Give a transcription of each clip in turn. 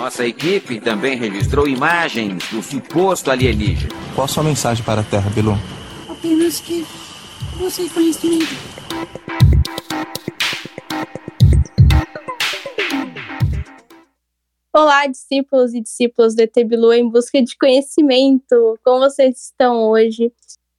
Nossa equipe também registrou imagens do suposto alienígena. Qual a sua mensagem para a Terra, Bilu? Apenas que você conhecimento. Olá, discípulos e discípulas do ET Bilu em busca de conhecimento. Como vocês estão hoje?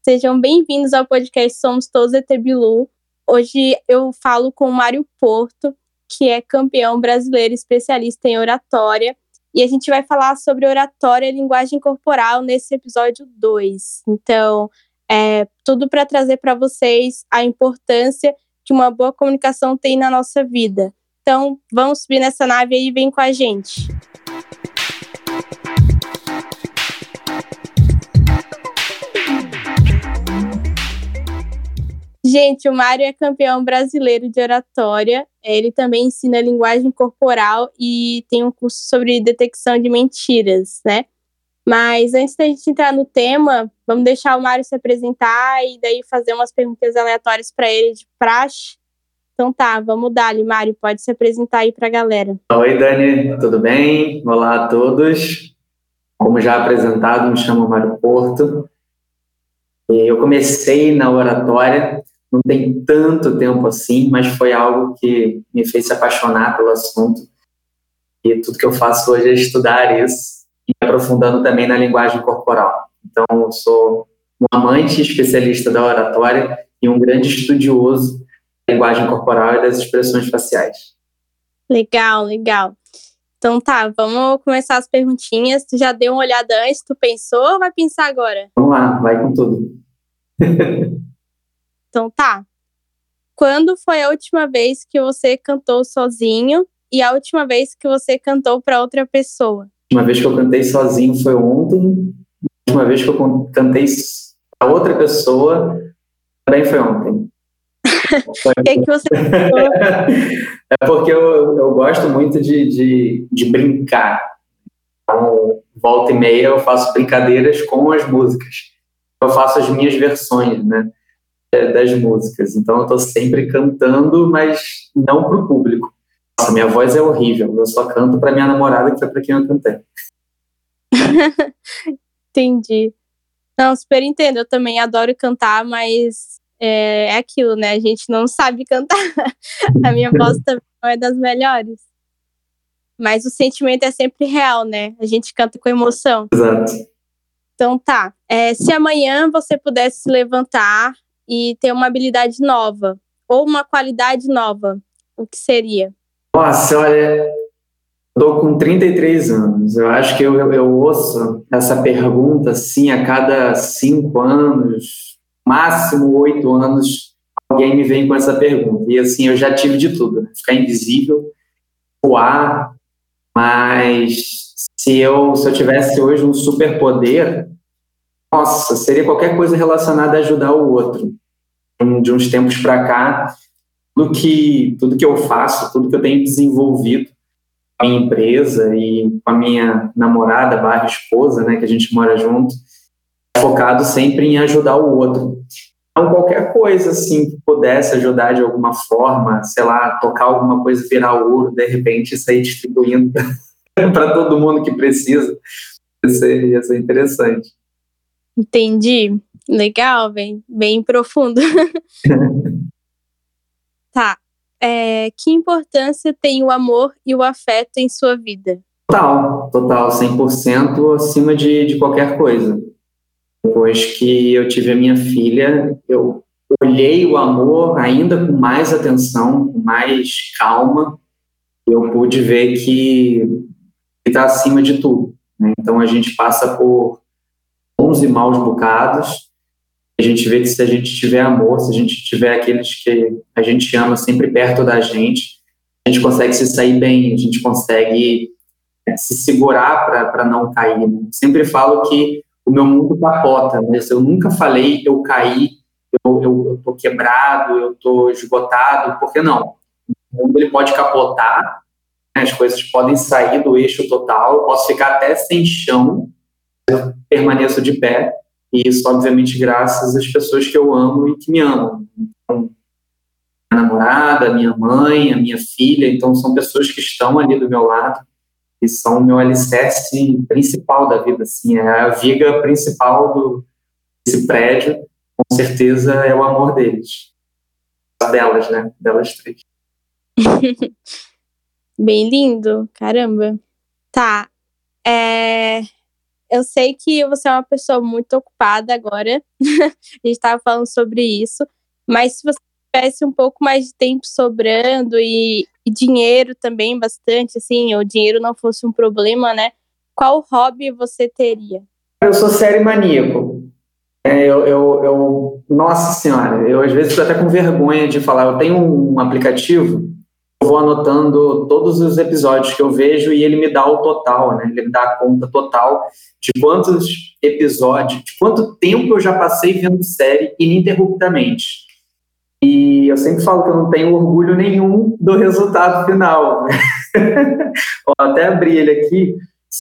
Sejam bem-vindos ao podcast Somos Todos ET Bilu. Hoje eu falo com o Mário Porto, que é campeão brasileiro especialista em oratória. E a gente vai falar sobre oratória e linguagem corporal nesse episódio 2. Então, é tudo para trazer para vocês a importância que uma boa comunicação tem na nossa vida. Então, vamos subir nessa nave aí e vem com a gente. Gente, o Mário é campeão brasileiro de oratória. Ele também ensina linguagem corporal e tem um curso sobre detecção de mentiras, né? Mas antes da gente entrar no tema, vamos deixar o Mário se apresentar e daí fazer umas perguntas aleatórias para ele de praxe. Então tá, vamos dar, Mário, pode se apresentar aí para a galera. Oi, Dani, tudo bem? Olá a todos. Como já apresentado, me chamo Mário Porto. Eu comecei na oratória não tem tanto tempo assim, mas foi algo que me fez se apaixonar pelo assunto. E tudo que eu faço hoje é estudar isso e aprofundando também na linguagem corporal. Então, eu sou um amante especialista da oratória e um grande estudioso da linguagem corporal e das expressões faciais. Legal, legal. Então tá, vamos começar as perguntinhas. Tu já deu uma olhada antes, tu pensou ou vai pensar agora? Vamos lá, vai com tudo. Então tá. Quando foi a última vez que você cantou sozinho e a última vez que você cantou para outra pessoa? A última vez que eu cantei sozinho foi ontem. A última vez que eu cantei para outra pessoa também foi ontem. O que, que você É porque eu, eu gosto muito de, de, de brincar. Então, volta e meia eu faço brincadeiras com as músicas. Eu faço as minhas versões, né? Das músicas. Então eu estou sempre cantando, mas não para o público. Nossa, minha voz é horrível. Eu só canto para minha namorada, que foi para quem eu cantei. Entendi. Não, super entendo. Eu também adoro cantar, mas é, é aquilo, né? A gente não sabe cantar. A minha voz também não é das melhores. Mas o sentimento é sempre real, né? A gente canta com emoção. Exato. Então tá. É, se amanhã você pudesse se levantar e ter uma habilidade nova ou uma qualidade nova, o que seria? Nossa, olha, estou com 33 anos. Eu acho que eu, eu, eu ouço essa pergunta assim a cada cinco anos, máximo oito anos, alguém me vem com essa pergunta. E assim, eu já tive de tudo: né? ficar invisível, voar, mas se eu, se eu tivesse hoje um superpoder, nossa, seria qualquer coisa relacionada a ajudar o outro de uns tempos para cá, tudo que, tudo que eu faço, tudo que eu tenho desenvolvido com a minha empresa e com a minha namorada, barra esposa, né, que a gente mora junto, é focado sempre em ajudar o outro. Então, qualquer coisa, assim, que pudesse ajudar de alguma forma, sei lá, tocar alguma coisa, virar ouro, de repente, sair distribuindo para todo mundo que precisa, ia ser, ia ser interessante. Entendi. Legal, bem, bem profundo. tá. É, que importância tem o amor e o afeto em sua vida? Total, total, 100% acima de, de qualquer coisa. Depois que eu tive a minha filha, eu olhei o amor ainda com mais atenção, com mais calma. Eu pude ver que está acima de tudo. Né? Então a gente passa por bons e maus bocados, a gente vê que se a gente tiver amor, se a gente tiver aqueles que a gente ama sempre perto da gente, a gente consegue se sair bem, a gente consegue é, se segurar para não cair. Né? Sempre falo que o meu mundo capota, mas eu nunca falei eu caí, eu, eu, eu tô quebrado, eu tô esgotado, porque não? O mundo ele pode capotar, né? as coisas podem sair do eixo total, posso ficar até sem chão, eu permaneço de pé, e isso, obviamente, graças às pessoas que eu amo e que me amam. Então, minha namorada, minha mãe, a minha filha, então são pessoas que estão ali do meu lado. e são o meu alicerce principal da vida, assim, é a viga principal do, desse prédio, com certeza é o amor deles. Delas, né? Delas três. Bem lindo, caramba. Tá. É... Eu sei que você é uma pessoa muito ocupada agora. a gente estava falando sobre isso. Mas se você tivesse um pouco mais de tempo sobrando e, e dinheiro também bastante, assim, o dinheiro não fosse um problema, né? Qual hobby você teria? Eu sou série maníaco. É, eu, eu, eu, nossa senhora, eu às vezes estou até com vergonha de falar. Eu tenho um aplicativo, eu vou anotando todos os episódios que eu vejo e ele me dá o total, né? Ele me dá a conta total de quantos episódios, de quanto tempo eu já passei vendo série ininterruptamente. E eu sempre falo que eu não tenho orgulho nenhum do resultado final. Vou até abrir ele aqui.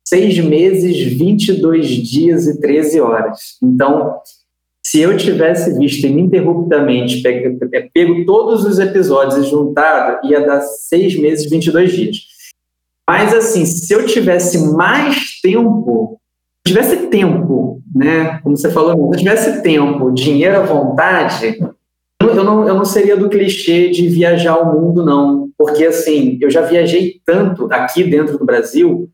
Seis meses, 22 dias e 13 horas. Então, se eu tivesse visto ininterruptamente, pego, pego todos os episódios e juntado, ia dar seis meses, 22 dias. Mas, assim, se eu tivesse mais tempo, tivesse tempo, né? Como você falou, se tivesse tempo, dinheiro à vontade, eu não, eu não seria do clichê de viajar ao mundo, não. Porque, assim, eu já viajei tanto aqui dentro do Brasil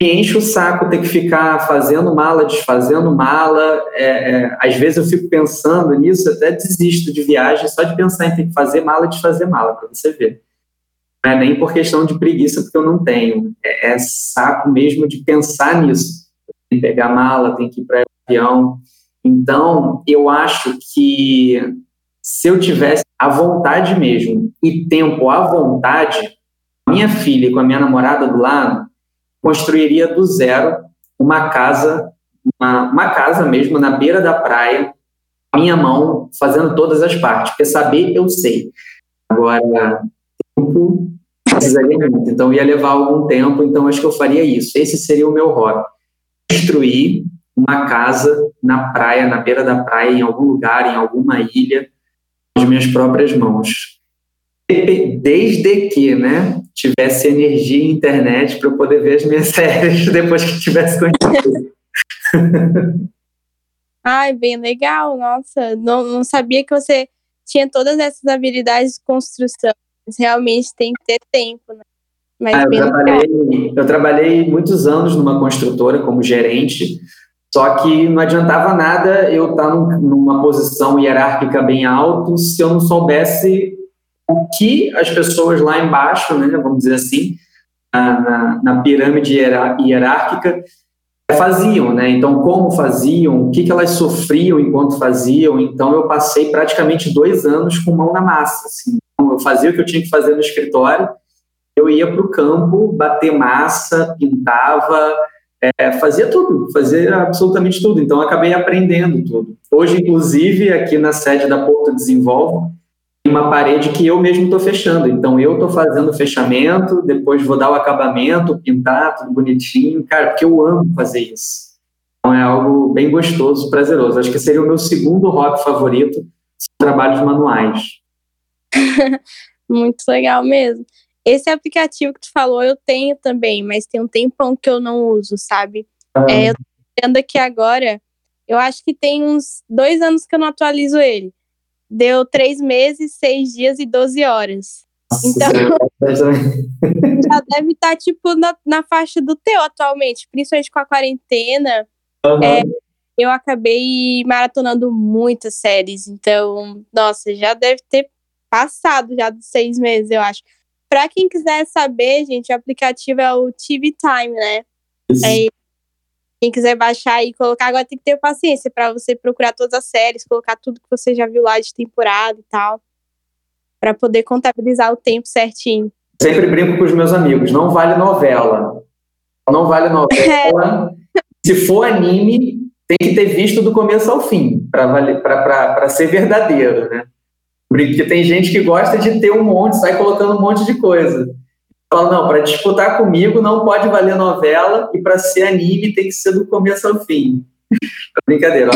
enche o saco ter que ficar fazendo mala, desfazendo mala. É, é, às vezes eu fico pensando nisso, até desisto de viagem só de pensar em ter que fazer mala, desfazer mala, para você ver. Não é nem por questão de preguiça, porque eu não tenho. É, é saco mesmo de pensar nisso. Tem que pegar mala, tem que ir para avião. Então, eu acho que se eu tivesse a vontade mesmo e tempo à vontade, minha filha com a minha namorada do lado, construiria do zero uma casa, uma, uma casa mesmo na beira da praia, minha mão fazendo todas as partes, porque saber eu sei. Agora, tempo precisaria muito, então ia levar algum tempo, então acho que eu faria isso. Esse seria o meu hobby. Construir uma casa na praia, na beira da praia, em algum lugar, em alguma ilha, as minhas próprias mãos. Desde que, né, tivesse energia e internet para eu poder ver as minhas séries depois que tivesse condições. Ai, bem legal, nossa, não, não sabia que você tinha todas essas habilidades de construção. Realmente tem que ter tempo, né? Mas ah, eu, trabalhei, eu trabalhei muitos anos numa construtora como gerente, só que não adiantava nada eu estar numa posição hierárquica bem alta se eu não soubesse o que as pessoas lá embaixo, né, vamos dizer assim, na, na pirâmide hierárquica, faziam, né? Então, como faziam, o que, que elas sofriam enquanto faziam. Então, eu passei praticamente dois anos com mão na massa. Assim. Então, eu fazia o que eu tinha que fazer no escritório, eu ia para o campo, bater massa, pintava, é, fazia tudo, fazia absolutamente tudo. Então, acabei aprendendo tudo. Hoje, inclusive, aqui na sede da Porto Desenvolve, tem uma parede que eu mesmo estou fechando. Então, eu estou fazendo o fechamento, depois vou dar o acabamento, pintar, tudo bonitinho. Cara, porque eu amo fazer isso. Então, é algo bem gostoso, prazeroso. Acho que seria o meu segundo hobby favorito, trabalhos manuais. Muito legal mesmo. Esse aplicativo que tu falou eu tenho também, mas tem um tempão que eu não uso, sabe? Ah. É, eu tô vendo aqui agora, eu acho que tem uns dois anos que eu não atualizo ele. Deu três meses, seis dias e doze horas. Nossa, então, já deve estar, tá, tipo, na, na faixa do teu atualmente, principalmente com a quarentena. Uhum. É, eu acabei maratonando muitas séries, então, nossa, já deve ter passado já dos seis meses, eu acho. Para quem quiser saber, gente, o aplicativo é o TV Time, né? É, quem quiser baixar e colocar, agora tem que ter paciência para você procurar todas as séries, colocar tudo que você já viu lá de temporada e tal, para poder contabilizar o tempo certinho. Sempre brinco com os meus amigos, não vale novela. Não vale novela. É. Se for anime, tem que ter visto do começo ao fim, para ser verdadeiro, né? Porque tem gente que gosta de ter um monte, sai colocando um monte de coisa. Fala, não, para disputar comigo não pode valer novela e para ser anime tem que ser do começo ao fim. Brincadeira,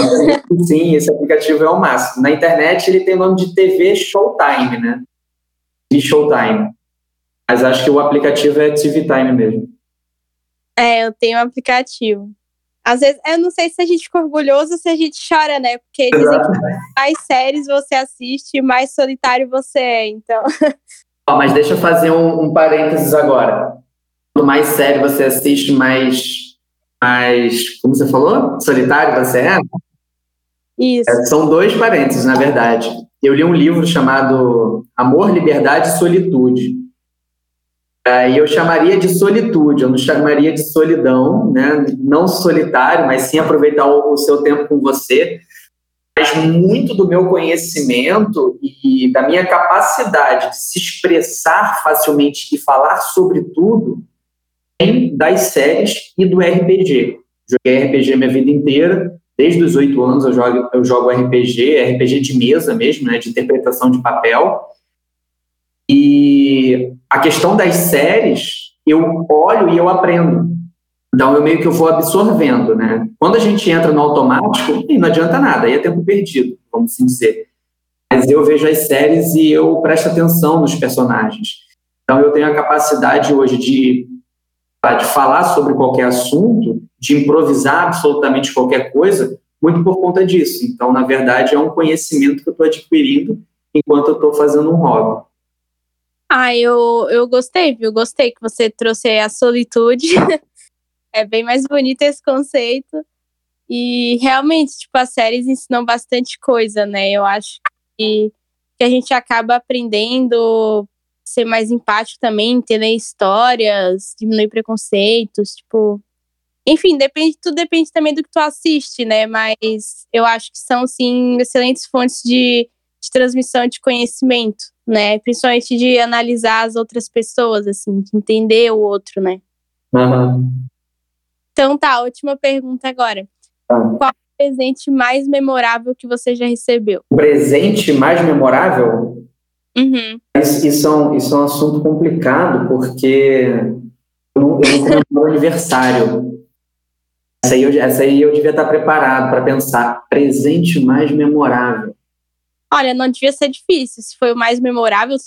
sim, esse aplicativo é o máximo. Na internet ele tem o nome de TV Showtime, né? TV Showtime. Mas acho que o aplicativo é TV Time mesmo. É, eu tenho um aplicativo. Às vezes, eu não sei se a gente fica orgulhoso ou se a gente chora, né? Porque dizem que mais séries você assiste, mais solitário você é, então. Mas deixa eu fazer um, um parênteses agora. Quanto mais série você assiste, mais, mais. Como você falou? Solitário você é? Isso. É, são dois parênteses, na verdade. Eu li um livro chamado Amor, Liberdade e Solitude. E eu chamaria de solitude, eu não chamaria de solidão, né? não solitário, mas sim aproveitar o, o seu tempo com você. Mas muito do meu conhecimento e da minha capacidade de se expressar facilmente e falar sobre tudo vem das séries e do RPG. Joguei RPG minha vida inteira, desde os oito anos eu jogo, eu jogo RPG, RPG de mesa mesmo, né, de interpretação de papel. E a questão das séries, eu olho e eu aprendo. Então eu meio que eu vou absorvendo, né? Quando a gente entra no automático, não adianta nada, aí é tempo perdido, vamos assim dizer. Mas eu vejo as séries e eu presto atenção nos personagens. Então eu tenho a capacidade hoje de, de falar sobre qualquer assunto, de improvisar absolutamente qualquer coisa, muito por conta disso. Então, na verdade, é um conhecimento que eu estou adquirindo enquanto eu estou fazendo um hobby. Ah, eu, eu gostei, viu? Gostei que você trouxe a solitude. é bem mais bonito esse conceito. E realmente, tipo, as séries ensinam bastante coisa, né? Eu acho que, que a gente acaba aprendendo ser mais empático também, entender histórias, diminuir preconceitos, tipo. Enfim, depende, tudo depende também do que tu assiste, né? Mas eu acho que são, sim, excelentes fontes de, de transmissão de conhecimento né? Principalmente de analisar as outras pessoas, assim, de entender o outro, né? Uhum. Então tá, última pergunta agora. Uhum. Qual o presente mais memorável que você já recebeu? O presente mais memorável? Uhum. Isso, isso, é um, isso é um assunto complicado, porque eu não, eu não aniversário. Essa aí, eu, essa aí eu devia estar preparado para pensar. Presente mais memorável. Olha, não devia ser difícil. Se foi o mais memorável,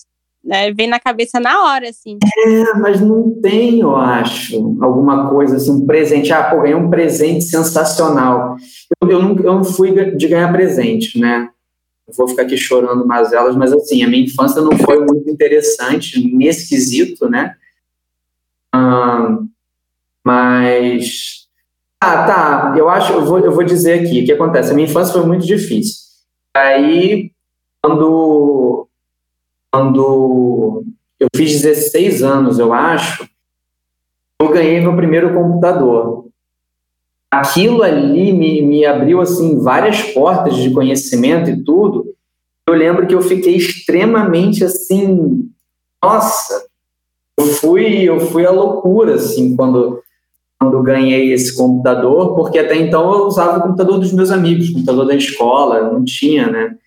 né, vem na cabeça na hora, assim. É, mas não tem, eu acho, alguma coisa assim, um presente. Ah, pô, ganhei um presente sensacional. Eu, eu, não, eu não fui de ganhar presente, né? vou ficar aqui chorando elas, mas assim, a minha infância não foi muito interessante nesse quesito, né? Ah, mas. Ah, tá. Eu acho, eu vou, eu vou dizer aqui o que acontece. A minha infância foi muito difícil. Aí quando, quando eu fiz 16 anos, eu acho, eu ganhei meu primeiro computador. Aquilo ali me, me abriu assim várias portas de conhecimento e tudo. Eu lembro que eu fiquei extremamente assim, nossa, eu fui eu fui à loucura assim quando quando ganhei esse computador, porque até então eu usava o computador dos meus amigos, o computador da escola, não tinha, né?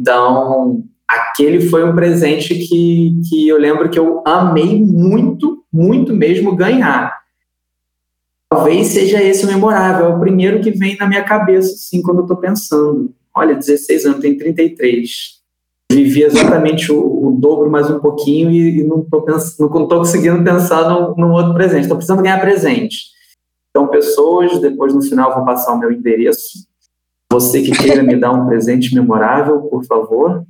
Então, aquele foi um presente que, que eu lembro que eu amei muito, muito mesmo ganhar. Talvez seja esse o memorável, é o primeiro que vem na minha cabeça, assim, quando eu estou pensando. Olha, 16 anos, tem 33. Vivi exatamente o, o dobro mais um pouquinho e, e não estou não conseguindo pensar num, num outro presente. Estou precisando ganhar presente. Então, pessoas, depois no final vou passar o meu endereço você que queira me dar um presente memorável, por favor,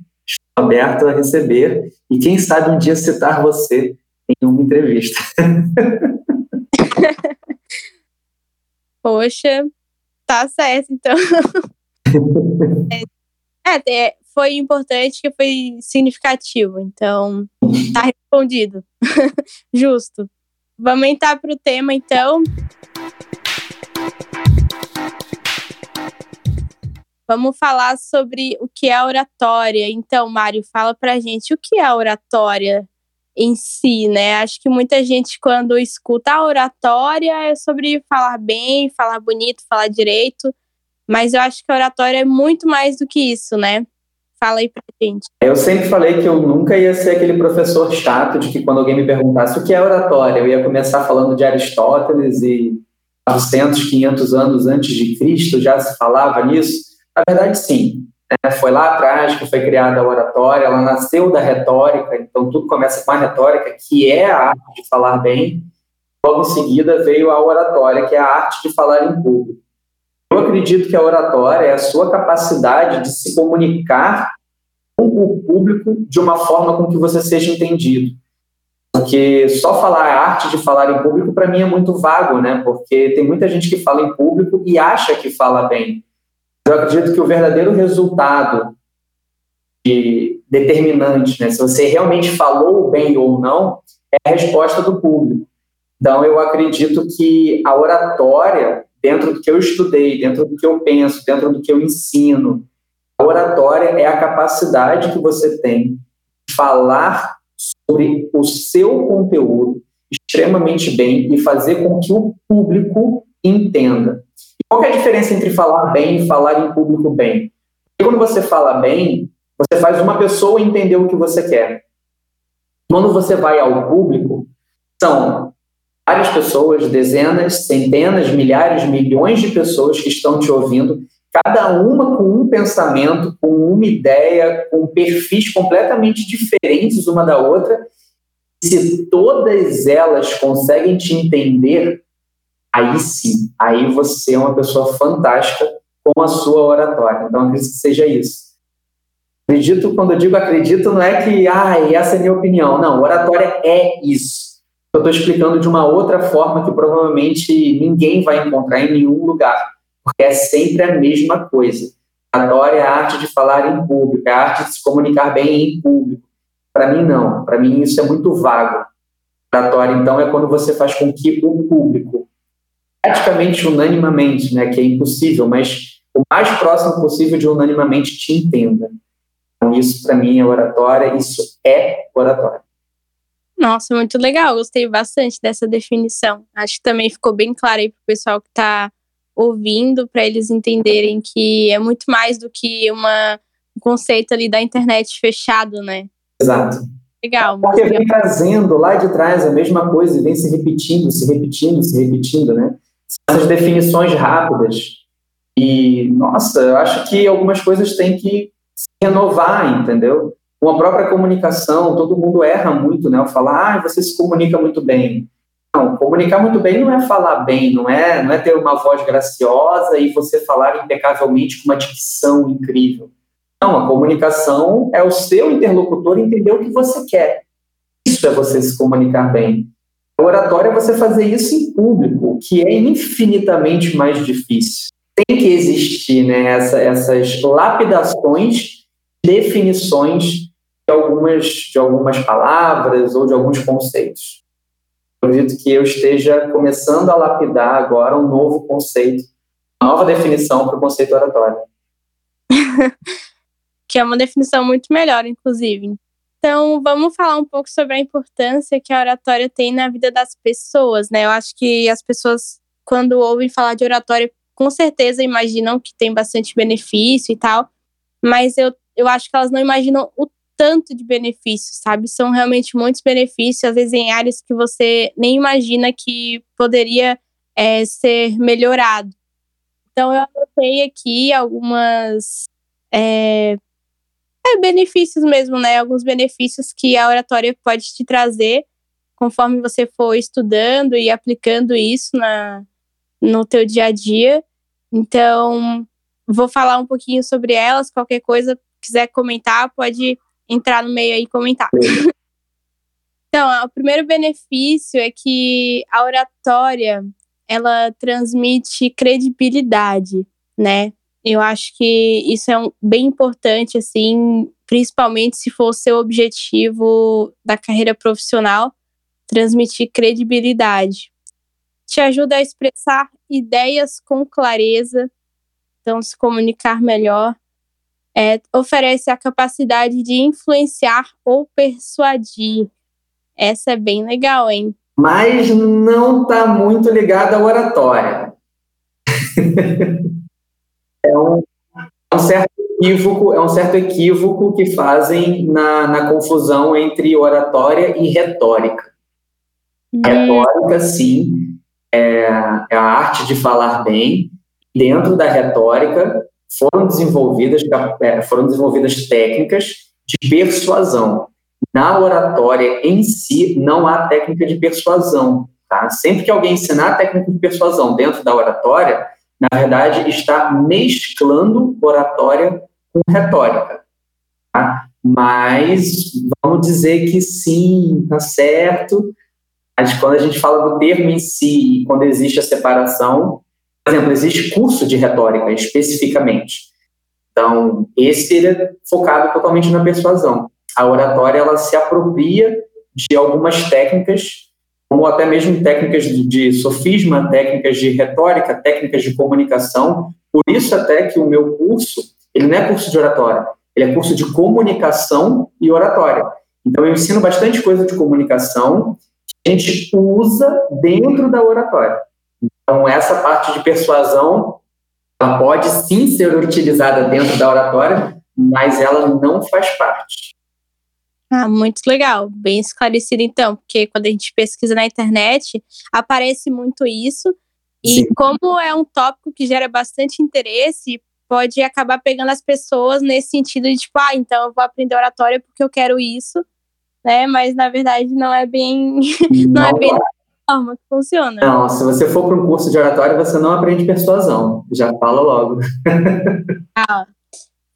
aberto a receber e quem sabe um dia citar você em uma entrevista. Poxa, tá certo, então. é, foi importante que foi significativo, então tá respondido. Justo. Vamos entrar para o tema, então. Vamos falar sobre o que é oratória. Então, Mário, fala pra gente o que é oratória em si, né? Acho que muita gente, quando escuta a oratória, é sobre falar bem, falar bonito, falar direito. Mas eu acho que a oratória é muito mais do que isso, né? Fala aí pra gente. Eu sempre falei que eu nunca ia ser aquele professor chato de que quando alguém me perguntasse o que é oratória, eu ia começar falando de Aristóteles e 400, 500 anos antes de Cristo já se falava nisso. Na verdade, sim. É, foi lá atrás que foi criada a oratória, ela nasceu da retórica, então tudo começa com a retórica, que é a arte de falar bem. logo em seguida veio a oratória, que é a arte de falar em público. Eu acredito que a oratória é a sua capacidade de se comunicar com o público de uma forma com que você seja entendido. Porque só falar a arte de falar em público, para mim, é muito vago, né? Porque tem muita gente que fala em público e acha que fala bem. Eu acredito que o verdadeiro resultado de determinante, né? Se você realmente falou bem ou não, é a resposta do público. Então, eu acredito que a oratória, dentro do que eu estudei, dentro do que eu penso, dentro do que eu ensino, a oratória é a capacidade que você tem de falar sobre o seu conteúdo extremamente bem e fazer com que o público entenda. Qual é a diferença entre falar bem e falar em público bem? Quando você fala bem, você faz uma pessoa entender o que você quer. Quando você vai ao público, são várias pessoas, dezenas, centenas, milhares, milhões de pessoas que estão te ouvindo, cada uma com um pensamento, com uma ideia, com perfis completamente diferentes uma da outra. Se todas elas conseguem te entender, aí sim, aí você é uma pessoa fantástica com a sua oratória. Então, acredito que seja isso. Acredito, quando eu digo acredito, não é que, ah, essa é a minha opinião. Não, oratória é isso. Eu estou explicando de uma outra forma que provavelmente ninguém vai encontrar em nenhum lugar, porque é sempre a mesma coisa. Oratória é a arte de falar em público, é a arte de se comunicar bem em público. Para mim, não. Para mim, isso é muito vago. Oratória, então, é quando você faz com que o público, praticamente unanimamente, né, que é impossível, mas o mais próximo possível de unanimamente te entenda. Então, isso para mim é oratória, isso é oratória. Nossa, muito legal, gostei bastante dessa definição. Acho que também ficou bem claro aí para o pessoal que está ouvindo, para eles entenderem que é muito mais do que uma, um conceito ali da internet fechado, né? Exato. Legal. Porque vem trazendo lá de trás a mesma coisa e vem se repetindo, se repetindo, se repetindo, né? Essas definições rápidas. E, nossa, eu acho que algumas coisas têm que se renovar, entendeu? Com a própria comunicação, todo mundo erra muito, né? Falar, ah, você se comunica muito bem. Não, comunicar muito bem não é falar bem, não é, não é ter uma voz graciosa e você falar impecavelmente com uma dicção incrível. Não, a comunicação é o seu interlocutor entender o que você quer. Isso é você se comunicar bem. A oratória é você fazer isso em público, que é infinitamente mais difícil tem que existir né, essa, essas lapidações, definições de algumas, de algumas palavras ou de alguns conceitos. Acredito que eu esteja começando a lapidar agora um novo conceito, uma nova definição para o conceito oratório. que é uma definição muito melhor, inclusive. Então, vamos falar um pouco sobre a importância que a oratória tem na vida das pessoas, né? Eu acho que as pessoas, quando ouvem falar de oratória, com certeza imaginam que tem bastante benefício e tal, mas eu, eu acho que elas não imaginam o tanto de benefícios, sabe? São realmente muitos benefícios, às vezes em áreas que você nem imagina que poderia é, ser melhorado. Então, eu anotei aqui algumas é, é, benefícios mesmo, né? Alguns benefícios que a oratória pode te trazer conforme você for estudando e aplicando isso na, no teu dia a dia. Então, vou falar um pouquinho sobre elas. Qualquer coisa, quiser comentar, pode entrar no meio aí e comentar. então, o primeiro benefício é que a oratória ela transmite credibilidade, né? Eu acho que isso é um, bem importante, assim, principalmente se for o seu objetivo da carreira profissional, transmitir credibilidade te ajuda a expressar ideias com clareza, então se comunicar melhor. É, oferece a capacidade de influenciar ou persuadir. Essa é bem legal, hein? Mas não está muito ligada à oratória. é, um, é um, certo equívoco, é um certo equívoco que fazem na, na confusão entre oratória e retórica. Hum. Retórica, sim, é, é a arte de falar bem. Dentro da retórica foram desenvolvidas, é, foram desenvolvidas técnicas de persuasão. Na oratória em si, não há técnica de persuasão. Tá? Sempre que alguém ensinar a técnica de persuasão dentro da oratória, na verdade, está mesclando oratória com retórica. Tá? Mas vamos dizer que sim, tá certo. Mas quando a gente fala do termo em si, quando existe a separação, por exemplo, existe curso de retórica especificamente. Então, esse é focado totalmente na persuasão. A oratória ela se apropria de algumas técnicas, como até mesmo técnicas de, sofisma, técnicas de retórica, técnicas de comunicação. Por isso até que o meu curso, ele não é curso de oratória, ele é curso de comunicação e oratória. Então eu ensino bastante coisa de comunicação que a gente usa dentro da oratória. Então essa parte de persuasão ela pode sim ser utilizada dentro da oratória, mas ela não faz parte. Ah, muito legal, bem esclarecido então, porque quando a gente pesquisa na internet, aparece muito isso. E Sim. como é um tópico que gera bastante interesse, pode acabar pegando as pessoas nesse sentido de tipo, ah, então eu vou aprender oratória porque eu quero isso, né? Mas na verdade não é bem, não, não é bem da forma que funciona. Não, se você for para um curso de oratória, você não aprende persuasão. Já fala logo. ah,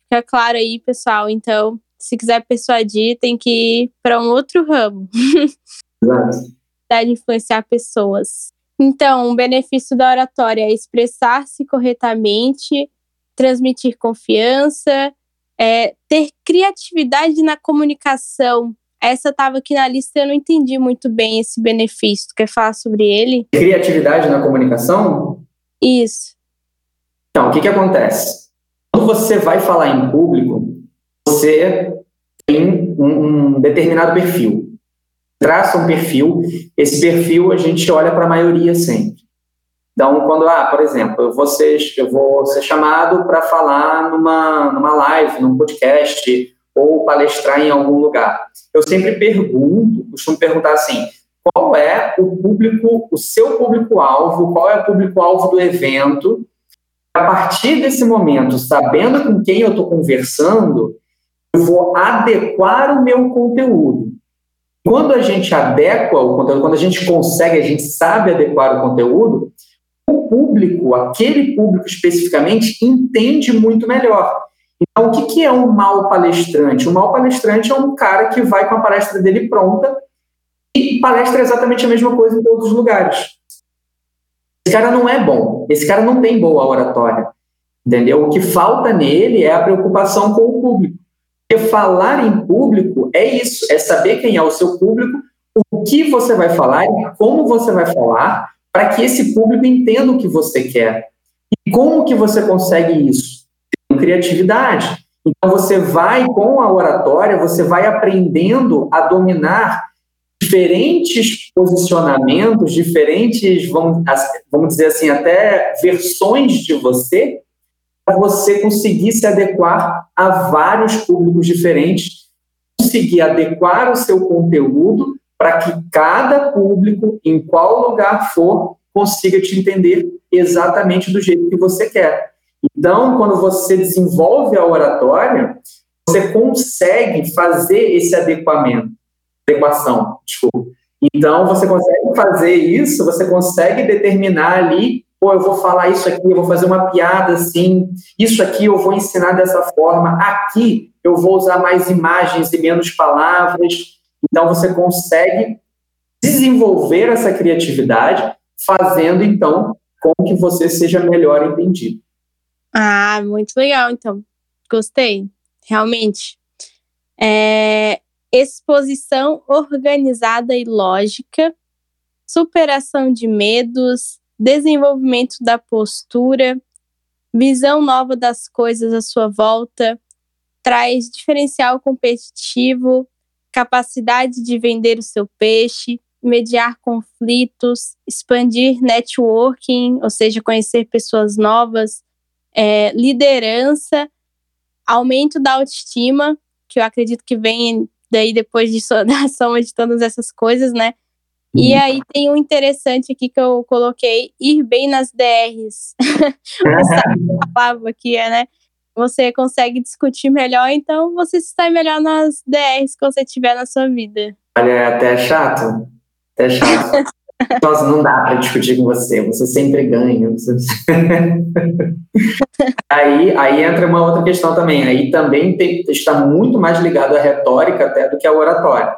fica claro aí, pessoal. Então, se quiser persuadir, tem que ir para um outro ramo. Exato. de influenciar pessoas. Então, um benefício da oratória é expressar-se corretamente, transmitir confiança, é, ter criatividade na comunicação. Essa estava aqui na lista, eu não entendi muito bem esse benefício. Tu quer falar sobre ele? Criatividade na comunicação? Isso. Então, o que, que acontece? Quando você vai falar em público, você tem um, um determinado perfil. Traça um perfil, esse perfil a gente olha para a maioria sempre. Então, quando, ah, por exemplo, eu vou ser, eu vou ser chamado para falar numa, numa live, num podcast, ou palestrar em algum lugar. Eu sempre pergunto, costumo perguntar assim, qual é o público, o seu público-alvo, qual é o público-alvo do evento, a partir desse momento, sabendo com quem eu estou conversando, eu vou adequar o meu conteúdo. Quando a gente adequa o conteúdo, quando a gente consegue, a gente sabe adequar o conteúdo, o público, aquele público especificamente, entende muito melhor. Então, o que, é um mau palestrante? Um mau palestrante é um cara que vai com a palestra dele pronta e palestra exatamente a mesma coisa em todos os lugares. Esse cara não é bom, esse cara não tem boa oratória, entendeu? O que falta nele é a preocupação com o público. Porque falar em público é isso, é saber quem é o seu público, o que você vai falar e como você vai falar para que esse público entenda o que você quer. E como que você consegue isso? Com criatividade. Então você vai com a oratória, você vai aprendendo a dominar diferentes posicionamentos, diferentes, vamos, vamos dizer assim, até versões de você, para você conseguir se adequar a vários públicos diferentes, conseguir adequar o seu conteúdo para que cada público, em qual lugar for, consiga te entender exatamente do jeito que você quer. Então, quando você desenvolve a oratória, você consegue fazer esse adequamento, adequação, desculpa. Então, você consegue fazer isso, você consegue determinar ali pô, eu vou falar isso aqui, eu vou fazer uma piada assim, isso aqui eu vou ensinar dessa forma, aqui eu vou usar mais imagens e menos palavras. Então você consegue desenvolver essa criatividade, fazendo então com que você seja melhor entendido. Ah, muito legal, então. Gostei, realmente. É, exposição organizada e lógica, superação de medos, desenvolvimento da postura, visão nova das coisas à sua volta, traz diferencial competitivo, capacidade de vender o seu peixe, mediar conflitos, expandir networking, ou seja, conhecer pessoas novas, é, liderança, aumento da autoestima, que eu acredito que vem daí depois de, da soma de todas essas coisas, né? E uhum. aí tem um interessante aqui que eu coloquei, ir bem nas DRs. Você palavra que é, né? Você consegue discutir melhor, então você sai melhor nas DRs que você tiver na sua vida. Olha, é até chato. Até chato. Nossa, não dá para discutir com você, você sempre ganha. Você... aí, aí entra uma outra questão também. Aí também tem, está muito mais ligado à retórica até do que à oratória.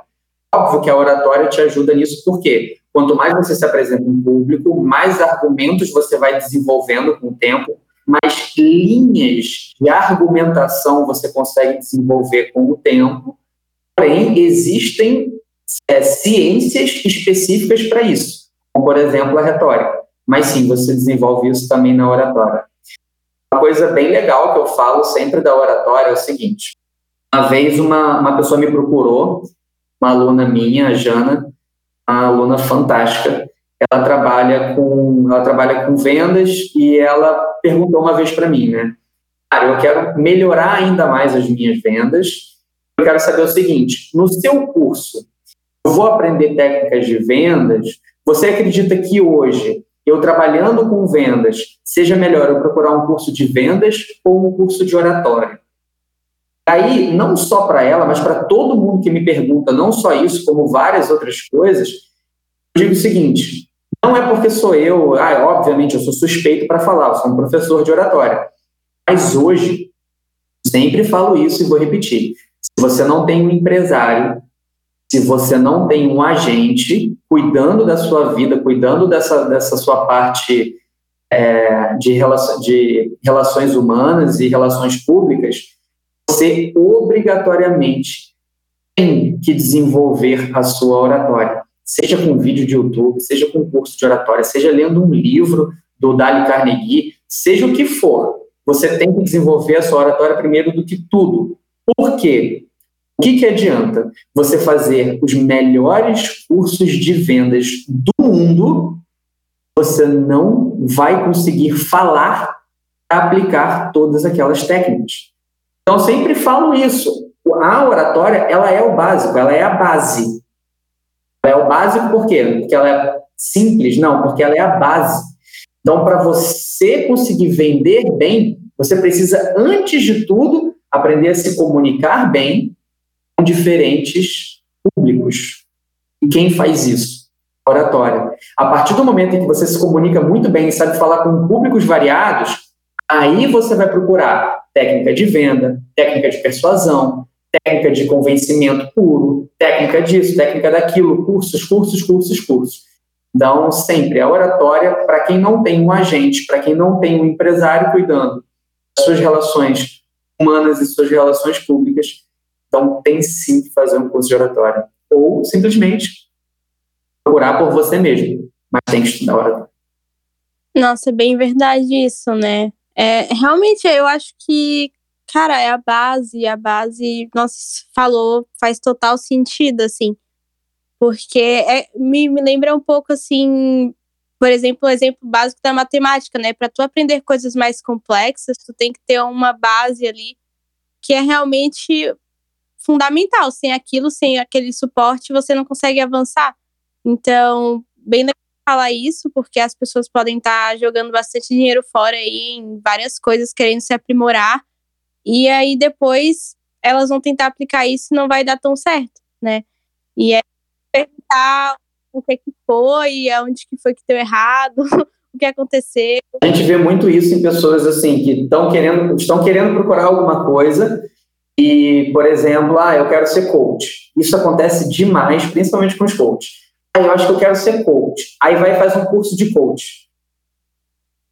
Óbvio que a oratória te ajuda nisso, porque quanto mais você se apresenta em público, mais argumentos você vai desenvolvendo com o tempo, mais linhas de argumentação você consegue desenvolver com o tempo. Porém, existem é, ciências específicas para isso, como, por exemplo, a retórica. Mas sim, você desenvolve isso também na oratória. Uma coisa bem legal que eu falo sempre da oratória é o seguinte: uma vez uma, uma pessoa me procurou, uma aluna minha, a Jana, uma aluna fantástica. Ela trabalha com ela trabalha com vendas e ela perguntou uma vez para mim, né? Cara, eu quero melhorar ainda mais as minhas vendas. Eu quero saber o seguinte: no seu curso, eu vou aprender técnicas de vendas. Você acredita que hoje, eu trabalhando com vendas, seja melhor eu procurar um curso de vendas ou um curso de oratória? Aí, não só para ela, mas para todo mundo que me pergunta, não só isso, como várias outras coisas, eu digo o seguinte: não é porque sou eu, ah, obviamente eu sou suspeito para falar, eu sou um professor de oratória. Mas hoje, sempre falo isso e vou repetir: se você não tem um empresário se você não tem um agente cuidando da sua vida, cuidando dessa, dessa sua parte é, de, relação, de relações humanas e relações públicas, você obrigatoriamente tem que desenvolver a sua oratória, seja com vídeo de YouTube, seja com curso de oratória, seja lendo um livro do Dali Carnegie, seja o que for, você tem que desenvolver a sua oratória primeiro do que tudo. Por quê? O que, que adianta você fazer os melhores cursos de vendas do mundo, você não vai conseguir falar aplicar todas aquelas técnicas. Então, sempre falo isso. A oratória, ela é o básico, ela é a base. Ela é o básico por quê? Porque ela é simples? Não, porque ela é a base. Então, para você conseguir vender bem, você precisa, antes de tudo, aprender a se comunicar bem, diferentes públicos. E quem faz isso? Oratória. A partir do momento em que você se comunica muito bem e sabe falar com públicos variados, aí você vai procurar técnica de venda, técnica de persuasão, técnica de convencimento puro, técnica disso, técnica daquilo, cursos, cursos, cursos, cursos. Então, sempre a oratória, para quem não tem um agente, para quem não tem um empresário cuidando das suas relações humanas e suas relações públicas, então, tem sim que fazer um curso de oratória. Ou simplesmente procurar por você mesmo, mas tem que estudar oratória. Nossa, é bem verdade isso, né? É, realmente, eu acho que, cara, é a base, a base, nossa, falou, faz total sentido, assim. Porque é, me, me lembra um pouco, assim, por exemplo, o exemplo básico da matemática, né? Para tu aprender coisas mais complexas, tu tem que ter uma base ali que é realmente fundamental. Sem aquilo, sem aquele suporte, você não consegue avançar. Então, bem legal falar isso, porque as pessoas podem estar tá jogando bastante dinheiro fora aí em várias coisas, querendo se aprimorar. E aí depois elas vão tentar aplicar isso e não vai dar tão certo, né? E é perguntar o que que foi, aonde que foi que deu errado, o que aconteceu. A gente vê muito isso em pessoas assim que estão querendo, estão querendo procurar alguma coisa e, por exemplo, ah, eu quero ser coach. Isso acontece demais, principalmente com os coaches. Ah, eu acho que eu quero ser coach. Aí vai e faz um curso de coach.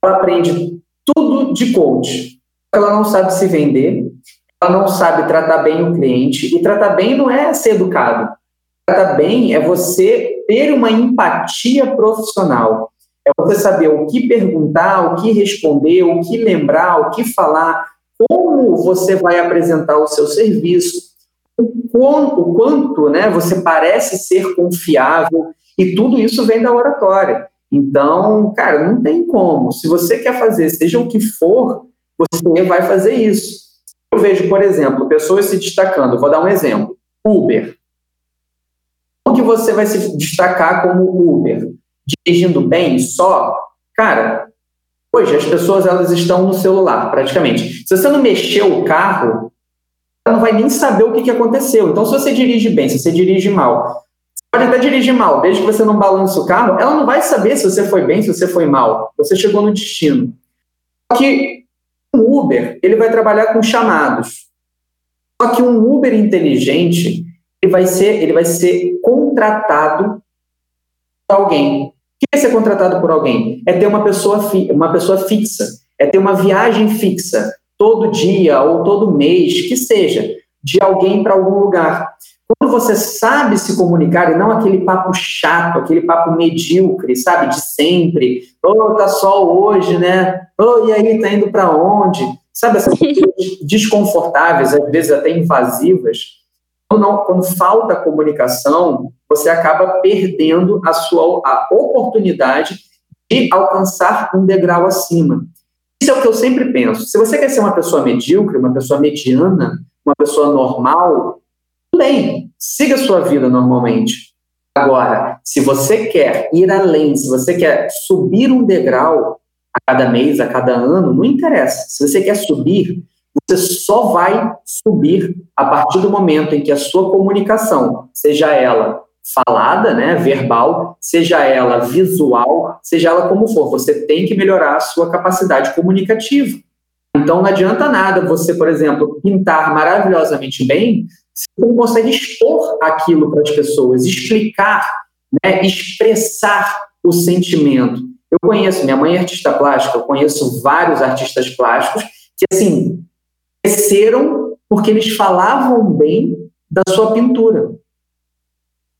Ela aprende tudo de coach. Ela não sabe se vender, ela não sabe tratar bem o cliente. E tratar bem não é ser educado. Tratar bem é você ter uma empatia profissional. É você saber o que perguntar, o que responder, o que lembrar, o que falar, como você vai apresentar o seu serviço, o quanto, o quanto né, você parece ser confiável, e tudo isso vem da oratória. Então, cara, não tem como. Se você quer fazer, seja o que for, você vai fazer isso. Eu vejo, por exemplo, pessoas se destacando. Vou dar um exemplo. Uber. Como que você vai se destacar como Uber? Dirigindo bem só? Cara, Hoje, as pessoas elas estão no celular, praticamente. Se você não mexeu o carro, não vai nem saber o que, que aconteceu. Então, se você dirige bem, se você dirige mal, pode até dirigir mal, desde que você não balance o carro, ela não vai saber se você foi bem, se você foi mal. Você chegou no destino. Só que o Uber, ele vai trabalhar com chamados. Só que um Uber inteligente, ele vai ser, ele vai ser contratado por alguém. O que é ser contratado por alguém? É ter uma pessoa, uma pessoa fixa, é ter uma viagem fixa, todo dia ou todo mês, que seja, de alguém para algum lugar. Quando você sabe se comunicar e não aquele papo chato, aquele papo medíocre, sabe, de sempre, oh, tá só hoje, né? Oh, e aí, tá indo para onde? Sabe, essas coisas desconfortáveis, às vezes até invasivas. Quando, não, quando falta comunicação, você acaba perdendo a sua a oportunidade de alcançar um degrau acima. Isso é o que eu sempre penso. Se você quer ser uma pessoa medíocre, uma pessoa mediana, uma pessoa normal, bem, siga a sua vida normalmente. Agora, se você quer ir além, se você quer subir um degrau a cada mês, a cada ano, não interessa. Se você quer subir, você só vai subir a partir do momento em que a sua comunicação, seja ela falada, né, verbal, seja ela visual, seja ela como for, você tem que melhorar a sua capacidade comunicativa. Então não adianta nada você, por exemplo, pintar maravilhosamente bem se você não consegue expor aquilo para as pessoas, explicar, né, expressar o sentimento. Eu conheço, minha mãe é artista plástica, eu conheço vários artistas plásticos que, assim, cresceram porque eles falavam bem da sua pintura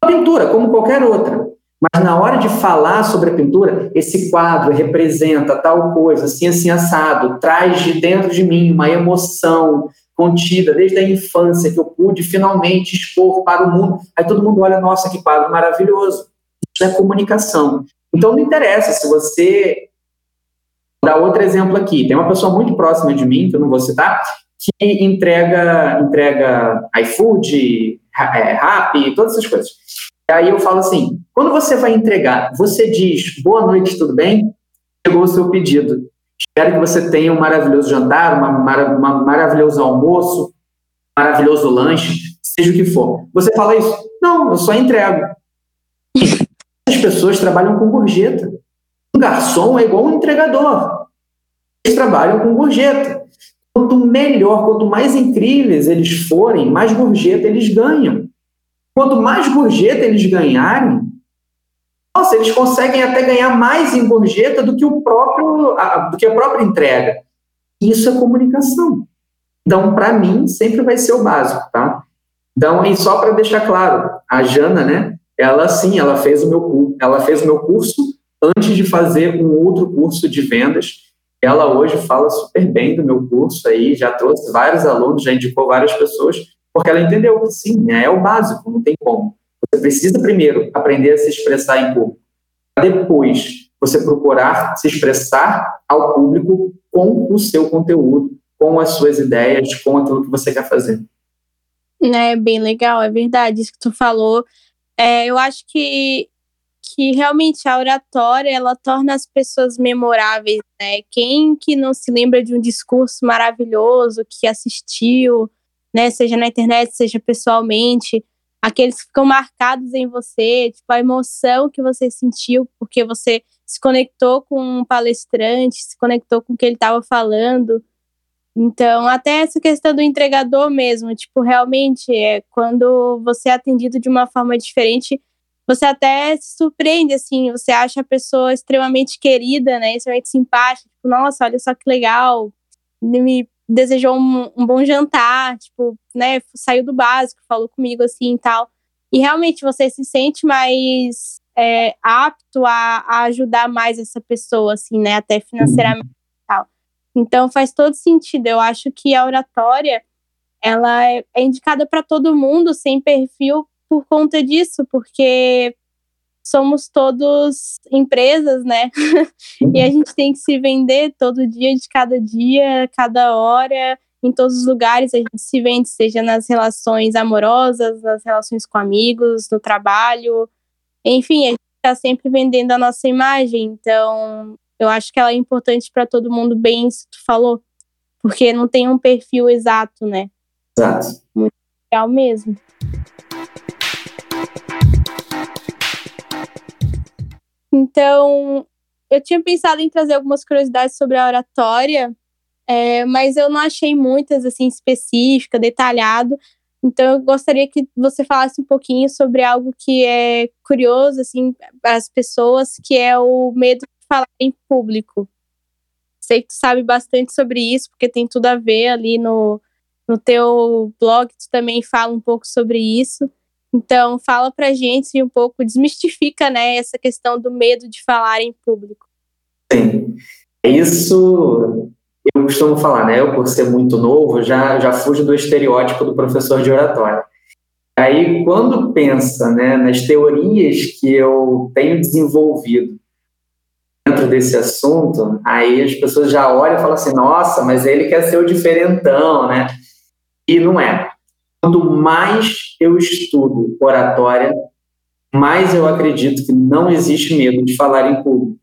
pintura, como qualquer outra. Mas na hora de falar sobre a pintura, esse quadro representa tal coisa, assim, assim, assado, traz de dentro de mim uma emoção contida desde a infância que eu pude finalmente expor para o mundo. Aí todo mundo olha, nossa, que quadro maravilhoso. Isso é comunicação. Então não interessa se você. Vou dar outro exemplo aqui. Tem uma pessoa muito próxima de mim, que eu não vou citar, que entrega, entrega iFood, é, Rap, todas essas coisas. E aí eu falo assim: quando você vai entregar, você diz boa noite, tudo bem? Chegou o seu pedido. Espero que você tenha um maravilhoso jantar, uma maravilhoso almoço, um maravilhoso lanche, seja o que for. Você fala isso? Não, eu só entrego. As pessoas trabalham com gorjeta. Um garçom é igual um entregador. Eles trabalham com gorjeta. Quanto melhor, quanto mais incríveis eles forem, mais gorjeta eles ganham. Quanto mais gorjeta eles ganharem, nossa, eles conseguem até ganhar mais em gorjeta do que o próprio, a, do que a própria entrega. Isso é comunicação. Então, para mim, sempre vai ser o básico, tá? Então, e só para deixar claro, a Jana, né? Ela sim, ela fez o meu ela fez o meu curso antes de fazer um outro curso de vendas ela hoje fala super bem do meu curso aí, já trouxe vários alunos, já indicou várias pessoas, porque ela entendeu que sim, né, é o básico, não tem como. Você precisa primeiro aprender a se expressar em público, depois você procurar se expressar ao público com o seu conteúdo, com as suas ideias, com aquilo que você quer fazer. É bem legal, é verdade isso que tu falou. É, eu acho que que realmente a oratória ela torna as pessoas memoráveis, né? Quem que não se lembra de um discurso maravilhoso que assistiu, né? Seja na internet, seja pessoalmente, aqueles que ficam marcados em você, tipo a emoção que você sentiu porque você se conectou com um palestrante, se conectou com o que ele estava falando. Então, até essa questão do entregador mesmo, tipo, realmente é quando você é atendido de uma forma diferente, você até se surpreende, assim, você acha a pessoa extremamente querida, né, extremamente simpática, tipo, nossa, olha só que legal, me desejou um, um bom jantar, tipo, né, saiu do básico, falou comigo assim e tal, e realmente você se sente mais é, apto a, a, ajudar mais essa pessoa, assim, né, até financeiramente e tal. Então faz todo sentido, eu acho que a oratória, ela é, é indicada para todo mundo, sem perfil, por conta disso, porque somos todos empresas, né? e a gente tem que se vender todo dia, de cada dia, cada hora, em todos os lugares a gente se vende, seja nas relações amorosas, nas relações com amigos, no trabalho, enfim, a gente está sempre vendendo a nossa imagem. Então, eu acho que ela é importante para todo mundo, bem isso que tu falou, porque não tem um perfil exato, né? Exato. Muito legal mesmo. Então, eu tinha pensado em trazer algumas curiosidades sobre a oratória, é, mas eu não achei muitas assim específicas, detalhado. Então, eu gostaria que você falasse um pouquinho sobre algo que é curioso assim para as pessoas, que é o medo de falar em público. Sei que tu sabe bastante sobre isso, porque tem tudo a ver ali no, no teu blog, tu também fala um pouco sobre isso. Então, fala pra gente um pouco, desmistifica, né, essa questão do medo de falar em público. Sim. Isso eu costumo falar, né? Eu, por ser muito novo, já, já fujo do estereótipo do professor de oratória. Aí, quando pensa né, nas teorias que eu tenho desenvolvido dentro desse assunto, aí as pessoas já olham e falam assim: nossa, mas ele quer ser o diferentão, né? E não é. Quanto mais eu estudo oratória, mais eu acredito que não existe medo de falar em público.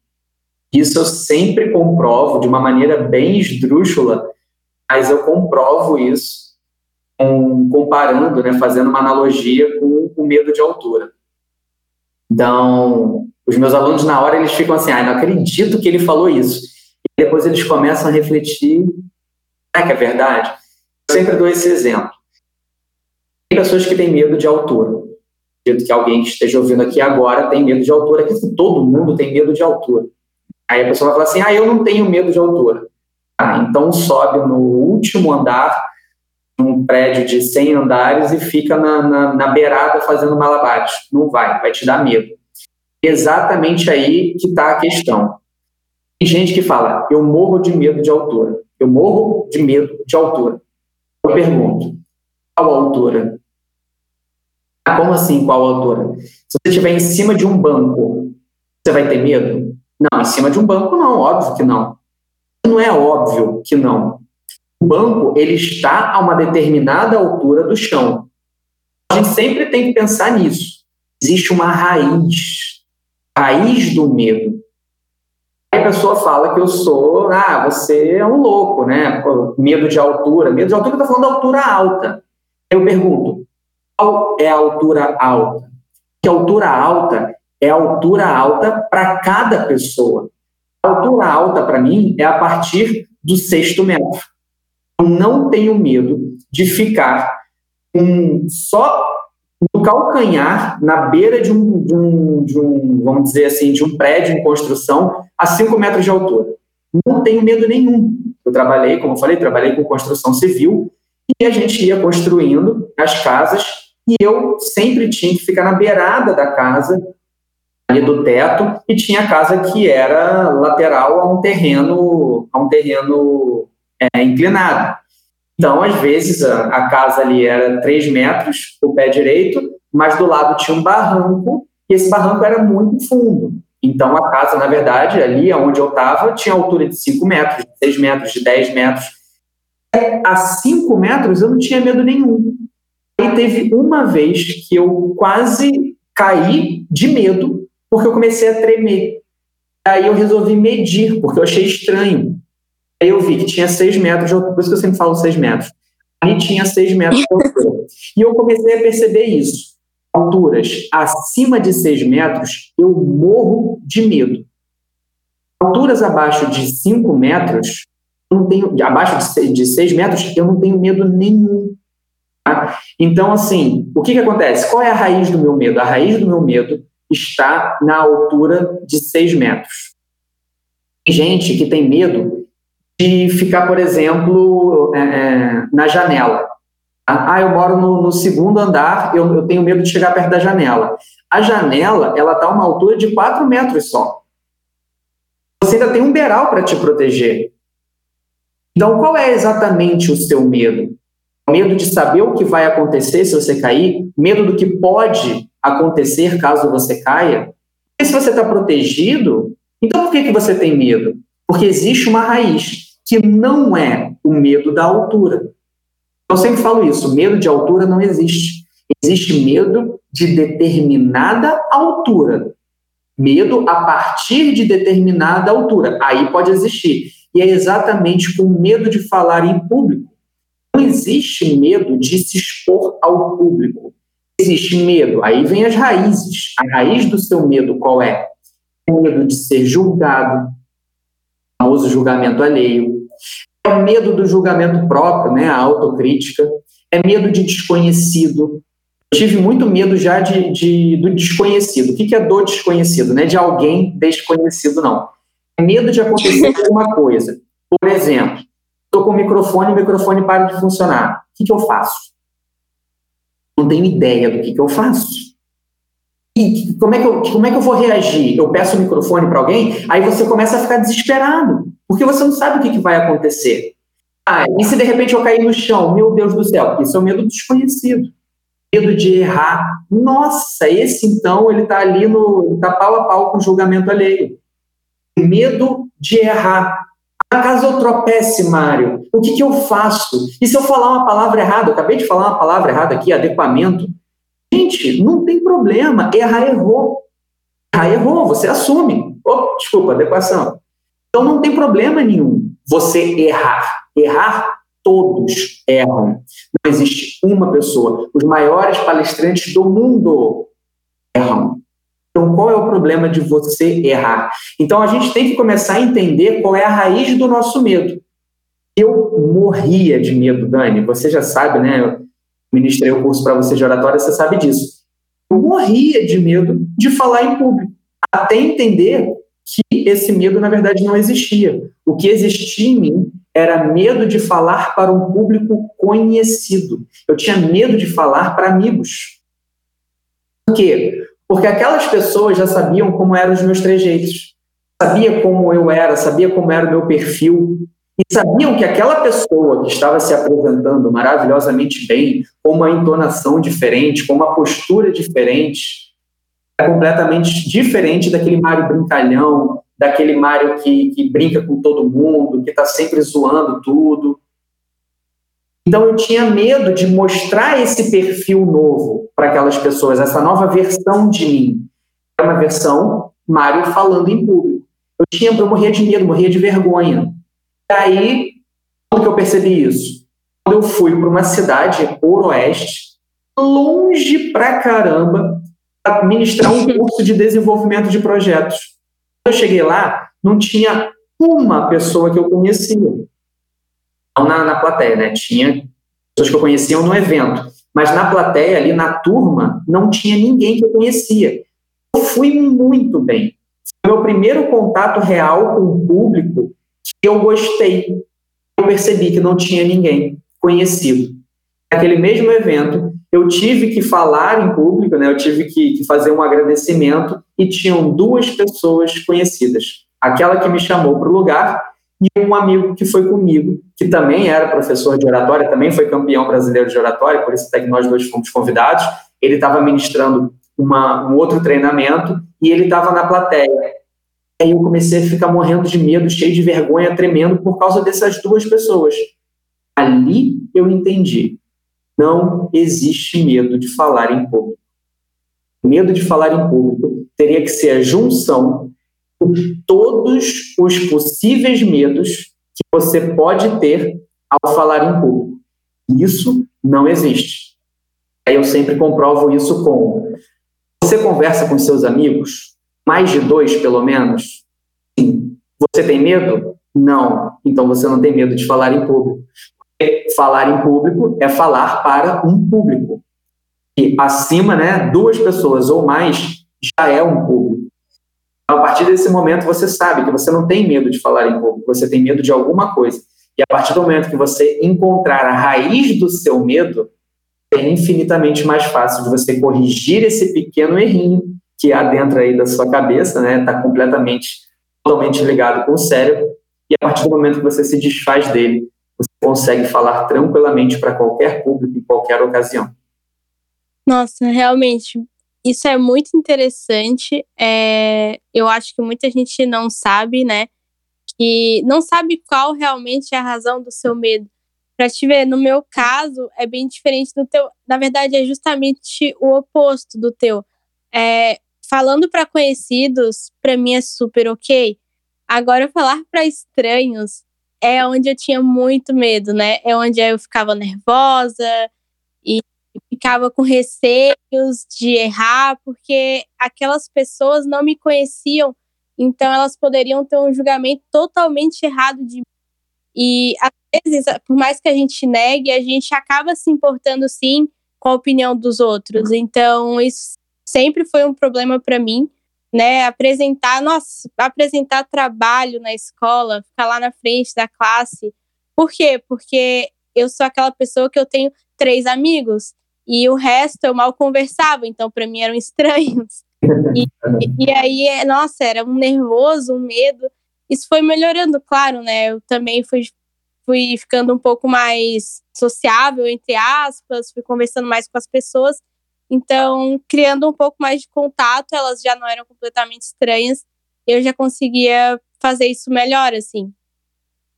Isso eu sempre comprovo de uma maneira bem esdrúxula, mas eu comprovo isso com, comparando, né, fazendo uma analogia com o medo de altura. Então, os meus alunos, na hora, eles ficam assim, ah, não acredito que ele falou isso. E depois eles começam a refletir, é que é verdade? Eu sempre dou esse exemplo. Tem pessoas que têm medo de altura. Acredito que alguém que esteja ouvindo aqui agora tem medo de altura. Acredito que todo mundo tem medo de altura. Aí a pessoa vai falar assim: ah, eu não tenho medo de altura. Ah, então sobe no último andar, num prédio de 100 andares e fica na, na, na beirada fazendo malabares. Não vai, vai te dar medo. Exatamente aí que está a questão. Tem gente que fala: eu morro de medo de altura. Eu morro de medo de altura. Eu pergunto: qual altura? Como assim, qual altura? Se você estiver em cima de um banco, você vai ter medo? Não, em cima de um banco não, óbvio que não. Não é óbvio que não. O banco ele está a uma determinada altura do chão. A gente sempre tem que pensar nisso. Existe uma raiz, raiz do medo. Aí a pessoa fala que eu sou, ah, você é um louco, né? medo de altura. Medo de altura, eu estou falando de altura alta. Eu pergunto, qual é a altura alta? Que altura alta é a altura alta para cada pessoa. A altura alta, para mim, é a partir do sexto metro. Eu não tenho medo de ficar um, só no calcanhar, na beira de um, de um, de um, vamos dizer assim, de um prédio em construção a cinco metros de altura. Não tenho medo nenhum. Eu trabalhei, como eu falei, trabalhei com construção civil e a gente ia construindo as casas e eu sempre tinha que ficar na beirada da casa ali do teto e tinha a casa que era lateral a um terreno a um terreno é, inclinado. Então, às vezes, a, a, casa ali era 3 metros o pé direito, mas do lado tinha um barranco, e esse barranco era muito fundo. Então, a casa, na verdade, ali onde eu estava, tinha altura de 5 metros, de 6 metros, de 10 metros. A 5 metros eu não tinha medo nenhum. Aí teve uma vez que eu quase caí de medo porque eu comecei a tremer. Aí eu resolvi medir, porque eu achei estranho. Aí eu vi que tinha seis metros de altura, por isso que eu sempre falo seis metros. Ali tinha seis metros de altura. E eu comecei a perceber isso. Alturas acima de seis metros, eu morro de medo. Alturas abaixo de cinco metros, não tenho, abaixo de seis metros, eu não tenho medo nenhum. Tá? Então, assim, o que, que acontece? Qual é a raiz do meu medo? A raiz do meu medo está na altura de 6 metros. Tem gente que tem medo de ficar, por exemplo, é, é, na janela. Ah, eu moro no, no segundo andar, eu, eu, tenho medo de chegar perto da janela. A janela, ela está a uma altura de 4 metros só. Você ainda tem um beiral para te proteger. Então, qual é exatamente o seu medo? Medo de saber o que vai acontecer se você cair? Medo do que pode acontecer caso você caia. E se você está protegido, então por que, que você tem medo? Porque existe uma raiz que não é o medo da altura. Eu sempre falo isso: medo de altura não existe. Existe medo de determinada altura. Medo a partir de determinada altura. Aí pode existir. E é exatamente com medo de falar em público. Não existe medo de se expor ao público existe medo, aí vem as raízes. A raiz do seu medo qual é? é medo de ser julgado, o famoso julgamento alheio, é o medo do julgamento próprio, né, a autocrítica, é medo de desconhecido. Eu tive muito medo já de, de do desconhecido. O que, que é do desconhecido? Não é de alguém desconhecido, não. É medo de acontecer alguma coisa. Por exemplo, estou com o microfone o microfone para de funcionar. O que, que eu faço? Não tenho ideia do que, que eu faço. E como é, que eu, como é que eu vou reagir? Eu peço o microfone para alguém, aí você começa a ficar desesperado, porque você não sabe o que, que vai acontecer. Ah, e se de repente eu cair no chão? Meu Deus do céu, isso é o medo do desconhecido. Medo de errar. Nossa, esse então, ele está ali no. está pau a pau com o julgamento alheio. Medo de errar. Acaso eu tropece, Mário, o que, que eu faço? E se eu falar uma palavra errada? Eu acabei de falar uma palavra errada aqui, adequamento. Gente, não tem problema. Errar, errou. Errar, errou. Você assume. Oh, desculpa, adequação. Então não tem problema nenhum você errar. Errar, todos erram. Não existe uma pessoa. Os maiores palestrantes do mundo erram. Então, qual é o problema de você errar? Então, a gente tem que começar a entender qual é a raiz do nosso medo. Eu morria de medo, Dani. Você já sabe, né? Eu ministrei o curso para você de oratória, você sabe disso. Eu morria de medo de falar em público, até entender que esse medo, na verdade, não existia. O que existia em mim era medo de falar para um público conhecido. Eu tinha medo de falar para amigos. Por quê? Porque aquelas pessoas já sabiam como eram os meus trejeitos, sabia como eu era, sabia como era o meu perfil, e sabiam que aquela pessoa que estava se apresentando maravilhosamente bem, com uma entonação diferente, com uma postura diferente, é completamente diferente daquele Mário brincalhão, daquele Mário que, que brinca com todo mundo, que está sempre zoando tudo. Então eu tinha medo de mostrar esse perfil novo para aquelas pessoas, essa nova versão de mim. É uma versão Mário falando em público. Eu tinha, eu morria de medo, morria de vergonha. E aí, quando que eu percebi isso? Quando eu fui para uma cidade oeste, longe pra caramba, para ministrar um curso de desenvolvimento de projetos. Quando eu cheguei lá, não tinha uma pessoa que eu conhecia na, na plateia, né? Tinha pessoas que eu conhecia no evento, mas na plateia, ali na turma, não tinha ninguém que eu conhecia. Eu fui muito bem. Foi meu primeiro contato real com o público que eu gostei. Eu percebi que não tinha ninguém conhecido. Naquele mesmo evento, eu tive que falar em público, né? eu tive que, que fazer um agradecimento e tinham duas pessoas conhecidas. Aquela que me chamou para o lugar e um amigo que foi comigo, que também era professor de oratória, também foi campeão brasileiro de oratória, por isso até que nós dois fomos convidados. Ele estava ministrando uma, um outro treinamento e ele estava na plateia. Aí eu comecei a ficar morrendo de medo, cheio de vergonha, tremendo por causa dessas duas pessoas. Ali eu entendi. Não existe medo de falar em público. Medo de falar em público teria que ser a junção todos os possíveis medos que você pode ter ao falar em público. Isso não existe. Eu sempre comprovo isso com você conversa com seus amigos, mais de dois pelo menos. Sim. Você tem medo? Não. Então você não tem medo de falar em público. Falar em público é falar para um público. E acima, né, duas pessoas ou mais já é um público. A partir desse momento, você sabe que você não tem medo de falar em público, você tem medo de alguma coisa. E a partir do momento que você encontrar a raiz do seu medo, é infinitamente mais fácil de você corrigir esse pequeno errinho que há dentro aí da sua cabeça, né? Está completamente, totalmente ligado com o cérebro. E a partir do momento que você se desfaz dele, você consegue falar tranquilamente para qualquer público, em qualquer ocasião. Nossa, realmente, isso é muito interessante. É, eu acho que muita gente não sabe, né? Que não sabe qual realmente é a razão do seu medo. Para te ver, no meu caso, é bem diferente do teu. Na verdade, é justamente o oposto do teu. É, falando para conhecidos, para mim é super ok. Agora, falar para estranhos é onde eu tinha muito medo, né? É onde eu ficava nervosa, ficava com receios de errar, porque aquelas pessoas não me conheciam Então elas poderiam ter um julgamento totalmente errado de mim. E às vezes, por mais que a gente negue, a gente acaba se importando sim com a opinião dos outros. Então isso sempre foi um problema para mim, né? Apresentar, nossa, apresentar trabalho na escola, ficar lá na frente da classe. Por quê? Porque eu sou aquela pessoa que eu tenho três amigos e o resto eu mal conversava, então para mim eram estranhos. E, e aí, nossa, era um nervoso, um medo. Isso foi melhorando, claro, né? Eu também fui, fui ficando um pouco mais sociável, entre aspas, fui conversando mais com as pessoas. Então, criando um pouco mais de contato, elas já não eram completamente estranhas. Eu já conseguia fazer isso melhor, assim.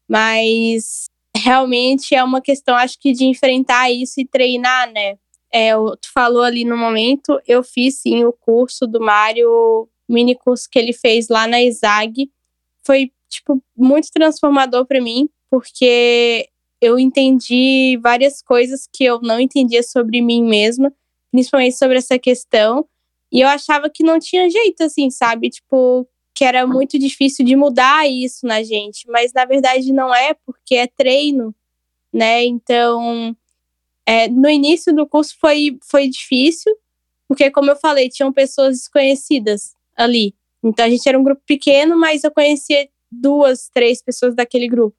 Mas realmente é uma questão, acho que, de enfrentar isso e treinar, né? É, tu falou ali no momento, eu fiz sim o curso do Mário, mini curso que ele fez lá na ESAG. Foi, tipo, muito transformador para mim, porque eu entendi várias coisas que eu não entendia sobre mim mesma, principalmente sobre essa questão. E eu achava que não tinha jeito, assim, sabe? Tipo, que era muito difícil de mudar isso na gente, mas na verdade não é, porque é treino, né? Então, é, no início do curso foi, foi difícil, porque, como eu falei, tinham pessoas desconhecidas ali. Então, a gente era um grupo pequeno, mas eu conhecia duas, três pessoas daquele grupo.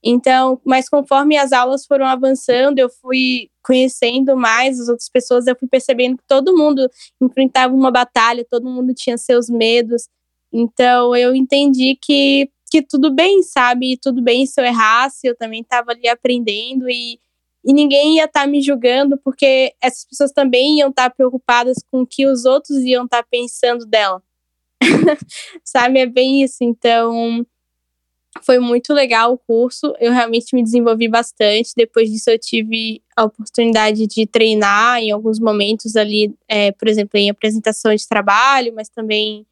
Então, mas conforme as aulas foram avançando, eu fui conhecendo mais as outras pessoas, eu fui percebendo que todo mundo enfrentava uma batalha, todo mundo tinha seus medos. Então, eu entendi que, que tudo bem, sabe? Tudo bem se eu errasse, eu também estava ali aprendendo e e ninguém ia estar tá me julgando porque essas pessoas também iam estar tá preocupadas com o que os outros iam estar tá pensando dela. Sabe, é bem isso. Então, foi muito legal o curso. Eu realmente me desenvolvi bastante. Depois disso, eu tive a oportunidade de treinar em alguns momentos ali, é, por exemplo, em apresentação de trabalho, mas também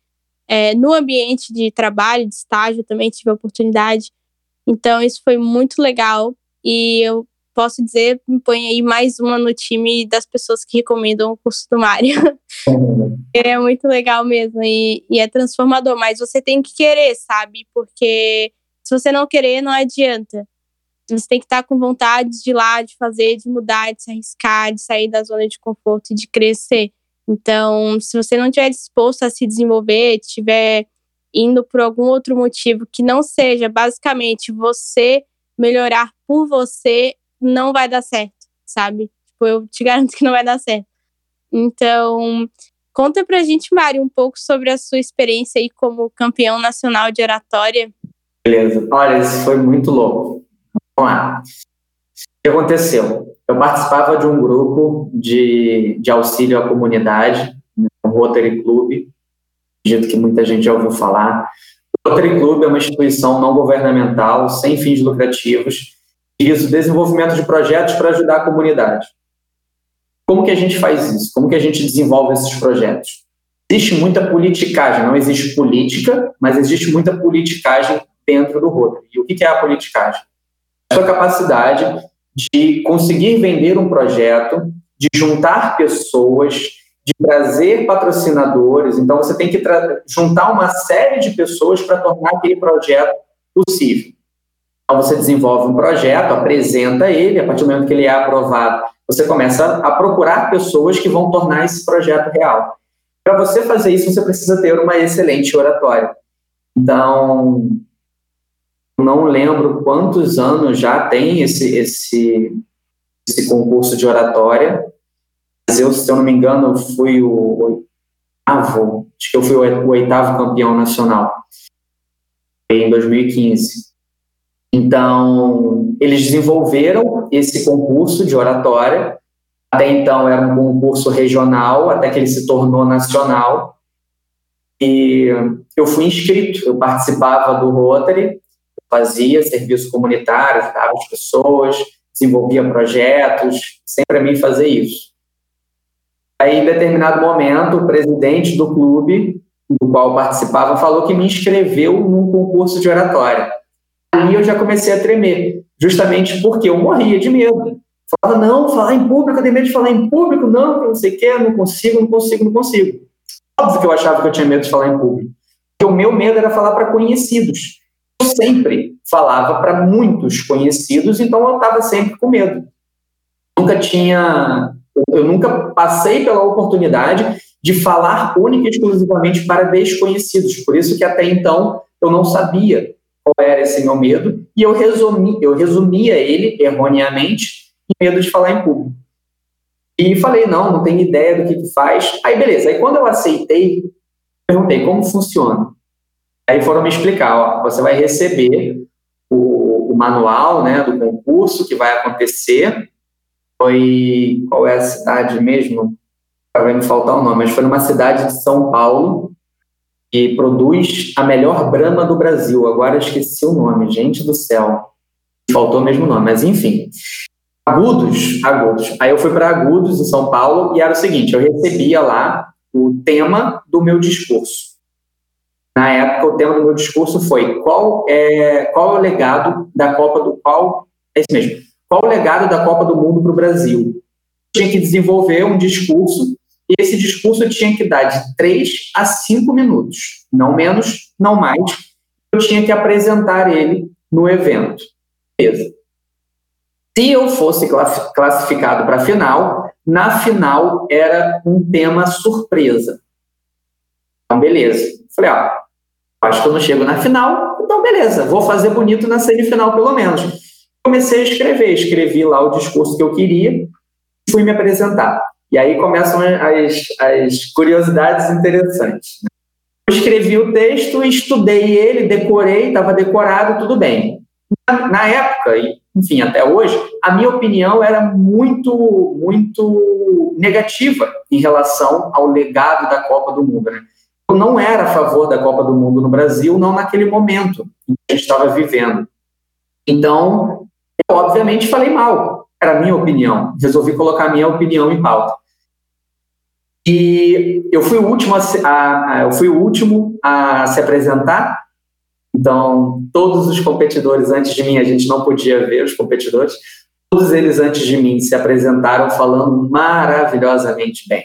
é, no ambiente de trabalho, de estágio, também tive a oportunidade. Então, isso foi muito legal. E eu posso dizer, me põe aí mais uma no time das pessoas que recomendam o curso do Mário. Uhum. é muito legal mesmo e, e, é transformador, mas você tem que querer, sabe? Porque se você não querer, não adianta. Você tem que estar com vontade de ir lá, de fazer, de mudar, de se arriscar, de sair da zona de conforto e de crescer. Então, se você não estiver disposto a se desenvolver, estiver indo por algum outro motivo que não seja basicamente você melhorar por você, não vai dar certo, sabe? Tipo, eu te garanto que não vai dar certo. Então, conta pra gente, Mário, um pouco sobre a sua experiência aí como campeão nacional de oratória. Beleza. Olha, isso foi muito louco. Vamos lá. O que aconteceu? Eu participava de um grupo de, de auxílio à comunidade, né, o Rotary Club, acredito que muita gente já ouviu falar. O Rotary Club é uma instituição não governamental, sem fins lucrativos, isso, desenvolvimento de projetos para ajudar a comunidade. Como que a gente faz isso? Como que a gente desenvolve esses projetos? Existe muita politicagem, não existe política, mas existe muita politicagem dentro do Rotary. E o que é a politicagem? A sua capacidade de conseguir vender um projeto, de juntar pessoas, de trazer patrocinadores. Então, você tem que juntar uma série de pessoas para tornar aquele projeto possível. Então, você desenvolve um projeto, apresenta ele, a partir do momento que ele é aprovado, você começa a procurar pessoas que vão tornar esse projeto real. Para você fazer isso, você precisa ter uma excelente oratória. Então, não lembro quantos anos já tem esse, esse, esse concurso de oratória, mas eu, se eu não me engano, fui o oitavo, acho que eu fui o oitavo campeão nacional em 2015. Então, eles desenvolveram esse concurso de oratória. Até então era um concurso regional, até que ele se tornou nacional. E eu fui inscrito, eu participava do Rotary, fazia serviço comunitário, ajudava as pessoas, desenvolvia projetos, sempre a mim fazer isso. Aí, em determinado momento, o presidente do clube, do qual participava, falou que me inscreveu num concurso de oratória ali eu já comecei a tremer, justamente porque eu morria de medo. Falava, não, falar em público, eu tenho medo de falar em público, não, não sei o que, não consigo, não consigo, não consigo. Óbvio que eu achava que eu tinha medo de falar em público. o meu medo era falar para conhecidos. Eu sempre falava para muitos conhecidos, então eu estava sempre com medo. Nunca tinha, eu nunca passei pela oportunidade de falar única e exclusivamente para desconhecidos. Por isso que até então eu não sabia qual era esse meu medo e eu resumi, eu resumia ele erroneamente em medo de falar em público. E falei, não, não tenho ideia do que tu faz. Aí beleza, aí quando eu aceitei, perguntei como funciona. Aí foram me explicar, ó, você vai receber o, o manual né, do concurso que vai acontecer. Foi, qual é a cidade mesmo? Vai me faltar o nome, mas foi numa cidade de São Paulo, que produz a melhor brama do Brasil. Agora esqueci o nome, gente do céu. Faltou o mesmo nome, mas enfim. Agudos, Agudos. Aí eu fui para Agudos, em São Paulo, e era o seguinte: eu recebia lá o tema do meu discurso. Na época, o tema do meu discurso foi qual é, qual é o legado da Copa do qual é isso mesmo? Qual o legado da Copa do Mundo para o Brasil? Tinha que desenvolver um discurso e esse discurso tinha que dar de 3 a 5 minutos, não menos, não mais. Eu tinha que apresentar ele no evento. Beleza. Se eu fosse classificado para a final, na final era um tema surpresa. Então, beleza. Falei, ó, acho que eu não chego na final, então beleza, vou fazer bonito na semifinal pelo menos. Comecei a escrever, escrevi lá o discurso que eu queria e fui me apresentar. E aí começam as, as curiosidades interessantes. Eu escrevi o texto, estudei ele, decorei, estava decorado, tudo bem. Na, na época, enfim, até hoje, a minha opinião era muito, muito negativa em relação ao legado da Copa do Mundo. Né? Eu não era a favor da Copa do Mundo no Brasil, não naquele momento que a gente estava vivendo. Então, eu obviamente falei mal, era a minha opinião. Resolvi colocar a minha opinião em pauta. E eu fui o último a, a, eu fui o último a se apresentar. Então, todos os competidores antes de mim, a gente não podia ver os competidores, todos eles antes de mim se apresentaram falando maravilhosamente bem.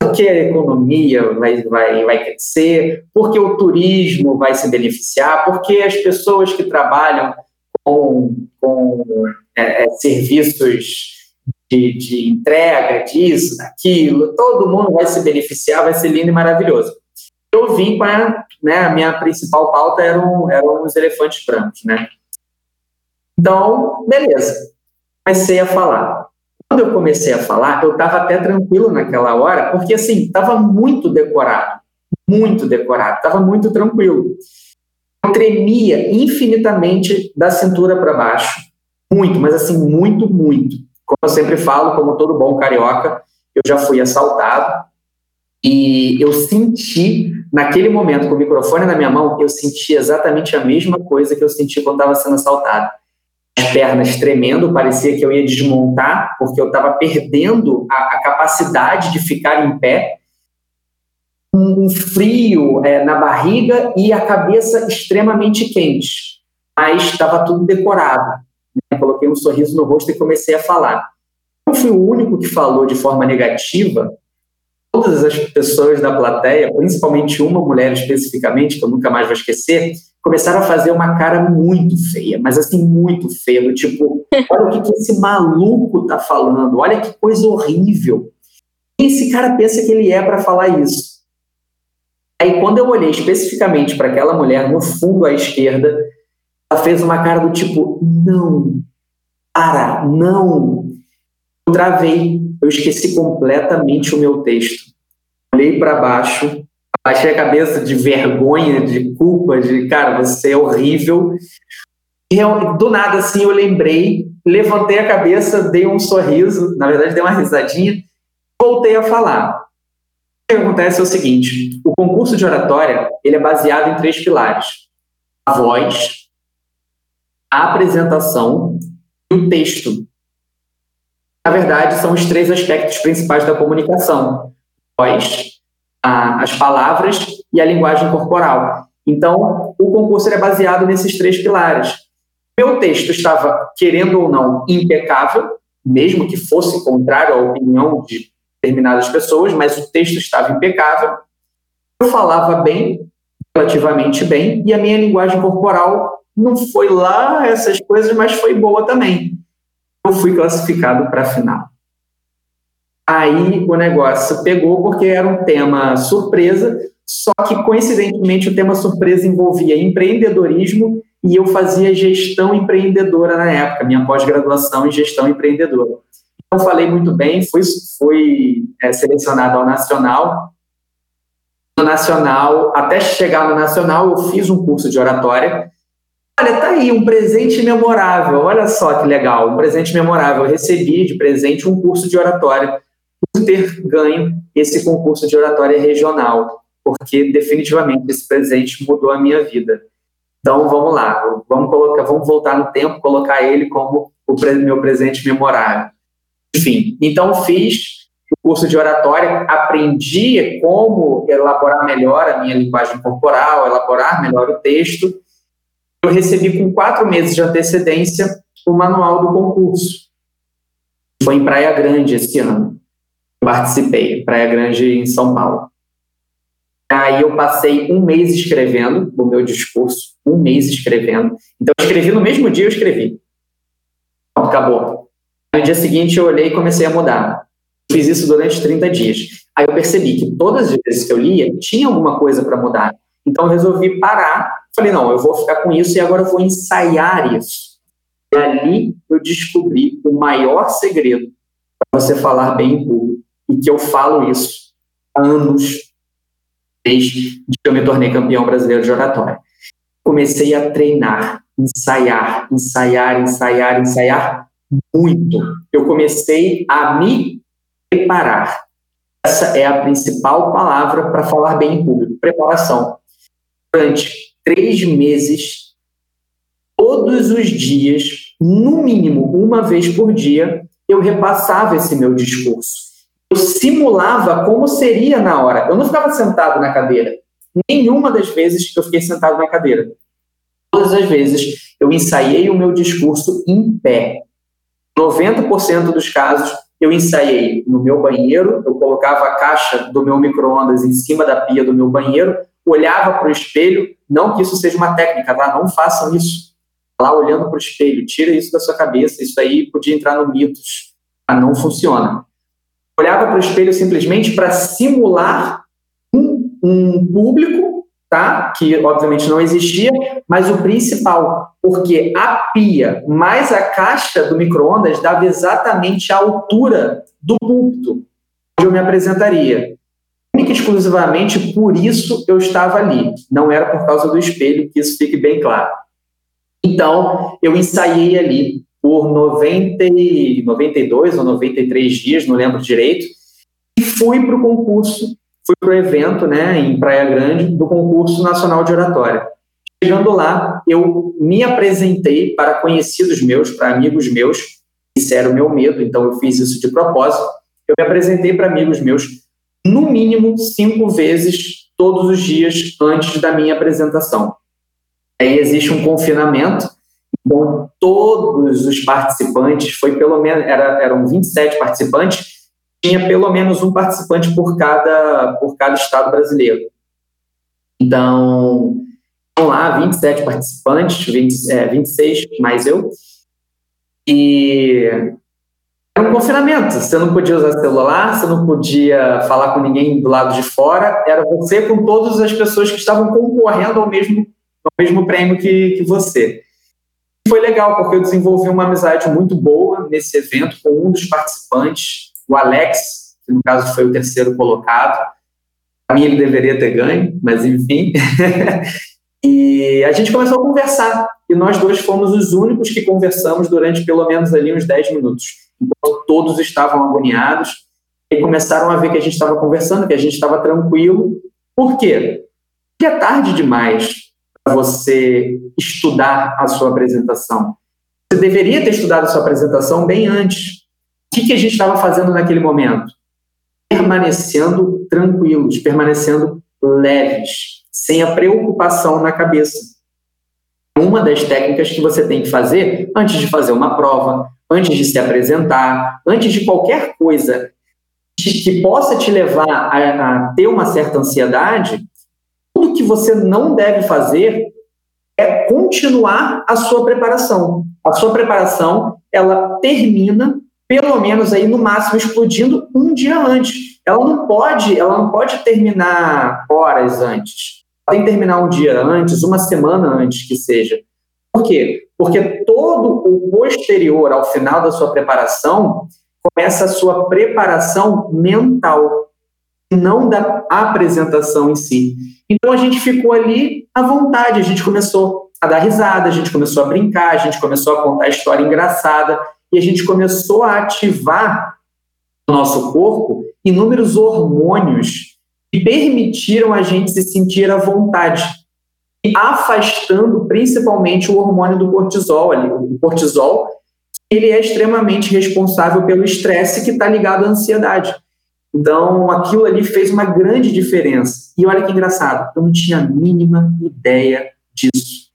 Porque a economia vai, vai, vai crescer, porque o turismo vai se beneficiar, porque as pessoas que trabalham com, com é, é serviços de, de entrega, disso, daquilo, todo mundo vai se beneficiar, vai ser lindo e maravilhoso eu vim com a, né, a minha principal pauta eram, eram os elefantes brancos, né? Então, beleza. Comecei a falar. Quando eu comecei a falar, eu estava até tranquilo naquela hora, porque assim, estava muito decorado, muito decorado, estava muito tranquilo. Eu tremia infinitamente da cintura para baixo, muito, mas assim, muito, muito. Como eu sempre falo, como todo bom carioca, eu já fui assaltado, e eu senti, naquele momento, com o microfone na minha mão, eu senti exatamente a mesma coisa que eu senti quando estava sendo assaltado. As pernas tremendo, parecia que eu ia desmontar, porque eu estava perdendo a, a, capacidade de ficar em pé. Um frio é, na barriga e a cabeça extremamente quente. Mas estava tudo decorado. Né? Coloquei um sorriso no rosto e comecei a falar. Eu fui o único que falou de forma negativa, todas as pessoas da plateia, principalmente uma mulher especificamente, que eu nunca mais vou esquecer, começaram a fazer uma cara muito feia, mas assim, muito feia, do tipo, olha o que, que esse maluco tá falando, olha que coisa horrível. Quem esse cara pensa que ele é para falar isso? Aí, quando eu olhei especificamente para aquela mulher no fundo à esquerda, ela fez uma cara do tipo, não, para, não. Eu travei, eu esqueci completamente o meu texto. Olhei para baixo, baixei a cabeça de vergonha, de culpa, de cara, você é horrível. E do nada, assim, eu lembrei, levantei a cabeça, dei um sorriso, na verdade, dei uma risadinha, voltei a falar. O que acontece é o seguinte: o concurso de oratória ele é baseado em três pilares: a voz, a apresentação e o texto na verdade, são os três aspectos principais da comunicação: voz, a, as palavras e a linguagem corporal. Então, o concurso é baseado nesses três pilares. Meu texto estava, querendo ou não, impecável, mesmo que fosse contrário à opinião de determinadas pessoas, mas o texto estava impecável. Eu falava bem, relativamente bem, e a minha linguagem corporal não foi lá essas coisas, mas foi boa também. Eu fui classificado para a final. Aí o negócio pegou porque era um tema surpresa, só que coincidentemente o tema surpresa envolvia empreendedorismo e eu fazia gestão empreendedora na época, minha pós-graduação em gestão empreendedora. Então falei muito bem, fui, fui é, selecionado ao nacional no Nacional, até chegar no Nacional, eu fiz um curso de oratória. Olha, tá aí um presente memorável. Olha só que legal, um presente memorável. Eu recebi de presente um curso de oratória por ter ganho esse concurso de oratória regional, porque definitivamente esse presente mudou a minha vida. Então vamos lá, vamos colocar, vamos voltar no tempo, colocar ele como o meu presente memorável. Enfim, então fiz o curso de oratória, aprendi como elaborar melhor a minha linguagem corporal, elaborar melhor o texto. Eu recebi com quatro meses de antecedência o manual do concurso. Foi em Praia Grande esse ano. Eu participei, Praia Grande, em São Paulo. Aí eu passei um mês escrevendo o meu discurso, um mês escrevendo. Então eu escrevi no mesmo dia, eu escrevi. Acabou. No dia seguinte eu olhei e comecei a mudar. Fiz isso durante 30 dias. Aí eu percebi que todas as vezes que eu lia, tinha alguma coisa para mudar. Então eu resolvi parar. Falei, não, eu vou ficar com isso e agora eu vou ensaiar isso. E ali eu descobri o maior segredo para você falar bem em público. E que eu falo isso há anos, desde que eu me tornei campeão brasileiro de oratória. Comecei a treinar, ensaiar, ensaiar, ensaiar, ensaiar muito. Eu comecei a me preparar. Essa é a principal palavra para falar bem em público: preparação. Durante três meses, todos os dias, no mínimo uma vez por dia, eu repassava esse meu discurso. Eu simulava como seria na hora. Eu não ficava sentado na cadeira. Nenhuma das vezes que eu fiquei sentado na cadeira. Todas as vezes eu ensaiei o meu discurso em pé. 90% dos casos eu ensaiei no meu banheiro, eu colocava a caixa do meu micro-ondas em cima da pia do meu banheiro, olhava para o espelho, não que isso seja uma técnica, tá? Não façam isso. Lá olhando para o espelho, tira isso da sua cabeça, isso aí podia entrar no mitos, tá? não funciona. Olhava para o espelho simplesmente para simular um, um público tá? Que obviamente não existia, mas o principal, porque a pia mais a caixa do micro-ondas dava exatamente a altura do púlpito onde eu me apresentaria. Única exclusivamente por isso eu estava ali, não era por causa do espelho, que isso fique bem claro. Então, eu ensaiei ali por 90, 92 ou 93 dias, não lembro direito, e fui para o concurso fui para o evento, né, em Praia Grande, do concurso nacional de oratória. Chegando lá, eu me apresentei para conhecidos meus, para amigos meus, isso era o meu medo, então eu fiz isso de propósito. Eu me apresentei para amigos meus, no mínimo cinco vezes todos os dias antes da minha apresentação. Aí existe um confinamento, então todos os participantes, foi pelo menos, era, eram 27 participantes, tinha pelo menos um participante por cada, por cada estado brasileiro. Então, estão lá 27 participantes, 20, é, 26 mais eu, e um confinamento. Você não podia usar celular, você não podia falar com ninguém do lado de fora, era você com todas as pessoas que estavam concorrendo ao mesmo, ao mesmo prêmio que, que você. Foi legal, porque eu desenvolvi uma amizade muito boa nesse evento com um dos participantes, o Alex, que no caso foi o terceiro colocado. Para mim, ele deveria ter ganho, mas enfim. e a gente começou a conversar. E nós dois fomos os únicos que conversamos durante pelo menos ali uns 10 minutos. Enquanto todos estavam agoniados. E começaram a ver que a gente estava conversando, que a gente estava tranquilo. Por quê? Porque é tarde demais para você estudar a sua apresentação. Você deveria ter estudado a sua apresentação bem antes. O que, que a gente estava fazendo naquele momento? Permanecendo tranquilos, permanecendo leves, sem a preocupação na cabeça. Uma das técnicas que você tem que fazer antes de fazer uma prova, antes de se apresentar, antes de qualquer coisa que possa te levar a, a ter uma certa ansiedade, tudo que você não deve fazer é continuar a sua preparação. A sua preparação, ela termina pelo menos aí no máximo explodindo um dia antes. Ela não pode, ela não pode terminar horas antes. Ela tem que terminar um dia antes, uma semana antes que seja. Por quê? Porque todo o posterior ao final da sua preparação começa a sua preparação mental, não da apresentação em si. Então a gente ficou ali à vontade, a gente começou a dar risada, a gente começou a brincar, a gente começou a contar história engraçada e a gente começou a ativar no nosso corpo inúmeros hormônios que permitiram a gente se sentir à vontade, afastando principalmente o hormônio do cortisol ali. O cortisol, ele é extremamente responsável pelo estresse que está ligado à ansiedade. Então, aquilo ali fez uma grande diferença. E olha que engraçado, eu não tinha a mínima ideia disso.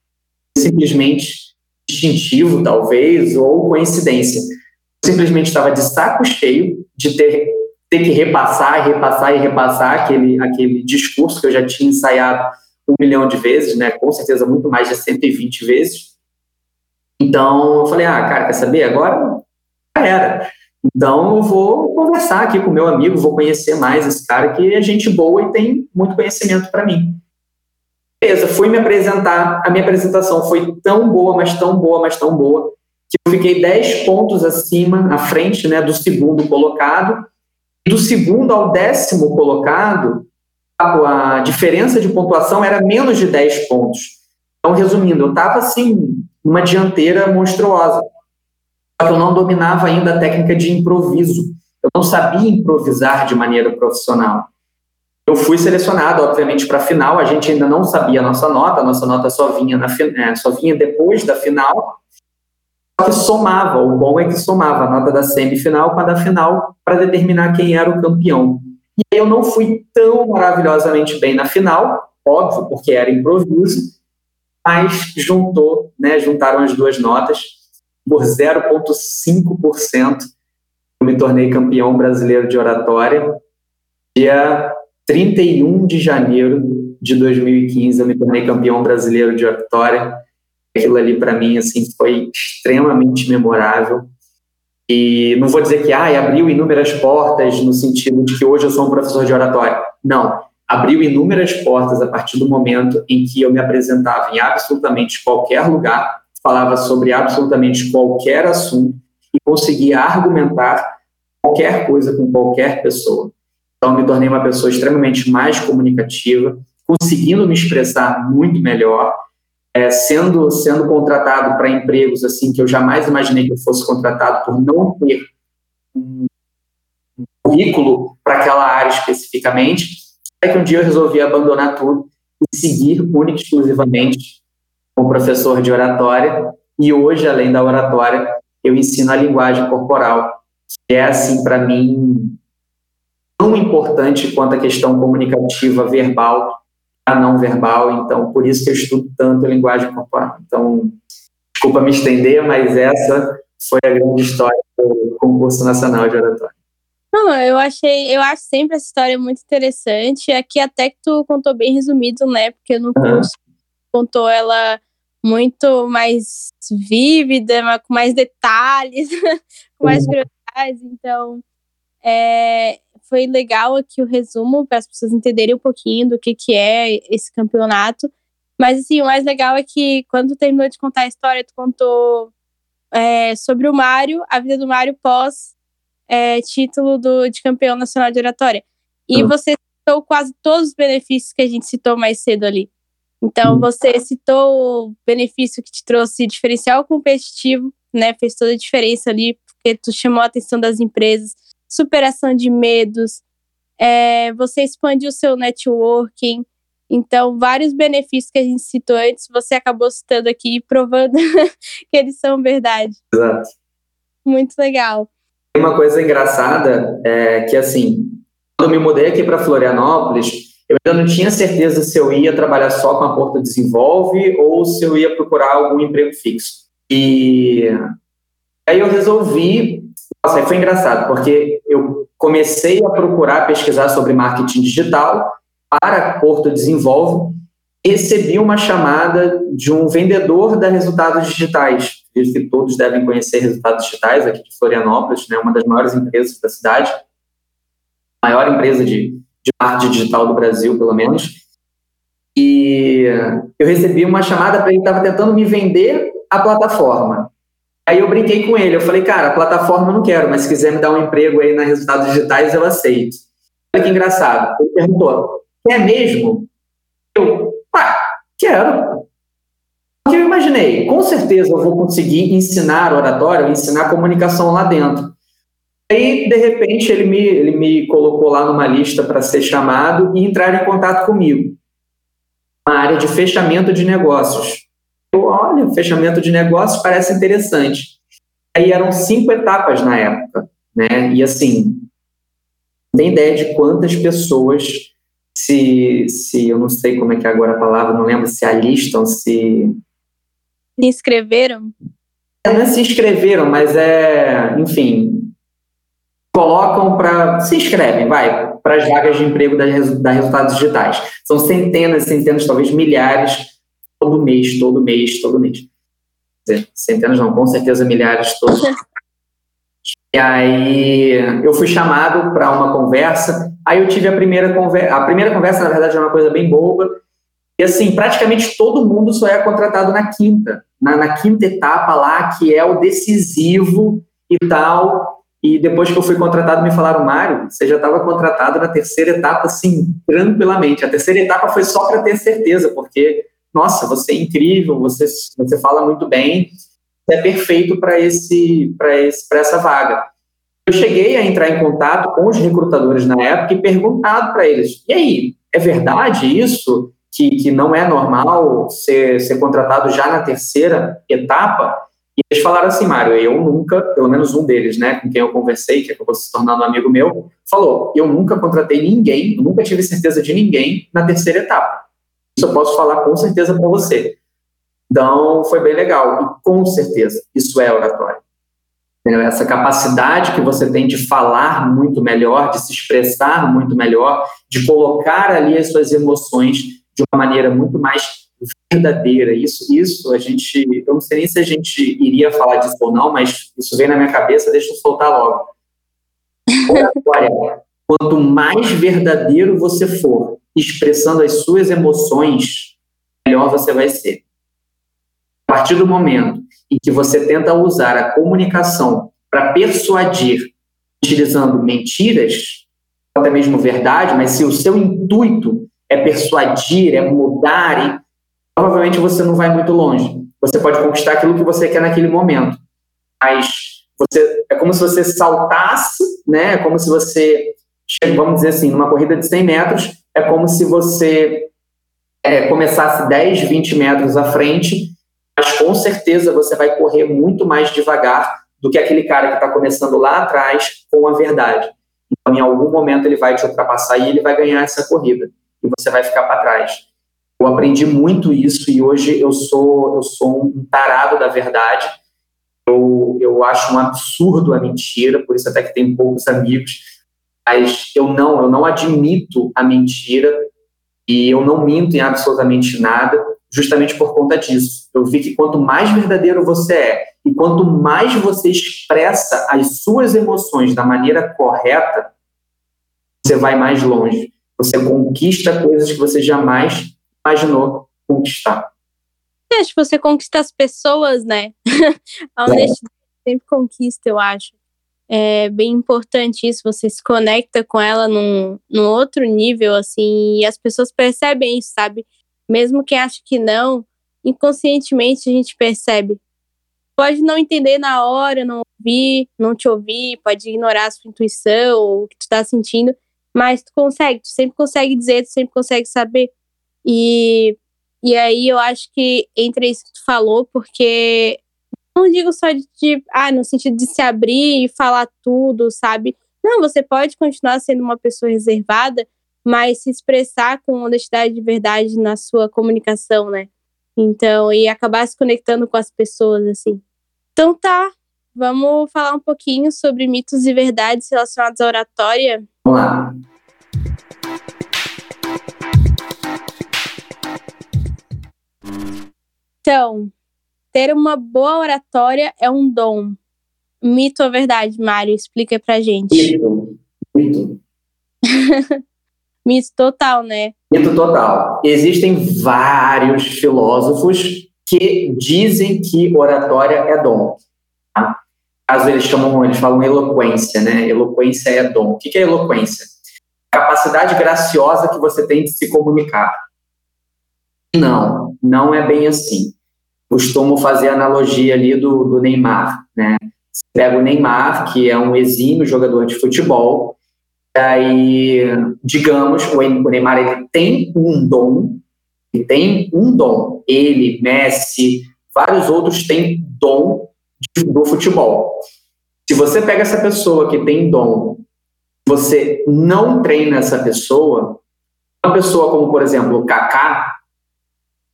Simplesmente instintivo, talvez, ou coincidência. Eu simplesmente estava de saco cheio de ter, ter que repassar e repassar e repassar aquele, aquele discurso que eu já tinha ensaiado um milhão de vezes, né? com certeza muito mais de 120 vezes. Então, eu falei, ah, cara, quer saber? Agora já era. Então, eu vou conversar aqui com meu amigo, vou conhecer mais esse cara que é gente boa e tem muito conhecimento para mim. Beleza, fui me apresentar. A minha apresentação foi tão boa, mas tão boa, mas tão boa, que eu fiquei 10 pontos acima, à frente né, do segundo colocado. Do segundo ao décimo colocado, a, diferença de pontuação era menos de 10 pontos. Então, resumindo, eu estava assim, numa dianteira monstruosa. Só que eu não dominava ainda a técnica de improviso. Eu não sabia improvisar de maneira profissional. Eu fui selecionado, obviamente, para a final. A gente ainda não sabia a nossa nota, a nossa nota só vinha, na, é, só vinha depois da final. Só que somava, o bom é que somava a nota da semifinal com a da final para determinar quem era o campeão. E eu não fui tão maravilhosamente bem na final, óbvio, porque era improviso, mas juntou, né, juntaram as duas notas por 0,5%. Eu me tornei campeão brasileiro de oratória. Dia 31 de janeiro de 2015, eu me tornei campeão brasileiro de oratória. Aquilo ali, para mim, assim, foi extremamente memorável. E não vou dizer que ah, abriu inúmeras portas no sentido de que hoje eu sou um professor de oratória. Não, abriu inúmeras portas a partir do momento em que eu me apresentava em absolutamente qualquer lugar, falava sobre absolutamente qualquer assunto e conseguia argumentar qualquer coisa com qualquer pessoa. Então, me tornei uma pessoa extremamente mais comunicativa, conseguindo me expressar muito melhor, é, sendo, sendo contratado para empregos assim que eu jamais imaginei que eu fosse contratado por não ter um currículo para aquela área especificamente. É que um dia eu resolvi abandonar tudo e seguir única e exclusivamente como professor de oratória. E hoje, além da oratória, eu ensino a linguagem corporal, que é, assim, para mim, tão importante quanto a questão comunicativa verbal, não verbal. Então, por isso que eu estudo tanto a linguagem corporal. Então, desculpa me estender, mas essa foi a grande história do concurso nacional de oratória. Não, eu achei, eu acho sempre essa história muito interessante. Aqui até que tu contou bem resumido, né? Porque no curso uhum. contou ela muito mais vívida, com mais detalhes, com mais curiosidades. Então, é, foi legal aqui o resumo para as pessoas entenderem um pouquinho do que, que é esse campeonato. Mas assim, o mais legal é que quando terminou de contar a história, tu contou é, sobre o Mário, a vida do Mário pós é, título do, de campeão nacional de oratória. E uhum. você citou quase todos os benefícios que a gente citou mais cedo ali. Então, uhum. você citou o benefício que te trouxe diferencial competitivo, né? Fez toda a diferença ali, porque tu chamou a atenção das empresas superação de medos, é, você expandiu o seu networking. Então, vários benefícios que a gente citou antes, você acabou citando aqui, provando que eles são verdade. Exato. Muito legal. Uma coisa engraçada é que, assim, quando eu me mudei aqui para Florianópolis, eu ainda não tinha certeza se eu ia trabalhar só com a Porta Desenvolve ou se eu ia procurar algum emprego fixo. E aí eu resolvi nossa, aí foi engraçado, porque eu comecei a procurar pesquisar sobre marketing digital para Porto Desenvolve recebi uma chamada de um vendedor da Resultados Digitais. Que todos devem conhecer Resultados Digitais aqui de Florianópolis, né, uma das maiores empresas da cidade, maior empresa de, de marketing digital do Brasil, pelo menos. E eu recebi uma chamada para ele estava tentando me vender a plataforma. Aí eu brinquei com ele, eu falei, cara, plataforma eu não quero, mas se quiser me dar um emprego aí na Resultados Digitais, eu aceito. Olha que engraçado. Ele perguntou, quer mesmo? Eu, ah, quero. Porque eu imaginei, com certeza eu vou conseguir ensinar oratório, ensinar comunicação lá dentro. Aí, de repente, ele me, ele me colocou lá numa lista para ser chamado e entrar em contato comigo. Uma área de fechamento de negócios. Olha, fechamento de negócios parece interessante. Aí eram cinco etapas na época, né? E assim, tem ideia de quantas pessoas se, se eu não sei como é que é agora a palavra, não lembro se alistam, se se inscreveram? É, não é se inscreveram, mas é, enfim, colocam para. Se inscrevem, vai, para as vagas de emprego da, da Resultados Digitais. São centenas, centenas, talvez milhares, todo mês, todo mês, todo mês. Centenas não, com certeza milhares todos. e aí eu fui chamado para uma conversa. Aí eu tive a primeira conversa. A primeira conversa, na verdade, era uma coisa bem boba. E assim, praticamente todo mundo só é contratado na quinta, na, na quinta etapa lá, que é o decisivo e tal. E depois que eu fui contratado, me falaram, Mário, você já estava contratado na terceira etapa, assim, tranquilamente. A terceira etapa foi só para ter certeza, porque, nossa, você é incrível, você, você fala muito bem, é perfeito para esse, esse, essa vaga. Eu cheguei a entrar em contato com os recrutadores na época e perguntado para eles, e aí, é verdade isso? Que, que não é normal ser, ser contratado já na terceira etapa? E eles falaram assim, Mário, eu nunca, pelo menos um deles, né, com quem eu conversei, que acabou se tornando um amigo meu, falou, eu nunca contratei ninguém, nunca tive certeza de ninguém na terceira etapa. Isso eu posso falar com certeza para você. Então, foi bem legal. E com certeza, isso é oratório. Essa capacidade que você tem de falar muito melhor, de se expressar muito melhor, de colocar ali as suas emoções de uma maneira muito mais verdadeira. Isso, isso a gente, eu não sei nem se a gente iria falar disso ou não, mas isso vem na minha cabeça, deixa eu soltar logo. Oratória. Quanto mais verdadeiro você for, expressando as suas emoções, melhor você vai ser. A partir do momento em que você tenta usar a comunicação para persuadir, utilizando mentiras, até mesmo verdade, mas se o seu intuito é persuadir, é mudar, provavelmente você não vai muito longe. Você pode conquistar aquilo que você quer naquele momento, mas você é como se você saltasse, né? É como se você, vamos dizer assim, numa corrida de 100 metros, é como se você é, começasse 10, 20 metros à frente, mas com certeza você vai correr muito mais devagar do que aquele cara que está começando lá atrás com a verdade. Então, em algum momento, ele vai te ultrapassar e ele vai ganhar essa corrida. E você vai ficar para trás. Eu aprendi muito isso e hoje eu sou eu sou um tarado da verdade. Eu, eu acho um absurdo a mentira, por isso até que tenho poucos amigos. Mas eu não, eu não admito a mentira e eu não minto em absolutamente nada, justamente por conta disso. Eu vi que quanto mais verdadeiro você é e quanto mais você expressa as suas emoções da maneira correta, você vai mais longe. Você conquista coisas que você jamais imaginou conquistar. Acho que você conquista as pessoas, né? a honestidade é. sempre conquista, eu acho. É bem importante isso, você se conecta com ela num, num outro nível, assim, e as pessoas percebem isso, sabe? Mesmo quem acha que não, inconscientemente a gente percebe. Pode não entender na hora, não ouvir, não te ouvir, pode ignorar a sua intuição, o que tu tá sentindo, mas tu consegue, tu sempre consegue dizer, tu sempre consegue saber. E, e aí eu acho que entre isso que tu falou, porque não digo só de, de, ah, no sentido de se abrir e falar tudo, sabe? Não, você pode continuar sendo uma pessoa reservada, mas se expressar com honestidade de verdade na sua comunicação, né? Então, e acabar se conectando com as pessoas, assim. Então tá, vamos falar um pouquinho sobre mitos e verdades relacionados à oratória. Vamos lá. Então, ter uma boa oratória é um dom. Mito ou verdade, Mário? Explica pra gente. Mito. Mito. Mito total, né? Mito total. Existem vários filósofos que dizem que oratória é dom. Tá? Caso eles chamam, eles falam eloquência, né? Eloquência é dom. O que é eloquência? Capacidade graciosa que você tem de se comunicar. Não, não é bem assim. Costumo fazer a analogia ali do, do Neymar, né? Você pega o Neymar, que é um exímio jogador de futebol, aí, digamos, o Neymar ele tem um dom, ele tem um dom. Ele, Messi, vários outros têm dom do futebol. Se você pega essa pessoa que tem dom, você não treina essa pessoa, uma pessoa como, por exemplo, o Kaká,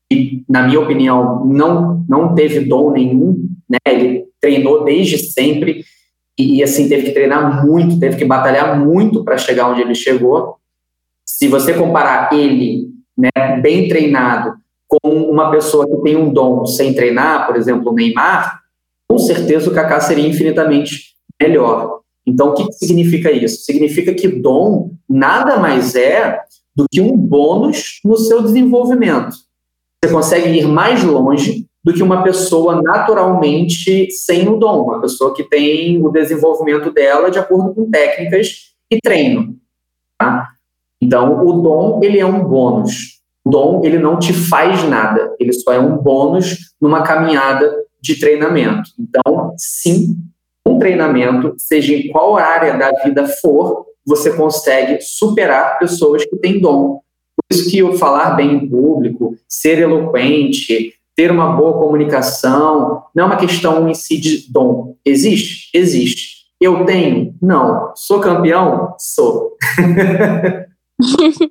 que, na minha opinião, não, não teve dom nenhum, né? ele treinou desde sempre e, assim, teve que treinar muito, teve que batalhar muito para chegar onde ele chegou. Se você comparar ele, né, bem treinado, com uma pessoa que tem um dom sem treinar, por exemplo, o Neymar, com certeza o Kaká seria infinitamente melhor. Então, o que significa isso? Significa que dom nada mais é do que um bônus no seu desenvolvimento. Você consegue ir mais longe do que uma pessoa naturalmente sem o dom, uma pessoa que tem o desenvolvimento dela de acordo com técnicas e treino. Tá? Então, o dom ele é um bônus. O dom ele não te faz nada, ele só é um bônus numa caminhada de treinamento. Então, sim, um treinamento, seja em qual área da vida for, você consegue superar pessoas que têm dom. Por isso que o falar bem em público, ser eloquente, ter uma boa comunicação, não é uma questão em si de dom. Existe? Existe. Eu tenho? Não. Sou campeão? Sou.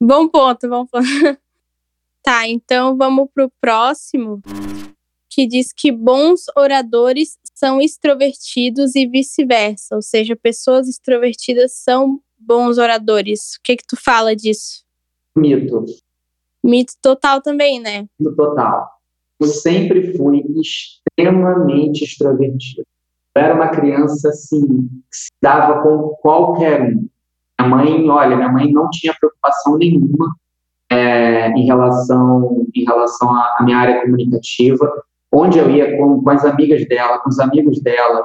bom ponto, bom ponto. Tá, então vamos para o próximo que diz que bons oradores são extrovertidos e vice-versa, ou seja, pessoas extrovertidas são bons oradores. O que que tu fala disso? Mito. Mito total também, né? Mito total. Eu sempre fui extremamente extrovertido. Eu era uma criança assim que se dava com qualquer um. Minha mãe, olha, minha mãe não tinha preocupação nenhuma é, em relação em relação à minha área comunicativa onde eu ia com, com as amigas dela, com os amigos dela,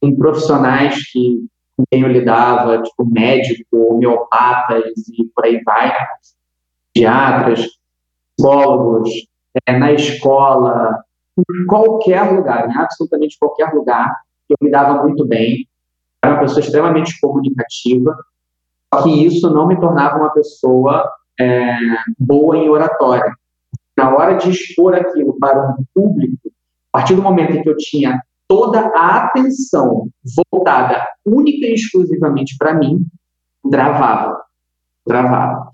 com profissionais que, com quem eu lidava, tipo médico, homeopatas e por aí vai, pediatras, psicólogos, é, na escola, em qualquer lugar, em absolutamente qualquer lugar, eu me dava muito bem, era uma pessoa extremamente comunicativa, só que isso não me tornava uma pessoa é, boa em oratória. Na hora de expor aquilo para um público, a partir do momento em que eu tinha toda a atenção voltada única e exclusivamente para mim, travava, travava.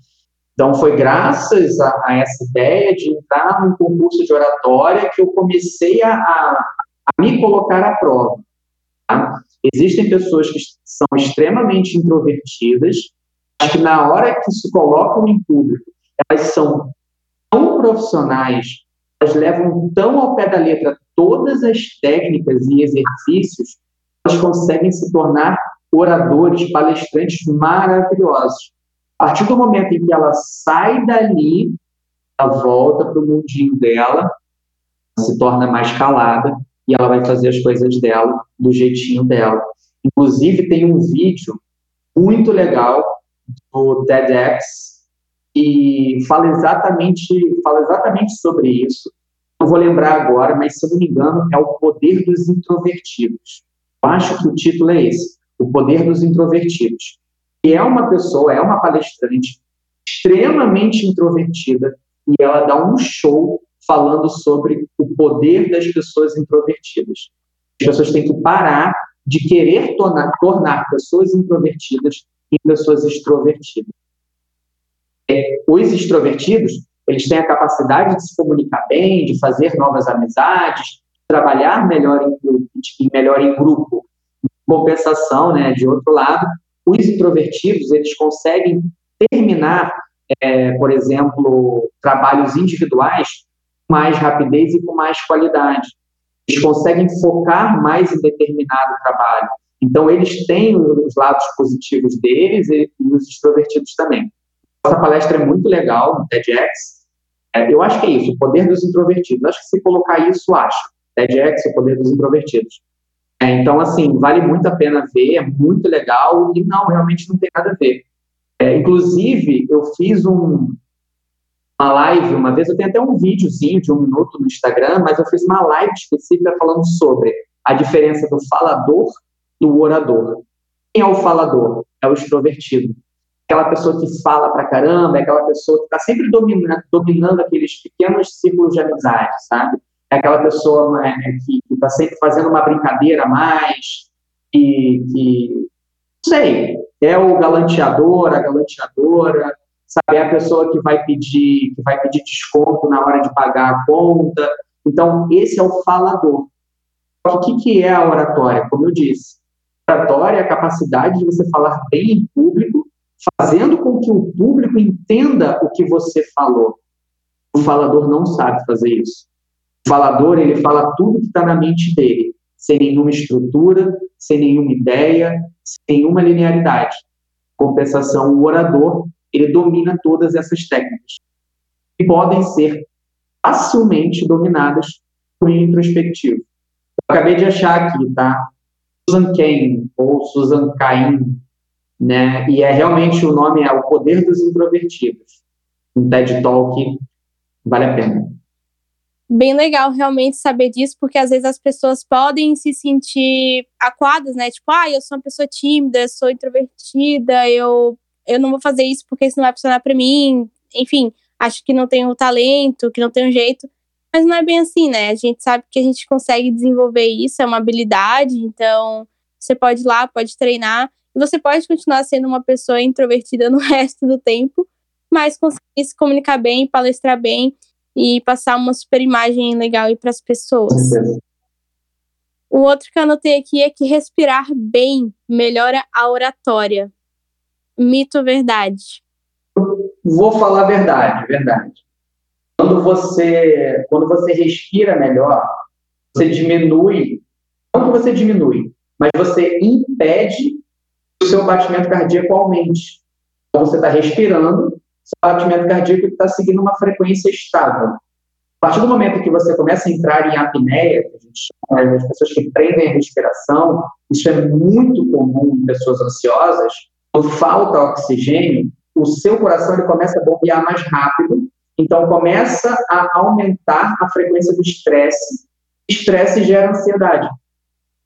Então, foi graças a, a, essa ideia de entrar num concurso de oratória que eu comecei a, a, a me colocar à prova. Tá? Existem pessoas que são extremamente introvertidas, mas que na hora que se colocam em público, elas são tão profissionais, elas levam tão ao pé da letra todas as técnicas e exercícios, elas conseguem se tornar oradores, palestrantes maravilhosos. A partir do momento em que ela sai dali, ela volta para o mundinho dela, se torna mais calada e ela vai fazer as coisas dela do jeitinho dela. Inclusive, tem um vídeo muito legal do TEDx e fala exatamente, fala exatamente sobre isso. Não vou lembrar agora, mas se eu não me engano, é o poder dos introvertidos. Eu acho que o título é esse, o poder dos introvertidos. E é uma pessoa, é uma palestrante extremamente introvertida e ela dá um show falando sobre o poder das pessoas introvertidas. As pessoas têm que parar de querer tornar, tornar pessoas introvertidas em pessoas extrovertidas é, os extrovertidos, eles têm a capacidade de se comunicar bem, de fazer novas amizades, trabalhar melhor em grupo, melhor em grupo. Compensação, né, de outro lado, os introvertidos, eles conseguem terminar, é, por exemplo, trabalhos individuais mais rapidez e com mais qualidade. Eles conseguem focar mais em determinado trabalho. Então, eles têm os lados positivos deles e, e os extrovertidos também. Essa palestra é muito legal no TEDx. É, eu acho que é isso, o poder dos introvertidos. Acho que se colocar isso, acho. TEDx, o poder dos introvertidos. É, então, assim, vale muito a pena ver, é muito legal e não, realmente não tem nada a ver. É, inclusive, eu fiz um, uma live uma vez, eu tenho até um videozinho de um minuto no Instagram, mas eu fiz uma live específica falando sobre a diferença do falador do orador. Quem é o falador? É o extrovertido. Aquela pessoa que fala pra caramba, é aquela pessoa que está sempre dominando, dominando aqueles pequenos círculos de amizade, sabe? É aquela pessoa é, que está sempre fazendo uma brincadeira a mais, que, que, não sei, é o galanteador, a galanteadora, sabe? É a pessoa que vai pedir, que vai pedir desconto na hora de pagar a conta. Então, esse é o falador. O que, que é a oratória? Como eu disse, oratória é a capacidade de você falar bem em público, fazendo com que o público entenda o que você falou. O falador não sabe fazer isso. O falador, ele fala tudo que está na mente dele, sem nenhuma estrutura, sem nenhuma ideia, sem nenhuma linearidade. Compensação, o orador, ele domina todas essas técnicas e podem ser facilmente dominadas por introspectivo. Eu acabei de achar aqui, tá? Susan Cain, ou Susan Cain, né? E é realmente o nome é O Poder dos Introvertidos. Um TED Talk, vale a pena. Bem legal realmente saber disso, porque às vezes as pessoas podem se sentir aquadas, né? Tipo, ah, eu sou uma pessoa tímida, eu sou introvertida, eu eu não vou fazer isso porque isso não vai funcionar para mim. Enfim, acho que não tenho talento, que não tenho jeito. Mas não é bem assim, né? A gente sabe que a gente consegue desenvolver isso, é uma habilidade, então você pode ir lá, pode treinar, você pode continuar sendo uma pessoa introvertida no resto do tempo, mas conseguir se comunicar bem, palestrar bem e passar uma super imagem legal para as pessoas. O outro que eu anotei aqui é que respirar bem melhora a oratória. Mito ou verdade? Vou falar a verdade, verdade. Quando você, quando você respira melhor, você diminui, não que você diminui, mas você impede seu batimento cardíaco aumente. Então, você está respirando, seu batimento cardíaco está seguindo uma frequência estável. A partir do momento que você começa a entrar em apneia, a gente chama as pessoas que prendem a respiração, isso é muito comum em pessoas ansiosas, quando falta oxigênio, o seu coração ele começa a bombear mais rápido, então começa a aumentar a frequência do estresse. Estresse gera ansiedade.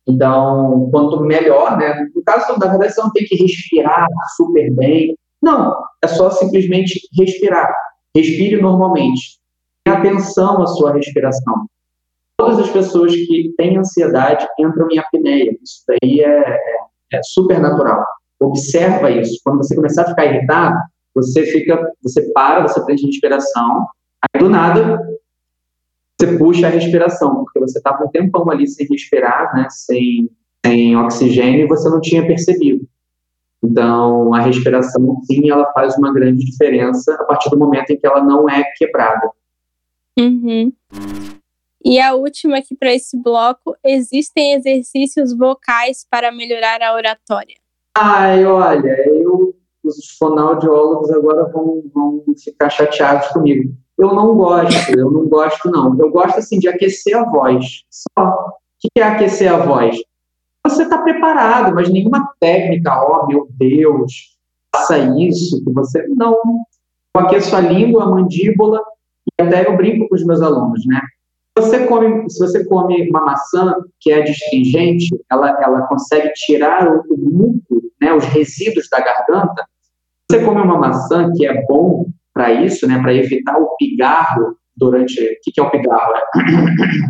Então, quanto melhor, né? No caso, na verdade, você não tem que respirar super bem. Não, é só simplesmente respirar. Respire normalmente. Tenha atenção à sua respiração. Todas as pessoas que têm ansiedade entram em apneia. Isso daí é, é, é super natural. Observa isso. Quando você começar a ficar irritado, você fica, você para, você prende a respiração, aí do nada você puxa a respiração, porque você estava um tempão ali sem respirar, né, sem, sem oxigênio, e você não tinha percebido. Então, a respiração, sim, ela faz uma grande diferença a partir do momento em que ela não é quebrada. Uhum. E a última aqui para esse bloco: existem exercícios vocais para melhorar a oratória? Ai, olha, eu, os fonoaudiólogos agora vão, vão ficar chateados comigo. Eu não gosto, eu não gosto, não. Eu gosto, assim, de aquecer a voz. Só. O que é aquecer a voz? Você está preparado, mas nenhuma técnica, oh, meu Deus, faça isso, que você. Não. Eu aqueço a língua, a mandíbula, e até eu brinco com os meus alunos, né? você come, se você come uma maçã que é astringente, ela, ela consegue tirar o, o muco, né, os resíduos da garganta. Você come uma maçã que é bom para isso, né, para evitar o pigarro durante. O que, que é o pigarro? É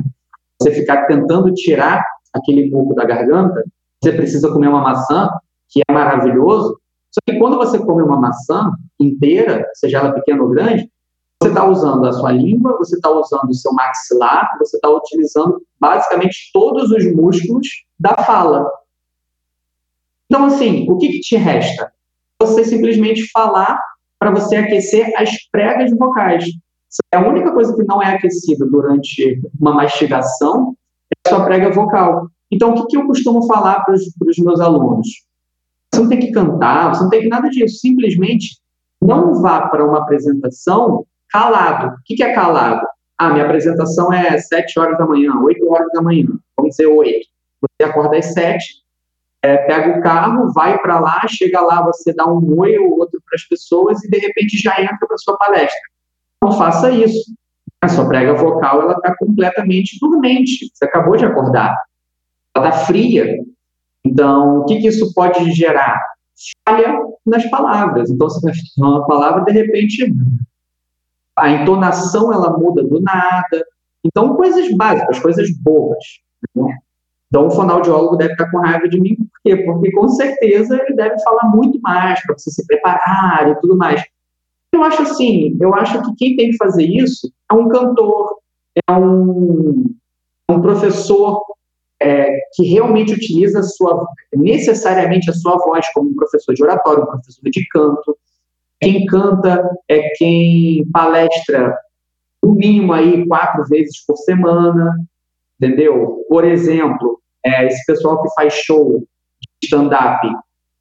você ficar tentando tirar aquele muco da garganta, você precisa comer uma maçã, que é maravilhoso. Só que quando você come uma maçã inteira, seja ela pequena ou grande, você está usando a sua língua, você está usando o seu maxilar, você está utilizando basicamente todos os músculos da fala. Então, assim, o que, que te resta? Você simplesmente falar para você aquecer as pregas vocais. A única coisa que não é aquecida durante uma mastigação é a sua prega vocal. Então, o que, que eu costumo falar para os meus alunos? Você não tem que cantar, você não tem que nada disso. Simplesmente não vá para uma apresentação calado. O que, que é calado? Ah, minha apresentação é 7 horas da manhã, 8 horas da manhã. Vamos dizer 8. Você acorda às 7, é, pega o carro, vai para lá, chega lá, você dá um oi ou outro para as pessoas e de repente já entra para sua palestra. Não faça isso. A sua prega vocal ela está completamente dormente. Você acabou de acordar. Ela está fria. Então, o que, que isso pode gerar? Falha nas palavras. Então, você vai falar uma palavra, de repente, a entonação ela muda do nada. Então, coisas básicas, coisas bobas. Né? Então, o fonoaudiólogo deve estar com raiva de mim, por quê? Porque, com certeza, ele deve falar muito mais para você se preparar e tudo mais. Eu acho assim, eu acho que quem tem que fazer isso é um cantor, é um, um professor é, que realmente utiliza sua, necessariamente a sua voz como um professor de oratório, um professor de canto. Quem canta é quem palestra no mínimo aí quatro vezes por semana, entendeu? Por exemplo, é, esse pessoal que faz show de stand-up,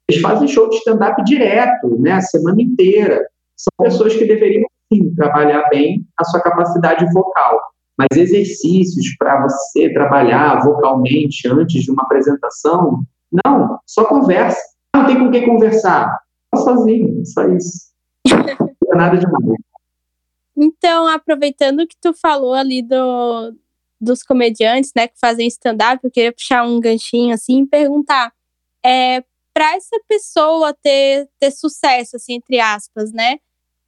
eles fazem show de stand-up direto, né, a semana inteira. São pessoas que deveriam, sim, trabalhar bem a sua capacidade vocal. Mas exercícios para você trabalhar vocalmente antes de uma apresentação, não, só conversa. Não tem com quem conversar. Só sozinho, só isso. Não é nada demais. Então, aproveitando que tu falou ali do, dos comediantes, né, que fazem stand-up, eu queria puxar um ganchinho assim e perguntar, é, para essa pessoa ter, ter sucesso, assim, entre aspas, né,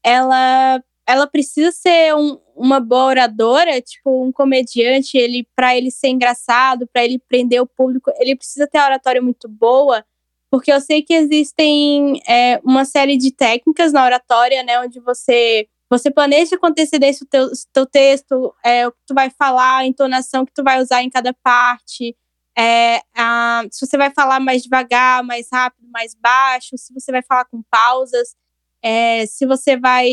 ela, ela precisa ser um, uma boa oradora, tipo, um comediante, ele para ele ser engraçado, para ele prender o público, ele precisa ter uma oratória muito boa, porque eu sei que existem é, uma série de técnicas na oratória, né, onde você você planeja com antecedência o teu, teu texto, é, o que tu vai falar, a entonação que tu vai usar em cada parte, é, a, se você vai falar mais devagar, mais rápido, mais baixo, se você vai falar com pausas, é, se você vai,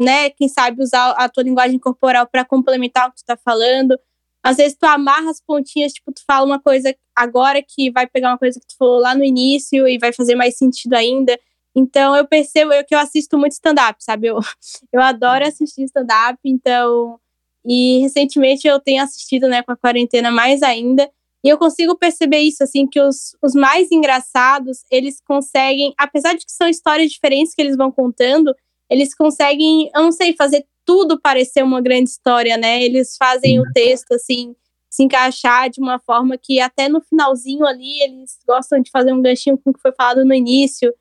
né, quem sabe usar a tua linguagem corporal para complementar o que tu tá falando. Às vezes tu amarra as pontinhas, tipo, tu fala uma coisa agora que vai pegar uma coisa que tu falou lá no início e vai fazer mais sentido ainda. Então eu percebo eu, que eu assisto muito stand-up, sabe? Eu, eu adoro assistir stand-up, então. E recentemente eu tenho assistido, né, com a quarentena mais ainda. E eu consigo perceber isso, assim, que os, os mais engraçados, eles conseguem, apesar de que são histórias diferentes que eles vão contando, eles conseguem, eu não sei, fazer tudo parecer uma grande história, né? Eles fazem o texto, assim, se encaixar de uma forma que até no finalzinho ali eles gostam de fazer um ganchinho com o que foi falado no início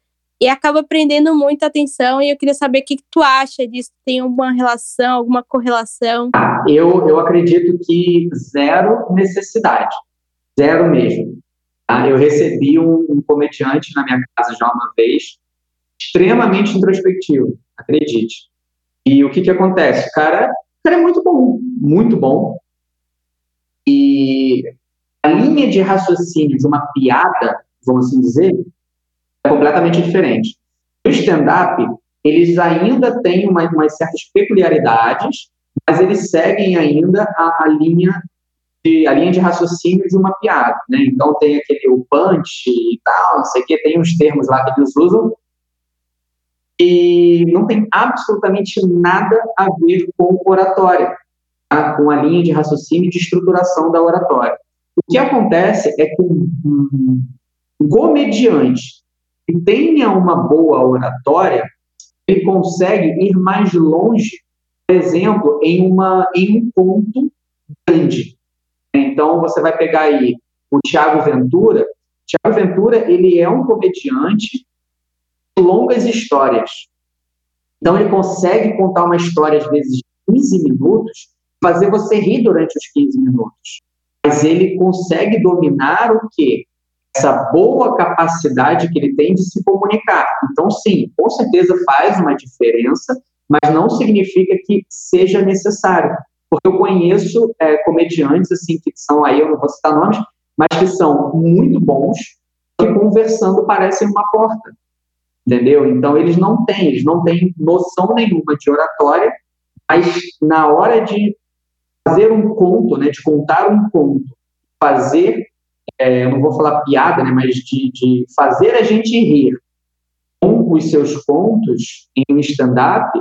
e acaba prendendo muita atenção. E eu queria saber o que, que tu acha disso. Tem alguma relação, alguma correlação? Eu, eu acredito que zero necessidade, zero mesmo. Tá? Eu recebi um, um comediante na minha casa já uma vez, extremamente introspectivo, acredite. E o que, que acontece? O cara, o cara é muito bom, muito bom. E a linha de raciocínio de uma piada, vamos assim dizer, é completamente diferente. No stand-up, eles ainda têm uma, umas certas peculiaridades, mas eles seguem ainda a, a, linha de, a linha de raciocínio de uma piada, né? Então tem aquele o punch e tal, não sei o que, tem uns termos lá que eles usam e não tem absolutamente nada a ver com oratória, tá? com a linha de raciocínio de estruturação da oratória. O que acontece é que um, um comediante que tenha uma boa oratória, ele consegue ir mais longe, por exemplo, em, uma, em um ponto grande. Então, você vai pegar aí o Tiago Ventura. Tiago Ventura, ele é um comediante de longas histórias. Então, ele consegue contar uma história, às vezes, de 15 minutos, fazer você rir durante os 15 minutos. Mas ele consegue dominar o quê? Essa boa capacidade que ele tem de se comunicar. Então, sim, com certeza faz uma diferença, mas não significa que seja necessário. Porque eu conheço é, comediantes, assim, que são aí, eu não vou citar nomes, mas que são muito bons, que conversando parecem uma porta. Entendeu? Então, eles não têm, eles não têm noção nenhuma de oratória, Mas na hora de fazer um conto, né, de contar um conto, fazer, é, eu não vou falar piada, né, mas de, de fazer a gente rir com os seus contos em um stand-up,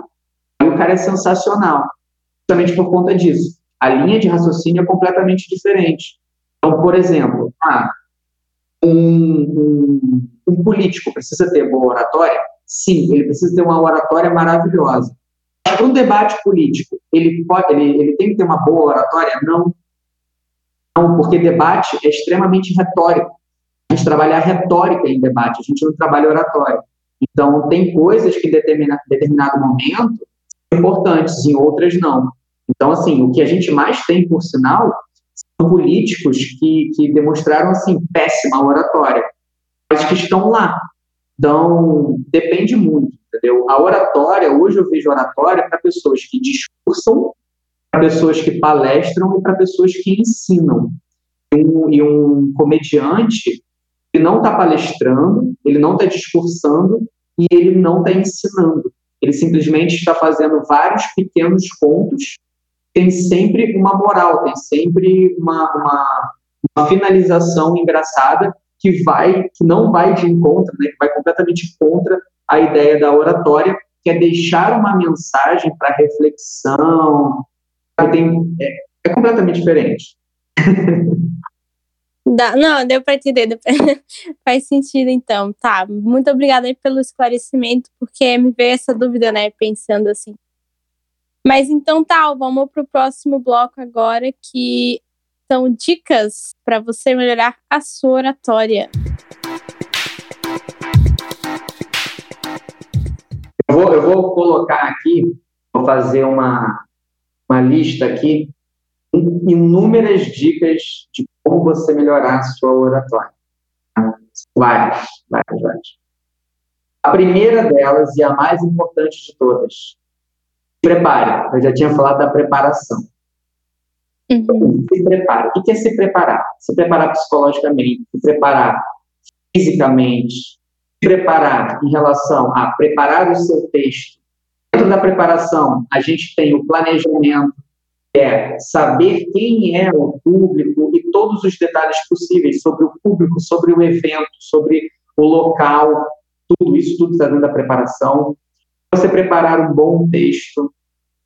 o cara é sensacional, justamente por conta disso. A linha de raciocínio é completamente diferente. Então, por exemplo, ah, um, um, um político precisa ter boa oratória? Sim, ele precisa ter uma oratória maravilhosa. Para um debate político, ele, pode, ele, ele tem que ter uma boa oratória? Não. Não, porque debate é extremamente retórico. A gente trabalha a retórica em debate, a gente não trabalha oratória. Então, tem coisas que em determina, determinado momento são importantes, em outras não. Então, assim, o que a gente mais tem, por sinal, são políticos que, que demonstraram, assim, péssima oratória, mas que estão lá. Então, depende muito, entendeu? A oratória, hoje eu vejo oratória para pessoas que discursam, para pessoas que palestram e para pessoas que ensinam. Um, e um comediante ele não está palestrando, ele não está discursando e ele não está ensinando. Ele simplesmente está fazendo vários pequenos contos, tem sempre uma moral, tem sempre uma, uma, uma finalização engraçada que vai, que não vai de encontro, né, que vai completamente contra a ideia da oratória, que é deixar uma mensagem para reflexão. Tem, é, é completamente diferente. Dá, não, deu para entender. Faz sentido, então. Tá. Muito obrigada aí pelo esclarecimento, porque me veio essa dúvida, né? Pensando assim. Mas então tá, vamos para o próximo bloco agora, que são dicas para você melhorar a sua oratória. Eu vou, eu vou colocar aqui, vou fazer uma, uma lista aqui, inúmeras dicas de como você melhorar a sua oratória. Várias, várias, várias. A primeira delas, e a mais importante de todas, prepare. Eu já tinha falado da preparação. Uhum. Se prepare. O que é se preparar? Se preparar psicologicamente, se preparar fisicamente, se preparar em relação a preparar o seu texto. Dentro da preparação, a gente tem o planejamento, é saber quem é o público e todos os detalhes possíveis sobre o público, sobre o evento, sobre o local, tudo isso, tudo está dentro da preparação. Você preparar um bom texto,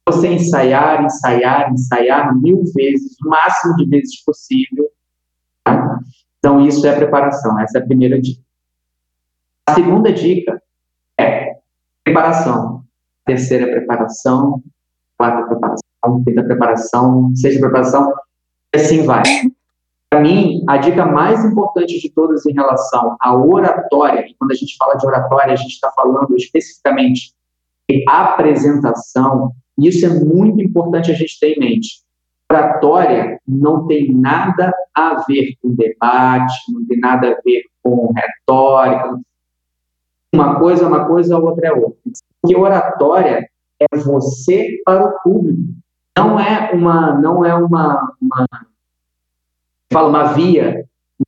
você ensaiar, ensaiar, ensaiar mil vezes, o máximo de vezes possível. Tá? Então, isso é preparação, essa é a primeira dica. A segunda dica é preparação. Terceira preparação, quarta preparação quinta preparação, sexta preparação, e assim vai. Para mim, a dica mais importante de todas em relação à oratória, e quando a gente fala de oratória, a gente está falando especificamente de apresentação, e isso é muito importante a gente ter em mente. Oratória não tem nada a ver com debate, não tem nada a ver com retórica. Uma coisa é uma coisa, a outra é outra. Porque oratória é você para o público não é uma, não é uma, uma fala uma via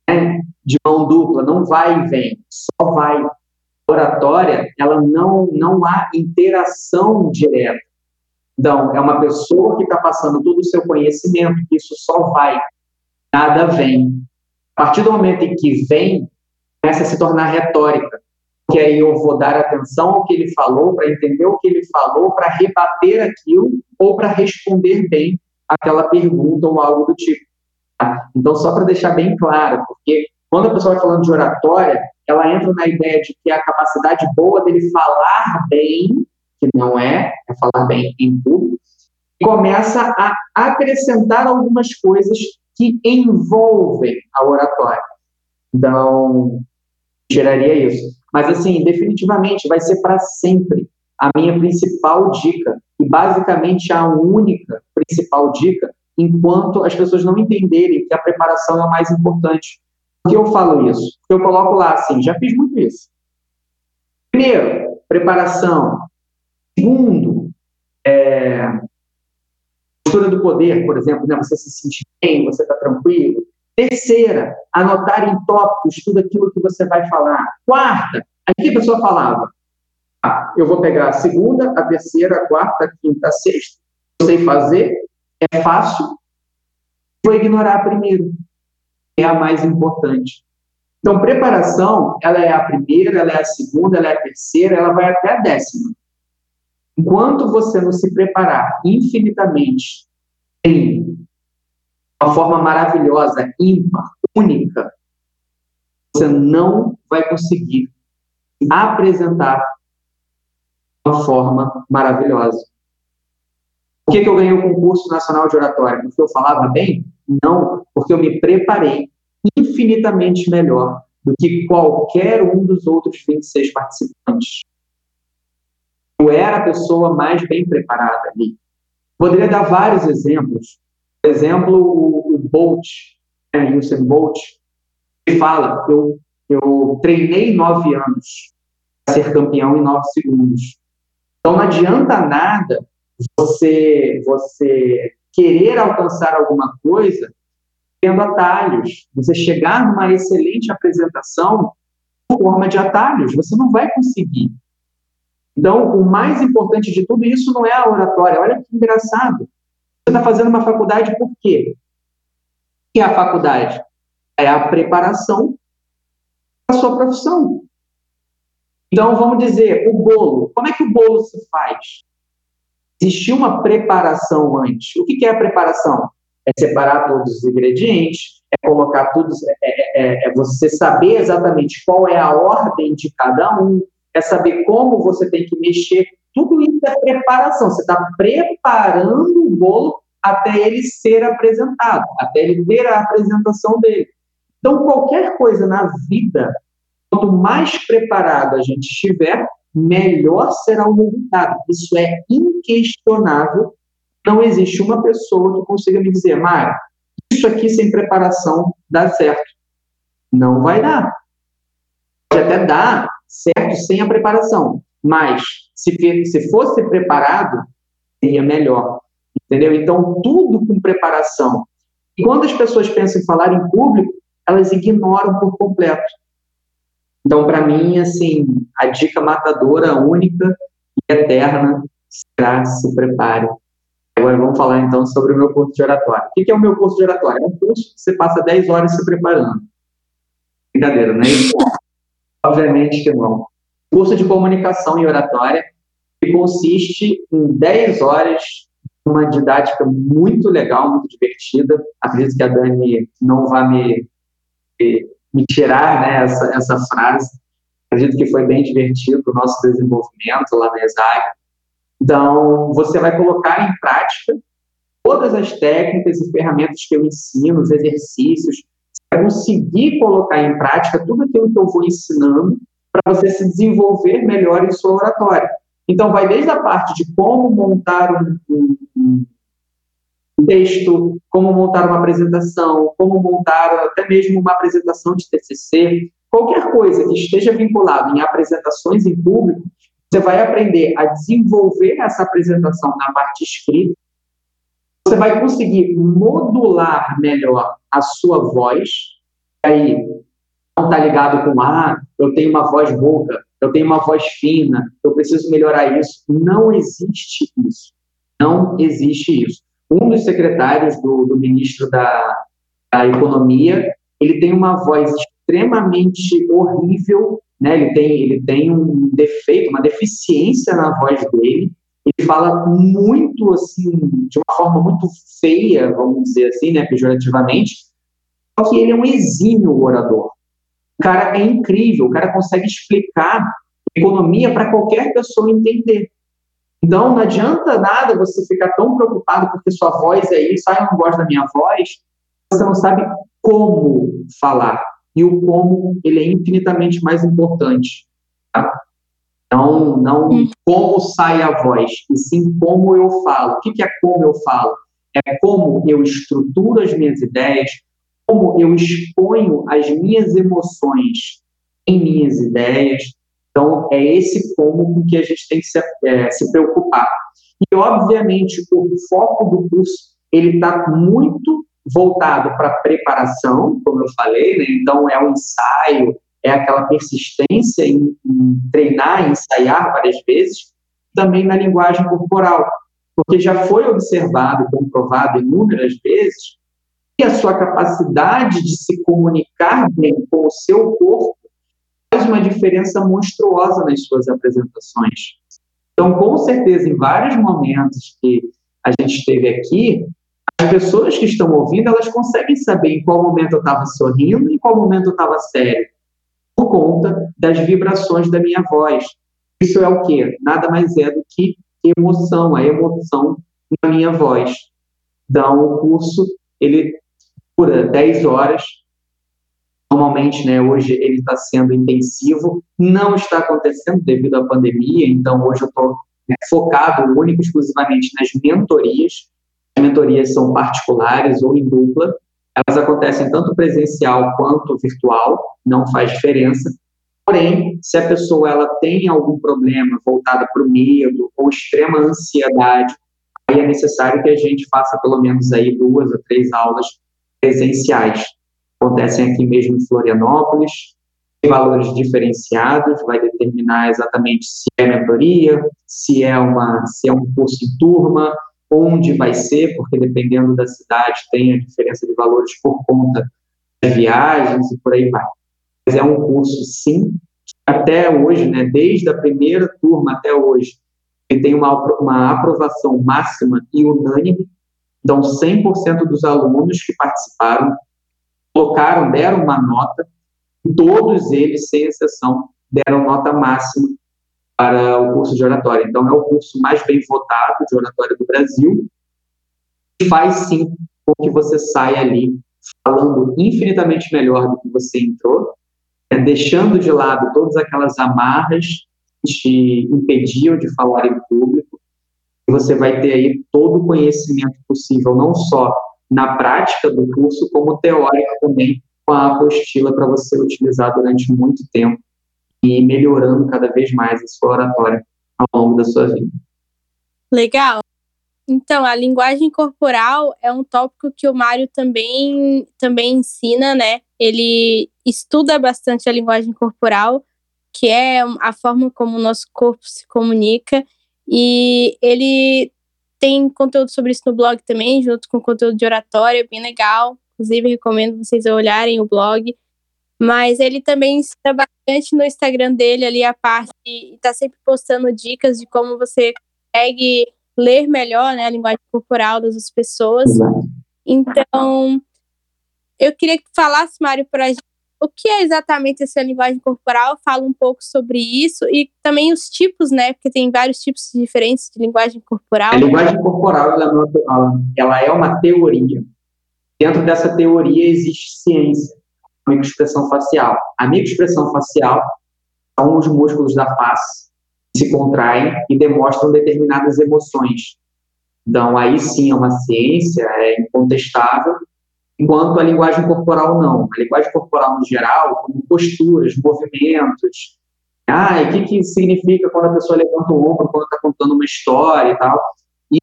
né, de mão dupla, não vai e vem, só vai. Oratória, ela não, não há interação direta. Então, é uma pessoa que está passando todo o seu conhecimento, isso só vai, nada vem. A partir do momento em que vem, começa a se tornar retórica que aí eu vou dar atenção ao que ele falou, para entender o que ele falou, para rebater aquilo ou para responder bem aquela pergunta ou algo do tipo. Tá? Então, só para deixar bem claro, porque quando a pessoa vai falando de oratória, ela entra na ideia de que a capacidade boa dele falar bem, que não é, é falar bem em público, e começa a acrescentar algumas coisas que envolvem a oratória. Então, geraria isso. Mas, assim, definitivamente vai ser para sempre a minha principal dica, e basicamente a única principal dica, enquanto as pessoas não entenderem que a preparação é a mais importante. Por que eu falo isso? Eu coloco lá assim, já fiz muito isso. Primeiro, preparação. Segundo, é, postura do poder, por exemplo, né? você se sente bem, você está tranquilo. Terceira, anotar em tópicos tudo aquilo que você vai falar. Quarta, aí a pessoa falava? Ah, eu vou pegar a segunda, a terceira, a quarta, a quinta, a sexta, eu sei fazer, é fácil, vou ignorar primeiro, é a mais importante. Então, preparação, ela é a primeira, ela é a segunda, ela é a terceira, ela vai até a décima. Enquanto você não se preparar infinitamente em uma forma maravilhosa, ímpar, única, você não vai conseguir apresentar uma forma maravilhosa. Por que, que eu ganhei o concurso nacional de oratória? Porque eu falava bem? Não, porque eu me preparei infinitamente melhor do que qualquer um dos outros 26 participantes. Eu era a pessoa mais bem preparada ali. Poderia dar vários exemplos. Exemplo, o, o Bolt, né, Usain Bolt, ele fala, eu, eu treinei nove anos para ser campeão em nove segundos. Então não adianta nada você, você querer alcançar alguma coisa tendo atalhos. Você chegar numa excelente apresentação por forma de atalhos, você não vai conseguir. Então, o mais importante de tudo isso não é a oratória. Olha que engraçado. Está fazendo uma faculdade por quê? O que é a faculdade? É a preparação para a sua profissão. Então, vamos dizer, o bolo. Como é que o bolo se faz? Existiu uma preparação antes. O que é a preparação? É separar todos os ingredientes, é colocar tudo, é, é, é você saber exatamente qual é a ordem de cada um, é saber como você tem que mexer. Tudo isso é preparação. Você está preparando o bolo até ele ser apresentado, até ele ter a apresentação dele. Então, qualquer coisa na vida, quanto mais preparado a gente estiver, melhor será o resultado. Isso é inquestionável. Não existe uma pessoa que consiga me dizer, Mário, isso aqui sem preparação dá certo. Não vai dar. Pode até dar certo sem a preparação, mas se, se fosse preparado, seria melhor. Entendeu? Então, tudo com preparação. E quando as pessoas pensam em falar em público, elas ignoram por completo. Então, para mim, assim, a dica matadora, única e eterna será se prepare. Agora vamos falar então sobre o meu curso de oratória. O que é o meu curso de oratória? É um curso que você passa 10 horas se preparando. Brincadeira, né? Obviamente que não. Curso de comunicação e oratória, que consiste em 10 horas uma didática muito legal, muito divertida. Acredito que a Dani não vai me, me tirar né, essa, essa frase. Acredito que foi bem divertido o nosso desenvolvimento lá na ESAG. Então, você vai colocar em prática todas as técnicas e ferramentas que eu ensino, os exercícios, vai conseguir colocar em prática tudo aquilo que eu vou ensinando para você se desenvolver melhor em sua oratória. Então, vai desde a parte de como montar um, um, um texto, como montar uma apresentação, como montar até mesmo uma apresentação de TCC, qualquer coisa que esteja vinculado em apresentações em público, você vai aprender a desenvolver essa apresentação na parte escrita, você vai conseguir modular melhor a sua voz, aí não está ligado com, ah, eu tenho uma voz rouca, eu tenho uma voz fina, eu preciso melhorar isso. Não existe isso. Não existe isso. Um dos secretários do, do ministro da, da Economia, ele tem uma voz extremamente horrível, né? Ele tem, ele tem um defeito, uma deficiência na voz dele. Ele fala muito assim, de uma forma muito feia, vamos dizer assim, né, pejorativamente. Só que ele é um exímio orador. O cara é incrível, o cara consegue explicar economia para qualquer pessoa entender. Então, não adianta nada você ficar tão preocupado porque sua voz é isso, ah, eu não gosto da minha voz, você não sabe como falar. E o como, ele é infinitamente mais importante. Tá? Então, não hum. como sai a voz, e sim como eu falo. O que é como eu falo? É como eu estruturo as minhas ideias, como eu exponho as minhas emoções em minhas ideias. Então, é esse como com que a gente tem que se, é, se preocupar. E, obviamente, o foco do curso ele está muito voltado para preparação, como eu falei, né? então é o ensaio, é aquela persistência em, em treinar, ensaiar várias vezes, também na linguagem corporal. porque já foi observado, comprovado inúmeras vezes, a sua capacidade de se comunicar bem com o seu corpo faz uma diferença monstruosa nas suas apresentações. Então, com certeza, em vários momentos que a gente esteve aqui, as pessoas que estão ouvindo, elas conseguem saber em qual momento eu estava sorrindo e em qual momento eu estava sério, por conta das vibrações da minha voz. Isso é o quê? Nada mais é do que emoção, a emoção na minha voz. Então, o curso, ele dura 10 horas, Normalmente, né, hoje ele está sendo intensivo, não está acontecendo devido à pandemia, então hoje eu estou né, focado único exclusivamente nas mentorias. As mentorias são particulares ou em dupla, elas acontecem tanto presencial quanto virtual, não faz diferença. Porém, se a pessoa ela tem algum problema voltado para o medo ou extrema ansiedade, aí é necessário que a gente faça pelo menos aí duas ou três aulas presenciais acontecem aqui mesmo em Florianópolis, tem valores diferenciados, vai determinar exatamente se é mentoria, se é, uma, se é um curso em turma, onde vai ser, porque dependendo da cidade tem a diferença de valores por conta das viagens e por aí vai. Mas é um curso, sim, que até hoje, né, desde a primeira turma até hoje, ele tem uma, uma aprovação máxima e unânime, então 100% dos alunos que participaram colocaram, deram uma nota, todos eles, sem exceção, deram nota máxima para o curso de oratória. Então, é o curso mais bem votado de oratória do Brasil, e faz sim com que você saia ali falando infinitamente melhor do que você entrou, é, deixando de lado todas aquelas amarras que te impediam de falar em público, e você vai ter aí todo o conhecimento possível, não só na prática do curso, como teórica também, com a apostila para você utilizar durante muito tempo e melhorando cada vez mais a sua oratória ao longo da sua vida. Legal. Então, a linguagem corporal é um tópico que o Mário também, também ensina, né? Ele estuda bastante a linguagem corporal, que é a forma como o nosso corpo se comunica, e ele tem conteúdo sobre isso no blog também, junto com conteúdo de oratória, bem legal. Inclusive, recomendo vocês olharem o blog. Mas ele também ensina bastante no Instagram dele ali a parte e está sempre postando dicas de como você consegue ler melhor né, a linguagem corporal das pessoas. Então, eu queria que falasse, Mário, para a gente o que é exatamente essa linguagem corporal, fala um pouco sobre isso e também os tipos, né? Porque tem vários tipos diferentes de linguagem corporal. A linguagem corporal ela, é ela é uma teoria. Dentro dessa teoria existe ciência, microexpressão facial. A microexpressão facial são os músculos da face que se contraem e demonstram determinadas emoções. Então, aí sim é uma ciência, é incontestável, enquanto a linguagem corporal não. A linguagem corporal, no geral, como posturas, movimentos. Ah, o que, que significa quando a pessoa levanta o ombro, quando está contando uma história e tal.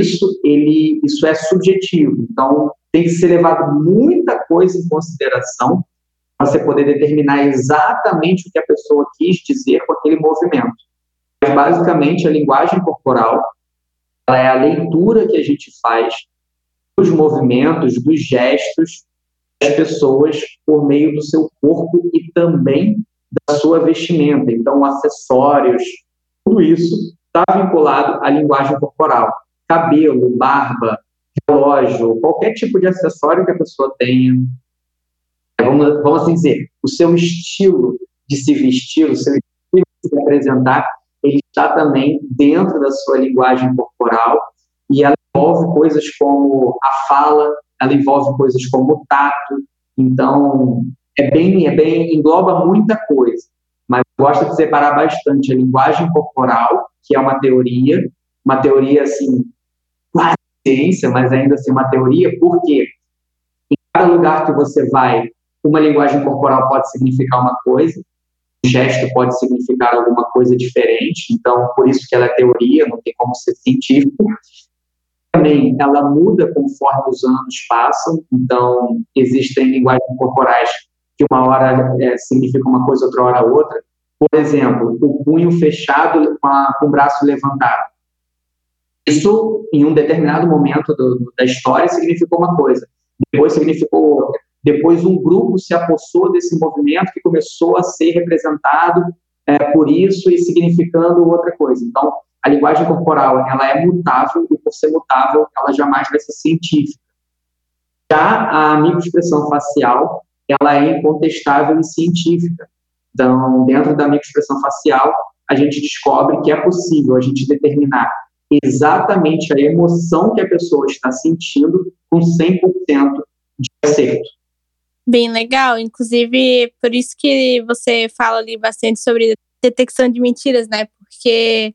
Isso, ele, isso é subjetivo. Então, tem que ser levado muita coisa em consideração para você poder determinar exatamente o que a pessoa quis dizer com aquele movimento. Mas, basicamente, a linguagem corporal é a leitura que a gente faz dos movimentos, dos gestos das pessoas por meio do seu corpo e também da sua vestimenta. Então, acessórios, tudo isso está vinculado à linguagem corporal. Cabelo, barba, relógio, qualquer tipo de acessório que a pessoa tenha. Vamos, vamos assim dizer, o seu estilo de se vestir, o seu estilo de se apresentar, ele está também dentro da sua linguagem corporal e ela envolve coisas como a fala, ela envolve coisas como o tato. Então, é bem, é bem, engloba muita coisa. Mas gosto de separar bastante a linguagem corporal, que é uma teoria, uma teoria assim, quase ciência, mas ainda assim uma teoria, porque em cada lugar que você vai, uma linguagem corporal pode significar uma coisa, um gesto pode significar alguma coisa diferente, então por isso que ela é teoria, não tem como ser científico também ela muda conforme os anos passam, então existem linguagens corporais que uma hora é, significa uma coisa, outra hora outra. Por exemplo, o punho fechado com, a, com o braço levantado. Isso, em um determinado momento do, da história, significou uma coisa, depois significou outra. Depois, um grupo se apossou desse movimento que começou a ser representado é, por isso e significando outra coisa. Então, a linguagem corporal ela é mutável e, por ser mutável, ela jamais vai ser científica. Já a microexpressão facial, ela é incontestável e científica. Então, dentro da microexpressão facial, a gente descobre que é possível a gente determinar exatamente a emoção que a pessoa está sentindo com 100% de acerto. Bem legal, inclusive por isso que você fala ali bastante sobre detecção de mentiras, né? Porque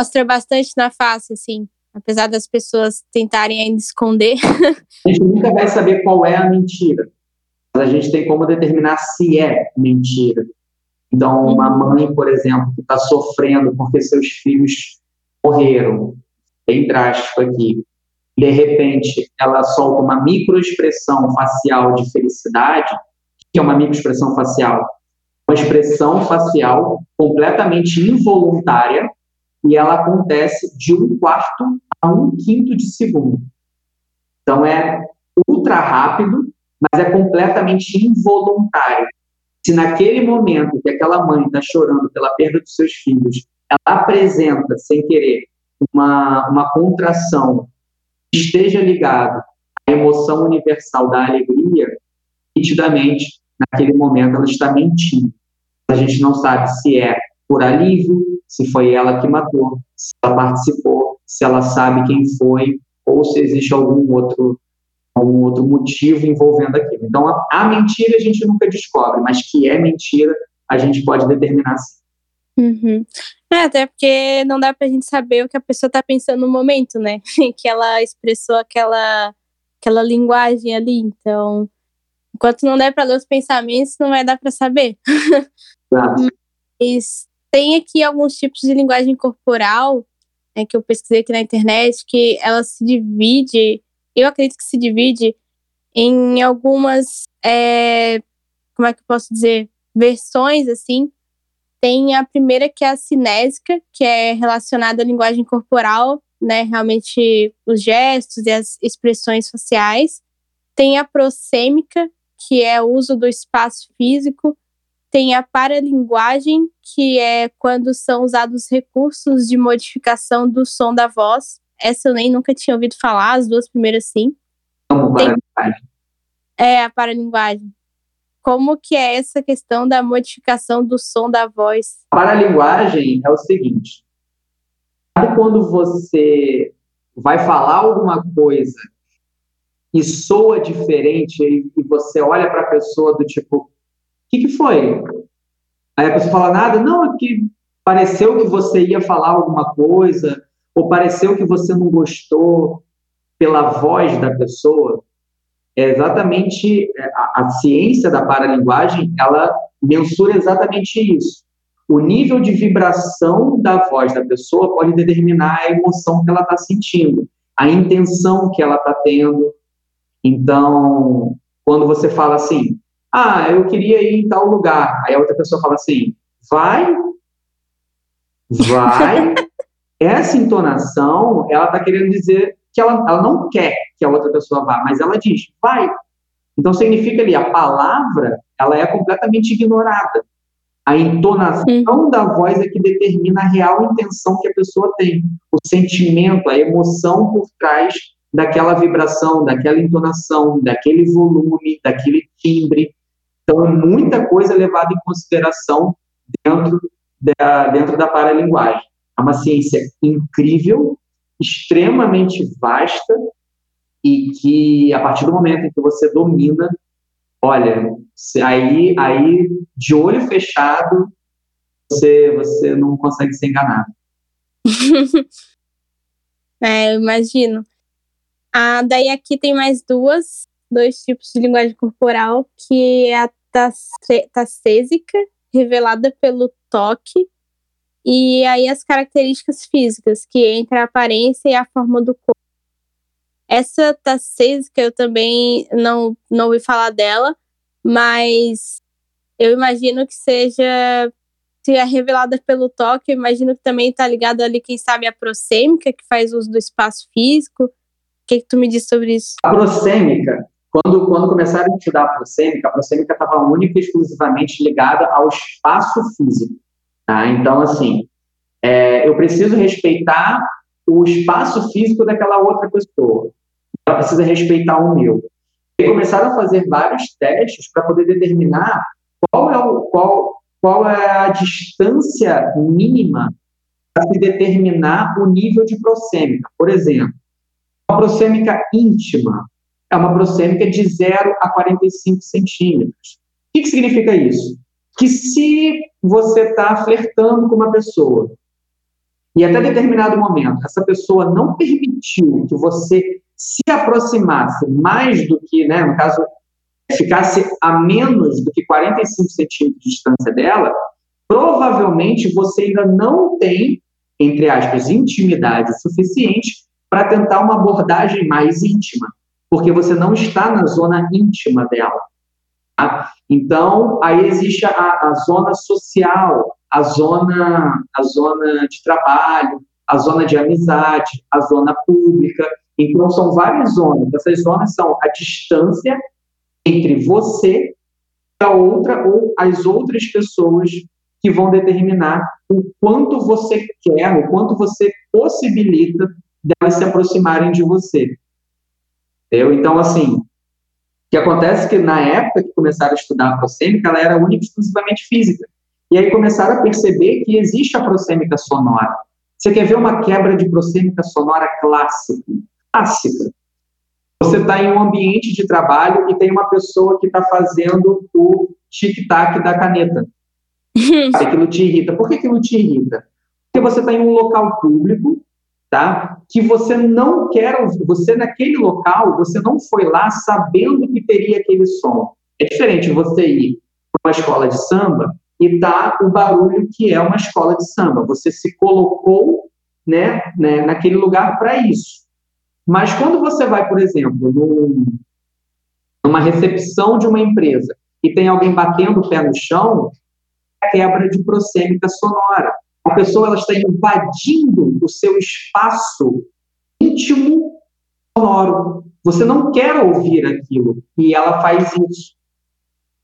mostra bastante na face, assim, apesar das pessoas tentarem ainda esconder. A gente nunca vai saber qual é a mentira, mas a gente tem como determinar se é mentira. Então, uma uhum. mãe, por exemplo, que está sofrendo porque seus filhos morreram, bem drástico aqui, de repente ela solta uma microexpressão facial de felicidade, que é uma microexpressão facial? Uma expressão facial completamente involuntária e ela acontece de um quarto a um quinto de segundo. Então é ultra rápido, mas é completamente involuntário. Se naquele momento que aquela mãe está chorando pela perda dos seus filhos, ela apresenta, sem querer, uma, uma contração que esteja ligado à emoção universal da alegria, nitidamente, naquele momento, ela está mentindo. A gente não sabe se é por alívio, se foi ela que matou, se ela participou, se ela sabe quem foi, ou se existe algum outro algum outro motivo envolvendo aquilo. Então, a, a mentira a gente nunca descobre, mas que é mentira, a gente pode determinar sim. Uhum. É, até porque não dá pra gente saber o que a pessoa tá pensando no momento, né? que ela expressou aquela, aquela linguagem ali. Então, enquanto não der para ler os pensamentos, não vai dar para saber. Mas tem aqui alguns tipos de linguagem corporal né, que eu pesquisei aqui na internet, que ela se divide, eu acredito que se divide em algumas, é, como é que eu posso dizer, versões, assim, tem a primeira, que é a cinésica, que é relacionada à linguagem corporal, né? Realmente os gestos e as expressões faciais. Tem a prosêmica, que é o uso do espaço físico. Tem a paralinguagem, que é quando são usados recursos de modificação do som da voz. Essa eu nem nunca tinha ouvido falar, as duas primeiras sim. Tem... É, a paralinguagem como que é essa questão da modificação do som da voz? A linguagem é o seguinte: sabe quando você vai falar alguma coisa e soa diferente e você olha para a pessoa do tipo, que, que foi? Aí a pessoa fala nada, não, é que pareceu que você ia falar alguma coisa, ou pareceu que você não gostou pela voz da pessoa é exatamente é, a, a ciência da paralinguagem, ela mensura exatamente isso. O nível de vibração da voz da pessoa pode determinar a emoção que ela está sentindo, a intenção que ela está tendo. Então, quando você fala assim, ah, eu queria ir em tal lugar, aí a outra pessoa fala assim, vai, vai. Essa entonação, ela está querendo dizer que ela, ela não quer que a outra pessoa vá, mas ela diz, vai. Então significa ali, a palavra, ela é completamente ignorada. A entonação uhum. da voz é que determina a real intenção que a pessoa tem, o sentimento, a emoção por trás daquela vibração, daquela entonação, daquele volume, daquele timbre. Então, é muita coisa levada em consideração dentro da, dentro da paralinguagem. É uma ciência incrível, extremamente vasta e que a partir do momento em que você domina, olha, aí, aí de olho fechado, você, você não consegue ser enganado. é, eu imagino. Ah, daí aqui tem mais duas, dois tipos de linguagem corporal, que é a tacésica, revelada pelo toque, e aí as características físicas, que entra a aparência e a forma do corpo. Essa tacésica eu também não, não ouvi falar dela, mas eu imagino que seja se é revelada pelo toque, eu imagino que também está ligado ali, quem sabe, a prosêmica, que faz uso do espaço físico. O que, que tu me diz sobre isso? A prosêmica, quando, quando começaram a estudar a prosêmica, a prosêmica estava única e exclusivamente ligada ao espaço físico. Tá? Então, assim, é, eu preciso respeitar o espaço físico daquela outra pessoa. Ela precisa respeitar o meu. E começaram a fazer vários testes para poder determinar qual é, o, qual, qual é a distância mínima para se determinar o nível de prosêmica. Por exemplo, uma prosêmica íntima é uma prosêmica de 0 a 45 centímetros. O que, que significa isso? Que se você está flertando com uma pessoa e até determinado momento essa pessoa não permitiu que você se aproximasse mais do que, né, no caso, ficasse a menos do que 45 centímetros de distância dela, provavelmente você ainda não tem, entre aspas, intimidade suficiente para tentar uma abordagem mais íntima, porque você não está na zona íntima dela. Tá? Então, aí existe a, a zona social, a zona, a zona de trabalho, a zona de amizade, a zona pública. Então, são várias zonas. Essas zonas são a distância entre você e a outra ou as outras pessoas que vão determinar o quanto você quer, o quanto você possibilita delas se aproximarem de você. Entendeu? Então, assim, o que acontece é que na época que começaram a estudar a prosêmica, ela era única e exclusivamente física. E aí começaram a perceber que existe a prosêmica sonora. Você quer ver uma quebra de prosêmica sonora clássica? Clássica. Você está em um ambiente de trabalho e tem uma pessoa que está fazendo o tic-tac da caneta. aquilo te irrita. Por que aquilo te irrita? Porque você está em um local público, tá? Que você não quer ouvir. Você naquele local, você não foi lá sabendo que teria aquele som. É diferente você ir para uma escola de samba e tá o barulho que é uma escola de samba. Você se colocou, né, né naquele lugar para isso. Mas quando você vai, por exemplo, num, numa recepção de uma empresa e tem alguém batendo o pé no chão, é quebra de prosêmica sonora. A pessoa ela está invadindo o seu espaço íntimo sonoro. Você não quer ouvir aquilo e ela faz isso.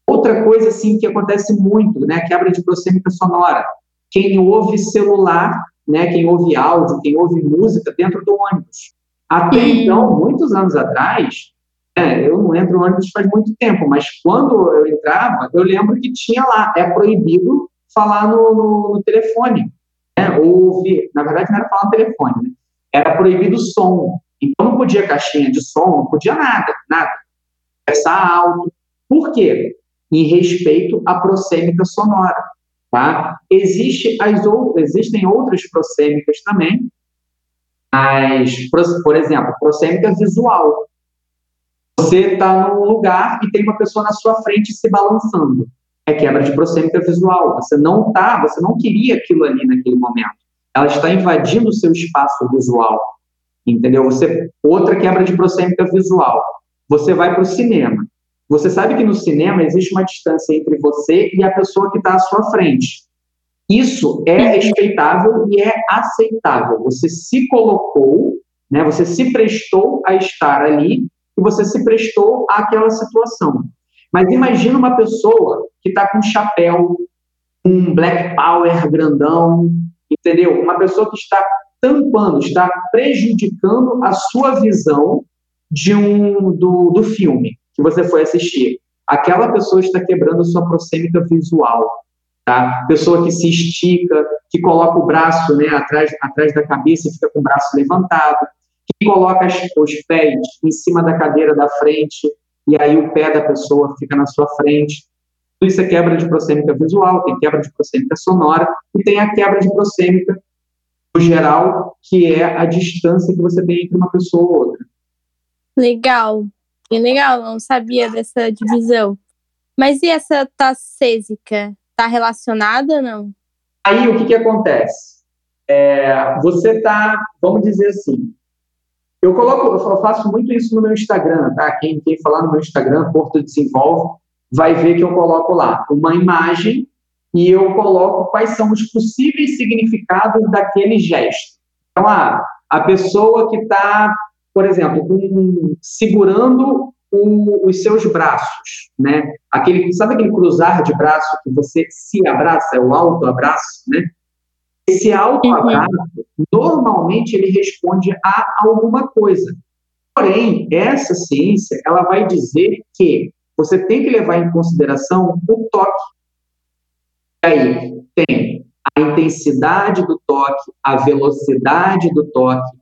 Outra coisa assim que acontece muito, né, a quebra de prosêmica sonora. Quem ouve celular, né, quem ouve áudio, quem ouve música dentro do ônibus. Até então, muitos anos atrás, é, eu não entro no ônibus faz muito tempo, mas quando eu entrava, eu lembro que tinha lá, é proibido falar no, no, no telefone, né, ou ouvir, na verdade não era falar no telefone, né, era proibido o som, então não podia caixinha de som, não podia nada, nada, conversar alto, por quê? Em respeito à prosêmica sonora, tá? Existe as existem outras prosêmicas também, mas, por exemplo, prosêmica visual. Você está num lugar e tem uma pessoa na sua frente se balançando. É quebra de prosêmica visual. Você não tá, você não queria aquilo ali naquele momento. Ela está invadindo o seu espaço visual. Entendeu? Você outra quebra de prosêmica visual. Você vai para o cinema. Você sabe que no cinema existe uma distância entre você e a pessoa que está à sua frente. Isso é respeitável e é aceitável. Você se colocou, né, você se prestou a estar ali e você se prestou àquela situação. Mas imagina uma pessoa que está com um chapéu, um black power grandão, entendeu? Uma pessoa que está tampando, está prejudicando a sua visão de um do, do filme que você foi assistir. Aquela pessoa está quebrando a sua prosêmica visual. Tá? Pessoa que se estica, que coloca o braço né, atrás, atrás da cabeça e fica com o braço levantado, que coloca os pés em cima da cadeira da frente e aí o pé da pessoa fica na sua frente. Tudo isso é quebra de prosêmica visual, tem quebra de prosêmica sonora e tem a quebra de prosêmica no geral, que é a distância que você tem entre uma pessoa ou outra. Legal, bem legal, não sabia dessa divisão. Mas e essa tacésica? Está relacionada ou não? Aí o que, que acontece? É, você está, vamos dizer assim, eu coloco, eu faço muito isso no meu Instagram, tá? Quem, quem falar no meu Instagram, Porto Desenvolve, vai ver que eu coloco lá uma imagem e eu coloco quais são os possíveis significados daquele gesto. Então, ah, a pessoa que está, por exemplo, um, segurando o, os seus braços, né? Aquele, sabe aquele cruzar de braço que você se abraça, é o alto abraço, né? Esse alto abraço, uhum. normalmente ele responde a alguma coisa. Porém, essa ciência, ela vai dizer que você tem que levar em consideração o toque. E aí tem a intensidade do toque, a velocidade do toque,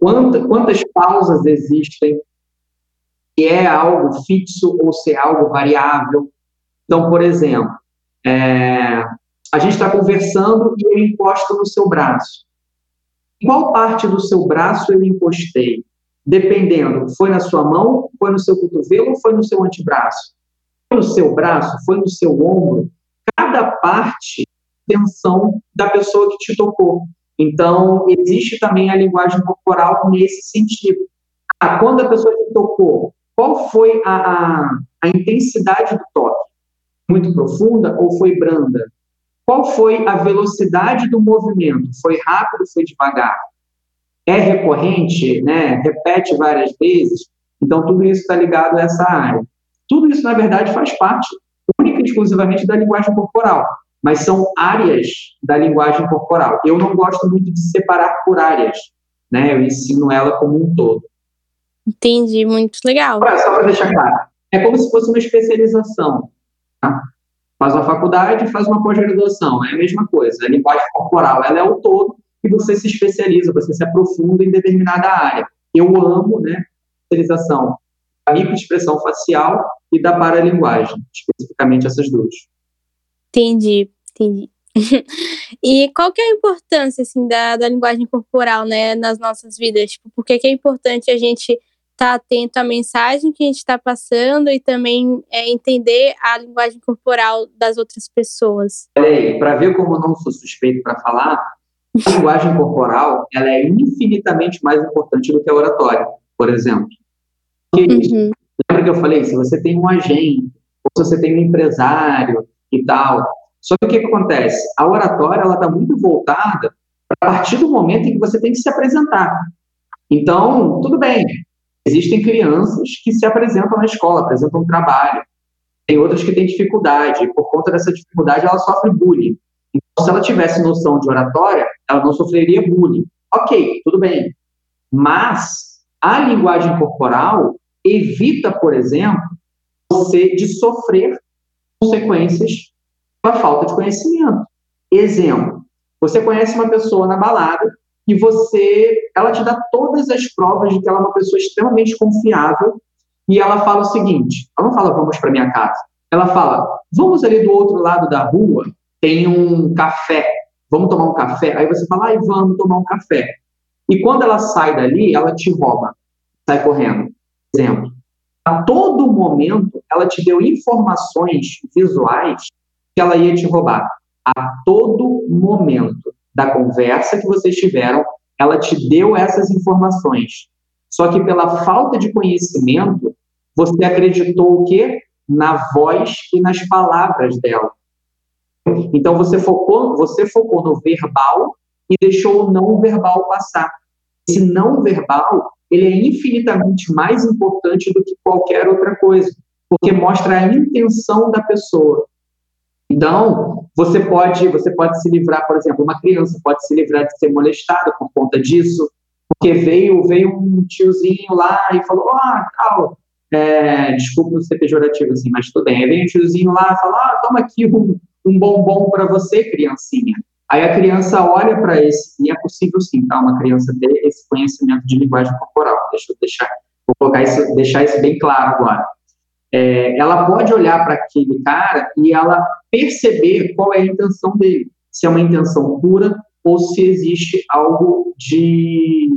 quantas, quantas pausas existem, se é algo fixo ou se é algo variável. Então, por exemplo, é, a gente está conversando e eu encosto no seu braço. Qual parte do seu braço eu encostei? Dependendo, foi na sua mão, foi no seu cotovelo ou foi no seu antebraço? Foi no seu braço, foi no seu ombro? Cada parte tensão da pessoa que te tocou. Então, existe também a linguagem corporal nesse sentido. Ah, quando a pessoa te tocou, qual foi a, a, a intensidade do toque? Muito profunda ou foi branda? Qual foi a velocidade do movimento? Foi rápido, foi devagar? É recorrente, né? Repete várias vezes. Então, tudo isso está ligado a essa área. Tudo isso, na verdade, faz parte única e exclusivamente da linguagem corporal, mas são áreas da linguagem corporal. Eu não gosto muito de separar por áreas, né? Eu ensino ela como um todo. Entendi, muito legal. Só para deixar claro, é como se fosse uma especialização. Tá? Faz uma faculdade, faz uma pós-graduação, é a mesma coisa. A linguagem corporal, ela é o todo e você se especializa, você se aprofunda em determinada área. Eu amo, né, especialização da microexpressão facial e da paralinguagem, especificamente essas duas. Entendi, entendi. e qual que é a importância, assim, da, da linguagem corporal, né, nas nossas vidas? Tipo, por que, que é importante a gente estar tá atento à mensagem que a gente está passando e também é, entender a linguagem corporal das outras pessoas. Olha aí, para ver como eu não sou suspeito para falar, a linguagem corporal ela é infinitamente mais importante do que a oratória, por exemplo. Uhum. Lembra que eu falei, se você tem um agente, ou se você tem um empresário e tal, só que o que, que acontece? A oratória ela está muito voltada a partir do momento em que você tem que se apresentar. Então, tudo bem, Existem crianças que se apresentam na escola, apresentam trabalho. Tem outras que têm dificuldade, por conta dessa dificuldade ela sofre bullying. Então, se ela tivesse noção de oratória, ela não sofreria bullying. Ok, tudo bem. Mas a linguagem corporal evita, por exemplo, você de sofrer consequências da falta de conhecimento. Exemplo, você conhece uma pessoa na balada e você, ela te dá todas as provas de que ela é uma pessoa extremamente confiável. E ela fala o seguinte, ela não fala vamos para minha casa, ela fala vamos ali do outro lado da rua, tem um café, vamos tomar um café, aí você fala ai vamos tomar um café. E quando ela sai dali, ela te rouba, sai correndo, exemplo. A todo momento, ela te deu informações visuais que ela ia te roubar. A todo momento da conversa que vocês tiveram, ela te deu essas informações. Só que pela falta de conhecimento, você acreditou o quê? Na voz e nas palavras dela. Então você focou, você focou no verbal e deixou o não verbal passar. Esse não verbal, ele é infinitamente mais importante do que qualquer outra coisa, porque mostra a intenção da pessoa. Então, você pode, você pode se livrar, por exemplo, uma criança pode se livrar de ser molestada por conta disso, porque veio, veio um tiozinho lá e falou, ah, tal, é, desculpa não ser pejorativo assim, mas tudo bem. Aí vem um tiozinho lá e fala, ah, toma aqui um, um bombom para você, criancinha. Aí a criança olha para esse, e é possível sim, tá? Uma criança ter esse conhecimento de linguagem corporal. Deixa eu deixar, vou colocar isso, deixar isso bem claro agora é, ela pode olhar para aquele cara e ela perceber qual é a intenção dele, se é uma intenção pura ou se existe algo de,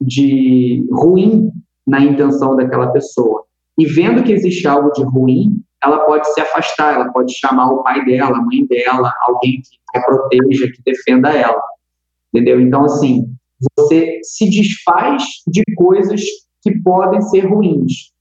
de ruim na intenção daquela pessoa. E vendo que existe algo de ruim, ela pode se afastar, ela pode chamar o pai dela, a mãe dela, alguém que a proteja, que defenda ela. Entendeu? Então, assim, você se desfaz de coisas que podem ser ruins.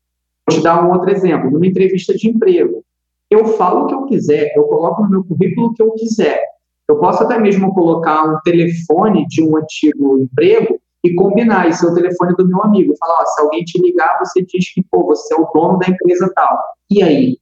Vou te dar um outro exemplo. Numa entrevista de emprego, eu falo o que eu quiser, eu coloco no meu currículo o que eu quiser. Eu posso até mesmo colocar um telefone de um antigo emprego e combinar, esse é o telefone do meu amigo. Falar, ó, se alguém te ligar, você diz que, pô, você é o dono da empresa tal. E aí?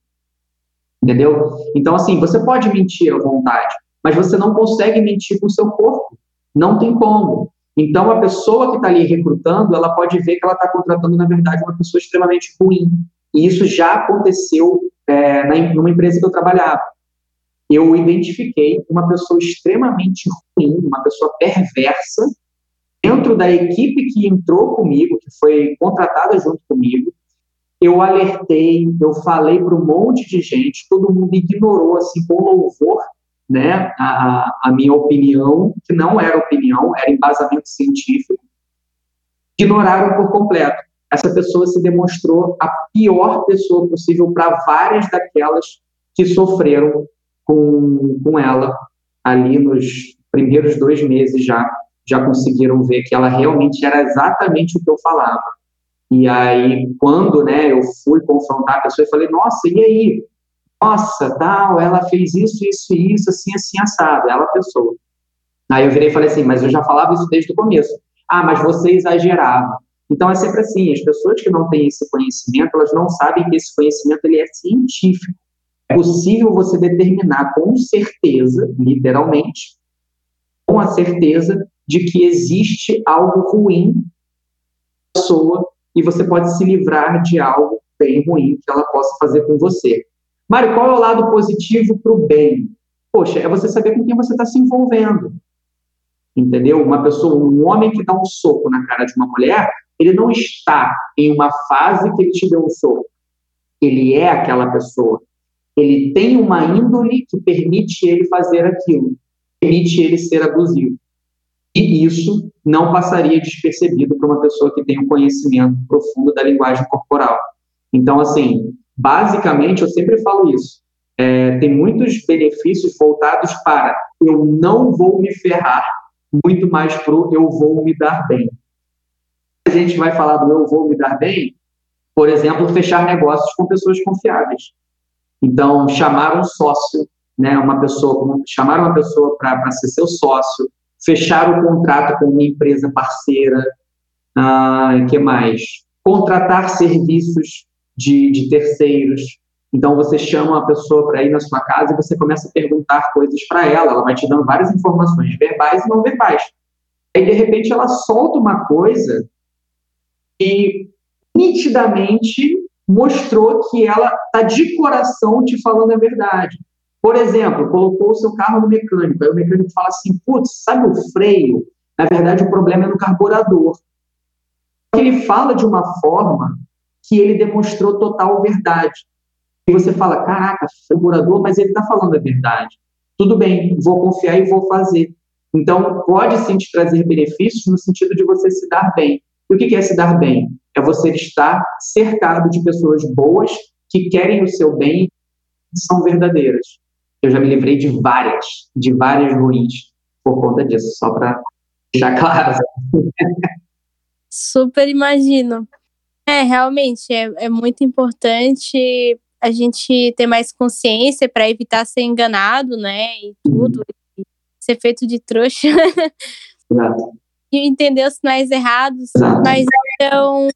Entendeu? Então, assim, você pode mentir à vontade, mas você não consegue mentir com o seu corpo. Não tem como. Então, a pessoa que está ali recrutando, ela pode ver que ela está contratando, na verdade, uma pessoa extremamente ruim. E isso já aconteceu é, na, numa empresa que eu trabalhava. Eu identifiquei uma pessoa extremamente ruim, uma pessoa perversa, dentro da equipe que entrou comigo, que foi contratada junto comigo. Eu alertei, eu falei para um monte de gente, todo mundo ignorou, assim, com louvor, né, a, a minha opinião, que não era opinião, era embasamento científico, ignoraram por completo. Essa pessoa se demonstrou a pior pessoa possível para várias daquelas que sofreram com, com ela ali nos primeiros dois meses já, já conseguiram ver que ela realmente era exatamente o que eu falava. E aí, quando né, eu fui confrontar a pessoa, eu falei, nossa, e aí? nossa, tal, ela fez isso, isso e isso, assim, assim, assado, ela pessoa. Aí eu virei e falei assim, mas eu já falava isso desde o começo. Ah, mas você exagerava. Então é sempre assim, as pessoas que não têm esse conhecimento, elas não sabem que esse conhecimento ele é científico. É possível você determinar com certeza, literalmente, com a certeza de que existe algo ruim na pessoa e você pode se livrar de algo bem ruim que ela possa fazer com você. Mário, qual é o lado positivo para o bem? Poxa, é você saber com quem você está se envolvendo. Entendeu? Uma pessoa, um homem que dá um soco na cara de uma mulher, ele não está em uma fase que ele te deu um soco. Ele é aquela pessoa. Ele tem uma índole que permite ele fazer aquilo, permite ele ser abusivo. E isso não passaria despercebido para uma pessoa que tem um conhecimento profundo da linguagem corporal. Então, assim, Basicamente, eu sempre falo isso. É, tem muitos benefícios voltados para eu não vou me ferrar, muito mais para eu vou me dar bem. A gente vai falar do eu vou me dar bem, por exemplo, fechar negócios com pessoas confiáveis. Então, chamar um sócio, né, uma pessoa, chamar uma pessoa para ser seu sócio, fechar o contrato com uma empresa parceira, ah, que mais? Contratar serviços de, de terceiros. Então, você chama uma pessoa para ir na sua casa e você começa a perguntar coisas para ela. Ela vai te dando várias informações verbais e não verbais. Aí, de repente, ela solta uma coisa e nitidamente mostrou que ela está de coração te falando a verdade. Por exemplo, colocou o seu carro no mecânico, aí o mecânico fala assim: putz, sabe o freio? Na verdade, o problema é no carburador. Ele fala de uma forma que ele demonstrou total verdade. E você fala, caraca, segurador, mas ele está falando a verdade. Tudo bem, vou confiar e vou fazer. Então, pode sim te trazer benefícios no sentido de você se dar bem. E o que é se dar bem? É você estar cercado de pessoas boas que querem o seu bem e são verdadeiras. Eu já me livrei de várias, de várias ruins por conta disso, só para deixar claro. Super imagino. É, realmente, é, é muito importante a gente ter mais consciência para evitar ser enganado, né? E tudo, e ser feito de trouxa. Entender os sinais errados. Mas então,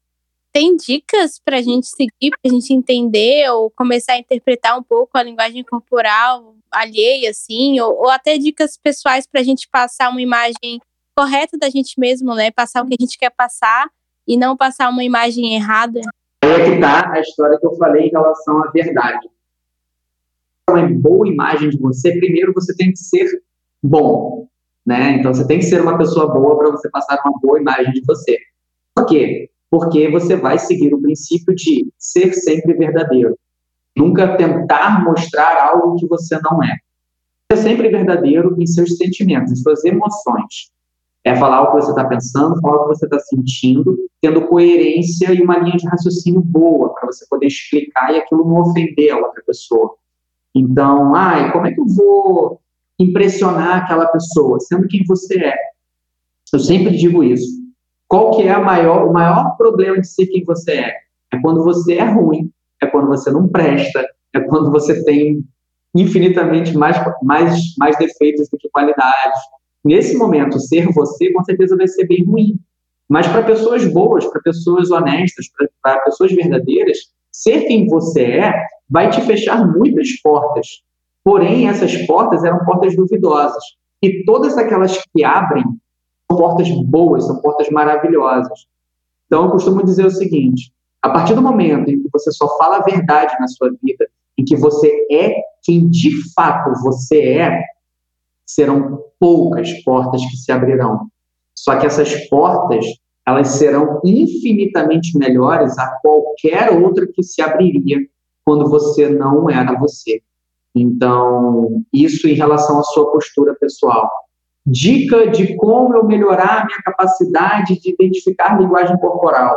tem dicas para a gente seguir, para a gente entender ou começar a interpretar um pouco a linguagem corporal alheia, assim, ou, ou até dicas pessoais para a gente passar uma imagem correta da gente mesmo, né? Passar o que a gente quer passar e não passar uma imagem errada? É que está a história que eu falei em relação à verdade. Uma boa imagem de você, primeiro você tem que ser bom, né? Então você tem que ser uma pessoa boa para você passar uma boa imagem de você. Por quê? Porque você vai seguir o princípio de ser sempre verdadeiro. Nunca tentar mostrar algo que você não é. Ser sempre verdadeiro em seus sentimentos, em suas emoções. É falar o que você está pensando, falar o que você está sentindo, tendo coerência e uma linha de raciocínio boa para você poder explicar e aquilo não ofender a outra pessoa. Então, ai, como é que eu vou impressionar aquela pessoa, sendo quem você é? Eu sempre digo isso. Qual que é maior, o maior problema de ser quem você é? É quando você é ruim, é quando você não presta, é quando você tem infinitamente mais, mais, mais defeitos do que qualidades. Nesse momento, ser você, com certeza, vai ser bem ruim. Mas para pessoas boas, para pessoas honestas, para pessoas verdadeiras, ser quem você é vai te fechar muitas portas. Porém, essas portas eram portas duvidosas. E todas aquelas que abrem são portas boas, são portas maravilhosas. Então, eu costumo dizer o seguinte: a partir do momento em que você só fala a verdade na sua vida, em que você é quem de fato você é, serão poucas portas que se abrirão. Só que essas portas, elas serão infinitamente melhores a qualquer outra que se abriria quando você não era você. Então, isso em relação à sua postura pessoal. Dica de como eu melhorar a minha capacidade de identificar linguagem corporal.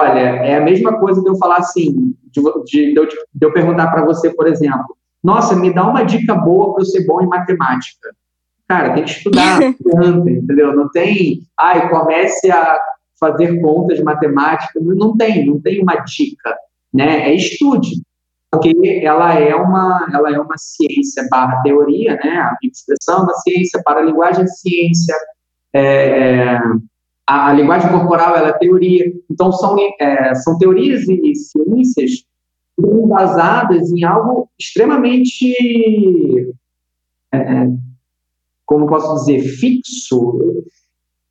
Olha, é a mesma coisa de eu falar assim, de, de, de eu, de eu perguntar para você, por exemplo, nossa, me dá uma dica boa para eu ser bom em matemática. Cara, tem que estudar, entendeu? Não tem, ai, comece a fazer contas de matemática, não tem, não tem uma dica, né? É estude, porque ela é uma, ela é uma ciência barra teoria, né? A expressão é uma ciência, para a linguagem é ciência, é, a, a, linguagem corporal ela é teoria, então são, é, são teorias e ciências baseadas em algo extremamente, é, como posso dizer, fixo.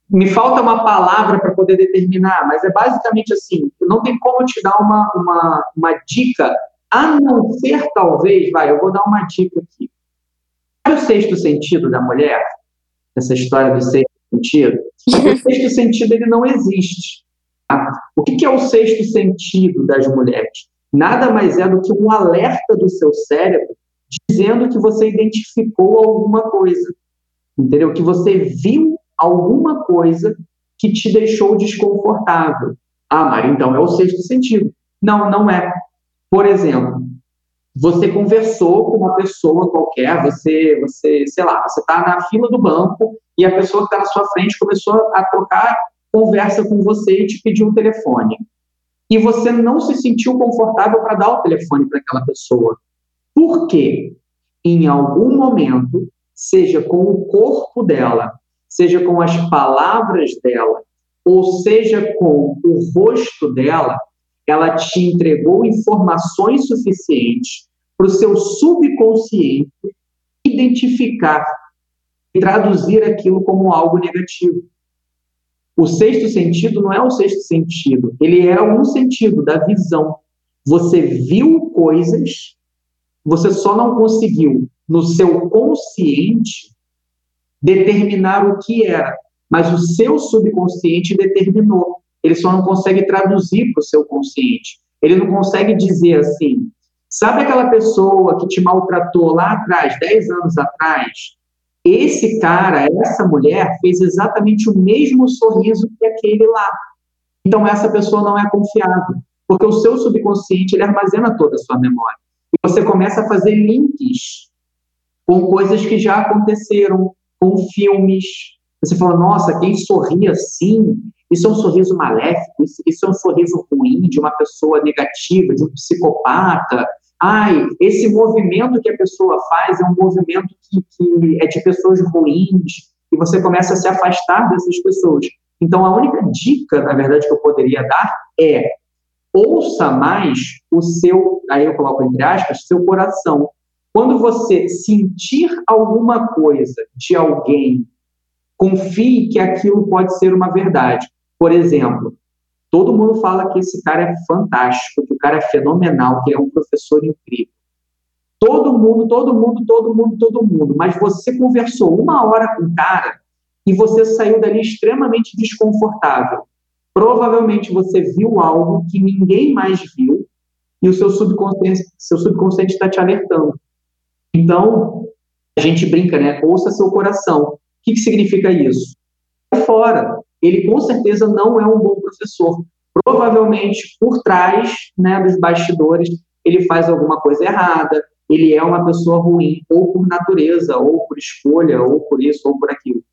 Me falta uma palavra para poder determinar, mas é basicamente assim: não tem como te dar uma, uma, uma dica, a não ser talvez, vai, eu vou dar uma dica aqui. O sexto sentido da mulher? Essa história do sexto sentido? O sexto sentido ele não existe. Tá? O que, que é o sexto sentido das mulheres? nada mais é do que um alerta do seu cérebro dizendo que você identificou alguma coisa, entendeu? Que você viu alguma coisa que te deixou desconfortável. Ah, Mari, então é o sexto sentido. Não, não é. Por exemplo, você conversou com uma pessoa qualquer, você, você sei lá, você está na fila do banco e a pessoa que está na sua frente começou a trocar conversa com você e te pediu um telefone e você não se sentiu confortável para dar o telefone para aquela pessoa. Por quê? Em algum momento, seja com o corpo dela, seja com as palavras dela, ou seja com o rosto dela, ela te entregou informações suficientes para o seu subconsciente identificar e traduzir aquilo como algo negativo. O sexto sentido não é o sexto sentido, ele é um sentido da visão. Você viu coisas, você só não conseguiu, no seu consciente, determinar o que era, mas o seu subconsciente determinou. Ele só não consegue traduzir para o seu consciente. Ele não consegue dizer assim, sabe aquela pessoa que te maltratou lá atrás, 10 anos atrás, esse cara, essa mulher, fez exatamente o mesmo sorriso que aquele lá. Então, essa pessoa não é confiável, porque o seu subconsciente ele armazena toda a sua memória. E você começa a fazer links com coisas que já aconteceram, com filmes. Você fala, nossa, quem sorri assim, isso é um sorriso maléfico, isso, é um sorriso ruim de uma pessoa negativa, de um psicopata, ai, esse movimento que a pessoa faz é um movimento que, que é de pessoas ruins, e você começa a se afastar dessas pessoas. Então, a única dica, na verdade, que eu poderia dar é ouça mais o seu, aí eu coloco entre aspas, seu coração. Quando você sentir alguma coisa de alguém, confie que aquilo pode ser uma verdade. Por exemplo, Todo mundo fala que esse cara é fantástico, que o cara é fenomenal, que é um professor incrível. Todo mundo, todo mundo, todo mundo, todo mundo. Mas você conversou uma hora com o cara e você saiu dali extremamente desconfortável. Provavelmente você viu algo que ninguém mais viu e o seu subconsciente seu subconsciente está te alertando. Então, a gente brinca, né? Ouça seu coração. O que, que significa isso? Fora ele com certeza não é um bom professor. Provavelmente, por trás né, dos bastidores, ele faz alguma coisa errada, ele é uma pessoa ruim, ou por natureza, ou por escolha, ou por isso, ou por aquilo.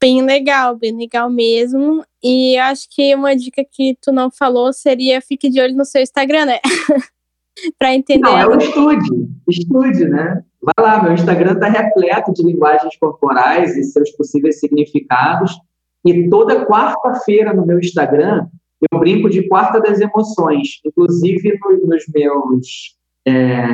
Bem legal, bem legal mesmo. E acho que uma dica que tu não falou seria fique de olho no seu Instagram, né? para entender. Não, é o estude, estude, né? Vai lá, meu Instagram está repleto de linguagens corporais e seus possíveis significados. E toda quarta-feira no meu Instagram eu brinco de quarta das emoções, inclusive no, nos meus é,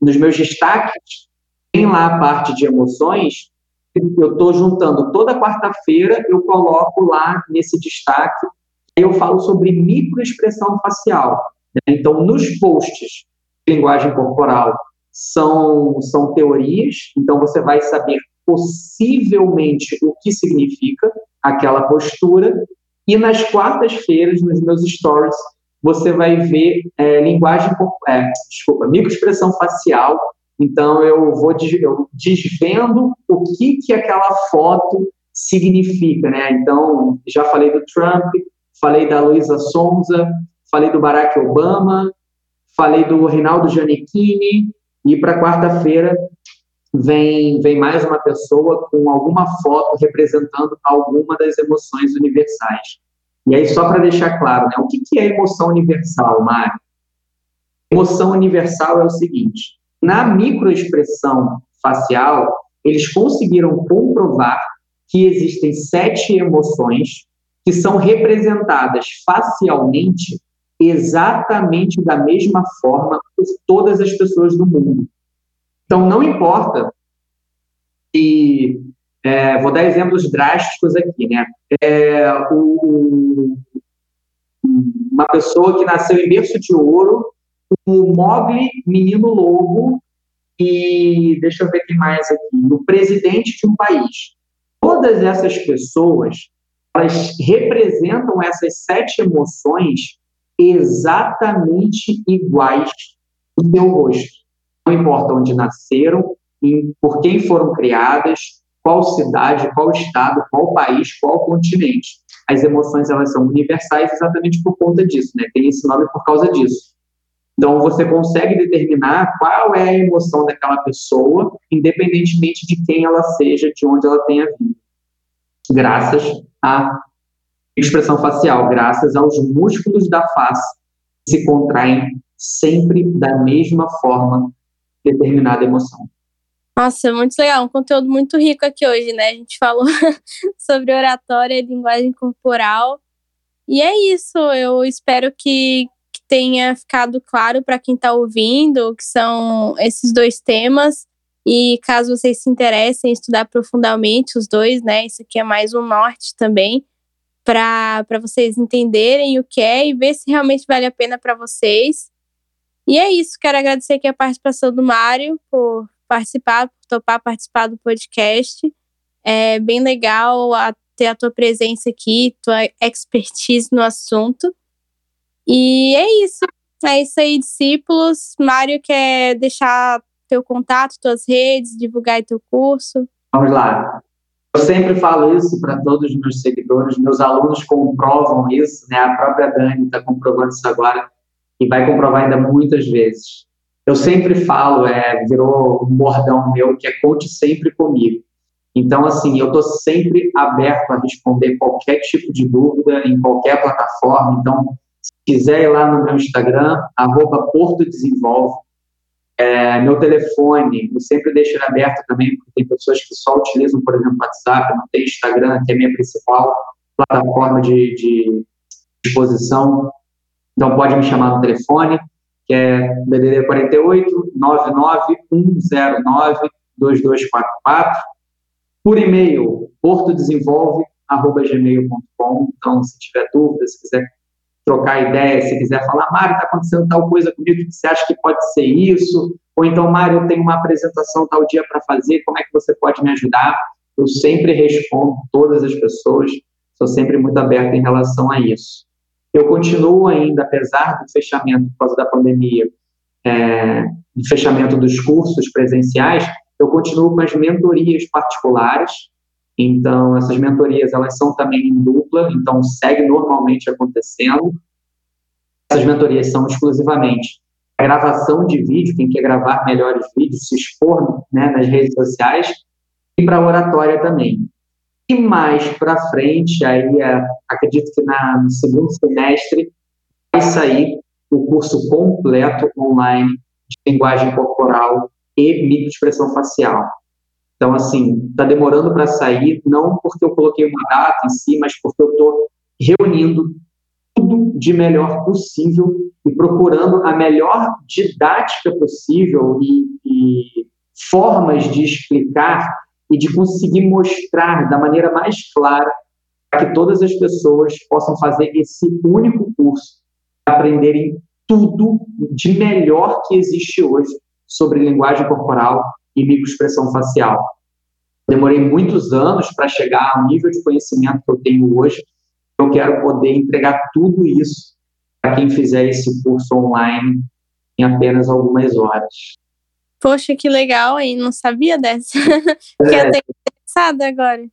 nos meus destaques tem lá a parte de emoções. Eu estou juntando toda quarta-feira, eu coloco lá nesse destaque, eu falo sobre microexpressão facial. Né? Então, nos posts de linguagem corporal são, são teorias, então você vai saber possivelmente o que significa aquela postura, e nas quartas-feiras, nos meus stories, você vai ver é, linguagem, é, desculpa, microexpressão facial. Então, eu vou eu desvendo o que, que aquela foto significa, né? Então, já falei do Trump, falei da Luísa Sonza, falei do Barack Obama, falei do Rinaldo Giannichini, e para quarta-feira vem, vem mais uma pessoa com alguma foto representando alguma das emoções universais. E aí, só para deixar claro, né, o que, que é emoção universal, Mário? Emoção universal é o seguinte: na microexpressão facial, eles conseguiram comprovar que existem sete emoções que são representadas facialmente exatamente da mesma forma por todas as pessoas do mundo. Então, não importa se. É, vou dar exemplos drásticos aqui, né? É, o, uma pessoa que nasceu em berço de ouro, o Mogli, menino lobo, e deixa eu ver quem mais aqui, o presidente de um país. Todas essas pessoas, elas representam essas sete emoções exatamente iguais no seu rosto não importa onde nasceram, por quem foram criadas, qual cidade, qual estado, qual país, qual continente. As emoções elas são universais exatamente por conta disso, né? Tem esse nome por causa disso. Então você consegue determinar qual é a emoção daquela pessoa, independentemente de quem ela seja, de onde ela tenha vindo. Graças à expressão facial, graças aos músculos da face que se contraem sempre da mesma forma determinada emoção. Nossa, muito legal, um conteúdo muito rico aqui hoje, né? A gente falou sobre oratória e linguagem corporal. E é isso, eu espero que, que tenha ficado claro para quem está ouvindo que são esses dois temas. E caso vocês se interessem em estudar profundamente os dois, né? Isso aqui é mais um norte também, para vocês entenderem o que é e ver se realmente vale a pena para vocês. E é isso, quero agradecer aqui a participação do Mário por participar, por topar participar do podcast. É bem legal a, ter a tua presença aqui, tua expertise no assunto. E é isso. É isso aí, discípulos. Mário quer deixar teu contato, tuas redes, divulgar teu curso. Vamos lá. Eu sempre falo isso para todos os meus seguidores, meus alunos comprovam isso, né? A própria Dani está comprovando isso agora e vai comprovar ainda muitas vezes. Eu sempre falo, é, virou um bordão meu, que é conte sempre comigo. Então, assim, eu estou sempre aberto a responder qualquer tipo de dúvida em qualquer plataforma. Então, se quiser ir lá no meu Instagram, arroba Porto Desenvolve, é, meu telefone, eu sempre deixo ele aberto também, porque tem pessoas que só utilizam, por exemplo, WhatsApp, não tem Instagram, que é a minha principal plataforma de, de exposição. Então, pode me chamar no telefone, que é DDD 48 99109 2244. Por e-mail, portodesenvolve.gmail.com. Então, se tiver dúvida, se quiser trocar ideia, se quiser falar, Mário, está acontecendo tal coisa comigo, você acha que pode ser isso? Ou então, Mário, eu tenho uma apresentação tal dia para fazer, como é que você pode me ajudar? Eu sempre respondo todas as pessoas, sou sempre muito aberto em relação a isso. Eu continuo ainda, apesar do fechamento por causa da pandemia, é, do fechamento dos cursos presenciais, eu continuo com as mentorias particulares. Então, essas mentorias, elas são também em dupla, então segue normalmente acontecendo. Essas mentorias são exclusivamente a gravação de vídeo, quem quer gravar melhores vídeos, se expor né, nas redes sociais, e para oratória também. E mais para frente, aí é, acredito que na, no segundo semestre, vai sair o curso completo online de linguagem corporal e microexpressão facial. Então, assim, está demorando para sair, não porque eu coloquei uma data em si, mas porque eu estou reunindo tudo de melhor possível e procurando a melhor didática possível e, e formas de explicar e de conseguir mostrar da maneira mais clara para que todas as pessoas possam fazer esse único curso, aprenderem tudo de melhor que existe hoje sobre linguagem corporal e microexpressão facial. Demorei muitos anos para chegar ao nível de conhecimento que eu tenho hoje. Eu quero poder entregar tudo isso para quem fizer esse curso online em apenas algumas horas. Poxa, que legal, hein? Não sabia dessa. Fiquei é. até interessada agora.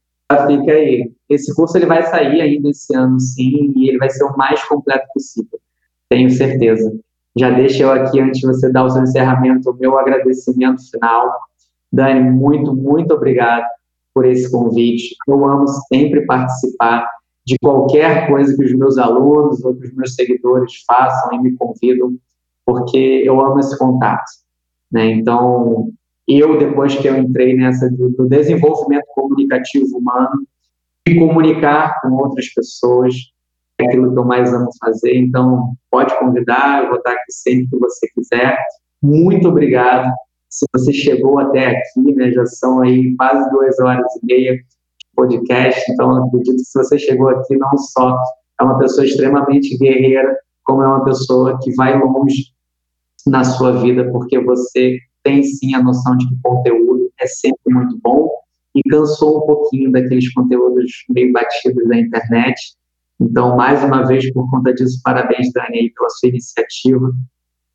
Fica aí. Esse curso ele vai sair ainda esse ano, sim, e ele vai ser o mais completo possível. Tenho certeza. Já deixo eu aqui, antes de você dar o seu encerramento, o meu agradecimento final. Dani, muito, muito obrigado por esse convite. Eu amo sempre participar de qualquer coisa que os meus alunos ou que os meus seguidores façam e me convidam, porque eu amo esse contato. Né? Então, eu, depois que eu entrei nessa do, do desenvolvimento comunicativo humano, e comunicar com outras pessoas, é aquilo que eu mais amo fazer. Então, pode convidar, eu vou estar aqui sempre que você quiser. Muito obrigado. Se você chegou até aqui, né, já são aí quase duas horas e meia de podcast, então acredito que se você chegou aqui, não só é uma pessoa extremamente guerreira, como é uma pessoa que vai longe na sua vida, porque você tem sim a noção de que conteúdo é sempre muito bom e cansou um pouquinho daqueles conteúdos meio batidos da internet. Então, mais uma vez, por conta disso, parabéns, Dani, pela sua iniciativa.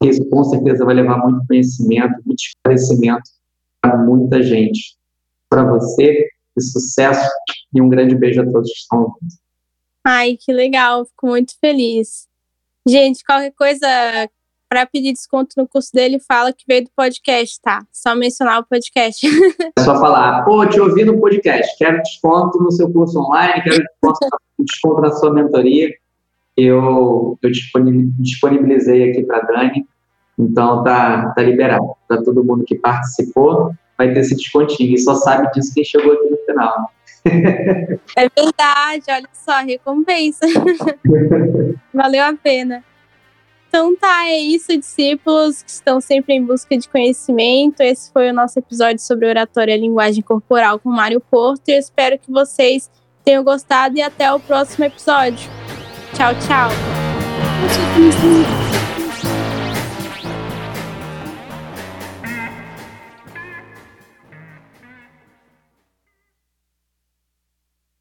Isso com certeza vai levar muito conhecimento, muito esclarecimento para muita gente. Para você, sucesso e um grande beijo a todos que estão ouvindo. Ai, que legal, fico muito feliz. Gente, qualquer coisa para pedir desconto no curso dele, fala que veio do podcast, tá? Só mencionar o podcast. É só falar, pô, te ouvi no podcast, quero desconto no seu curso online, quero desconto, desconto na sua mentoria. Eu, eu disponibilizei aqui para Dani, então tá, tá liberado. Para todo mundo que participou, vai ter esse descontinho. E só sabe disso quem chegou aqui no final. É verdade, olha só, recompensa. Valeu a pena. Então tá, é isso, discípulos que estão sempre em busca de conhecimento. Esse foi o nosso episódio sobre oratória e linguagem corporal com Mário Porto. Eu espero que vocês tenham gostado e até o próximo episódio. Tchau, tchau.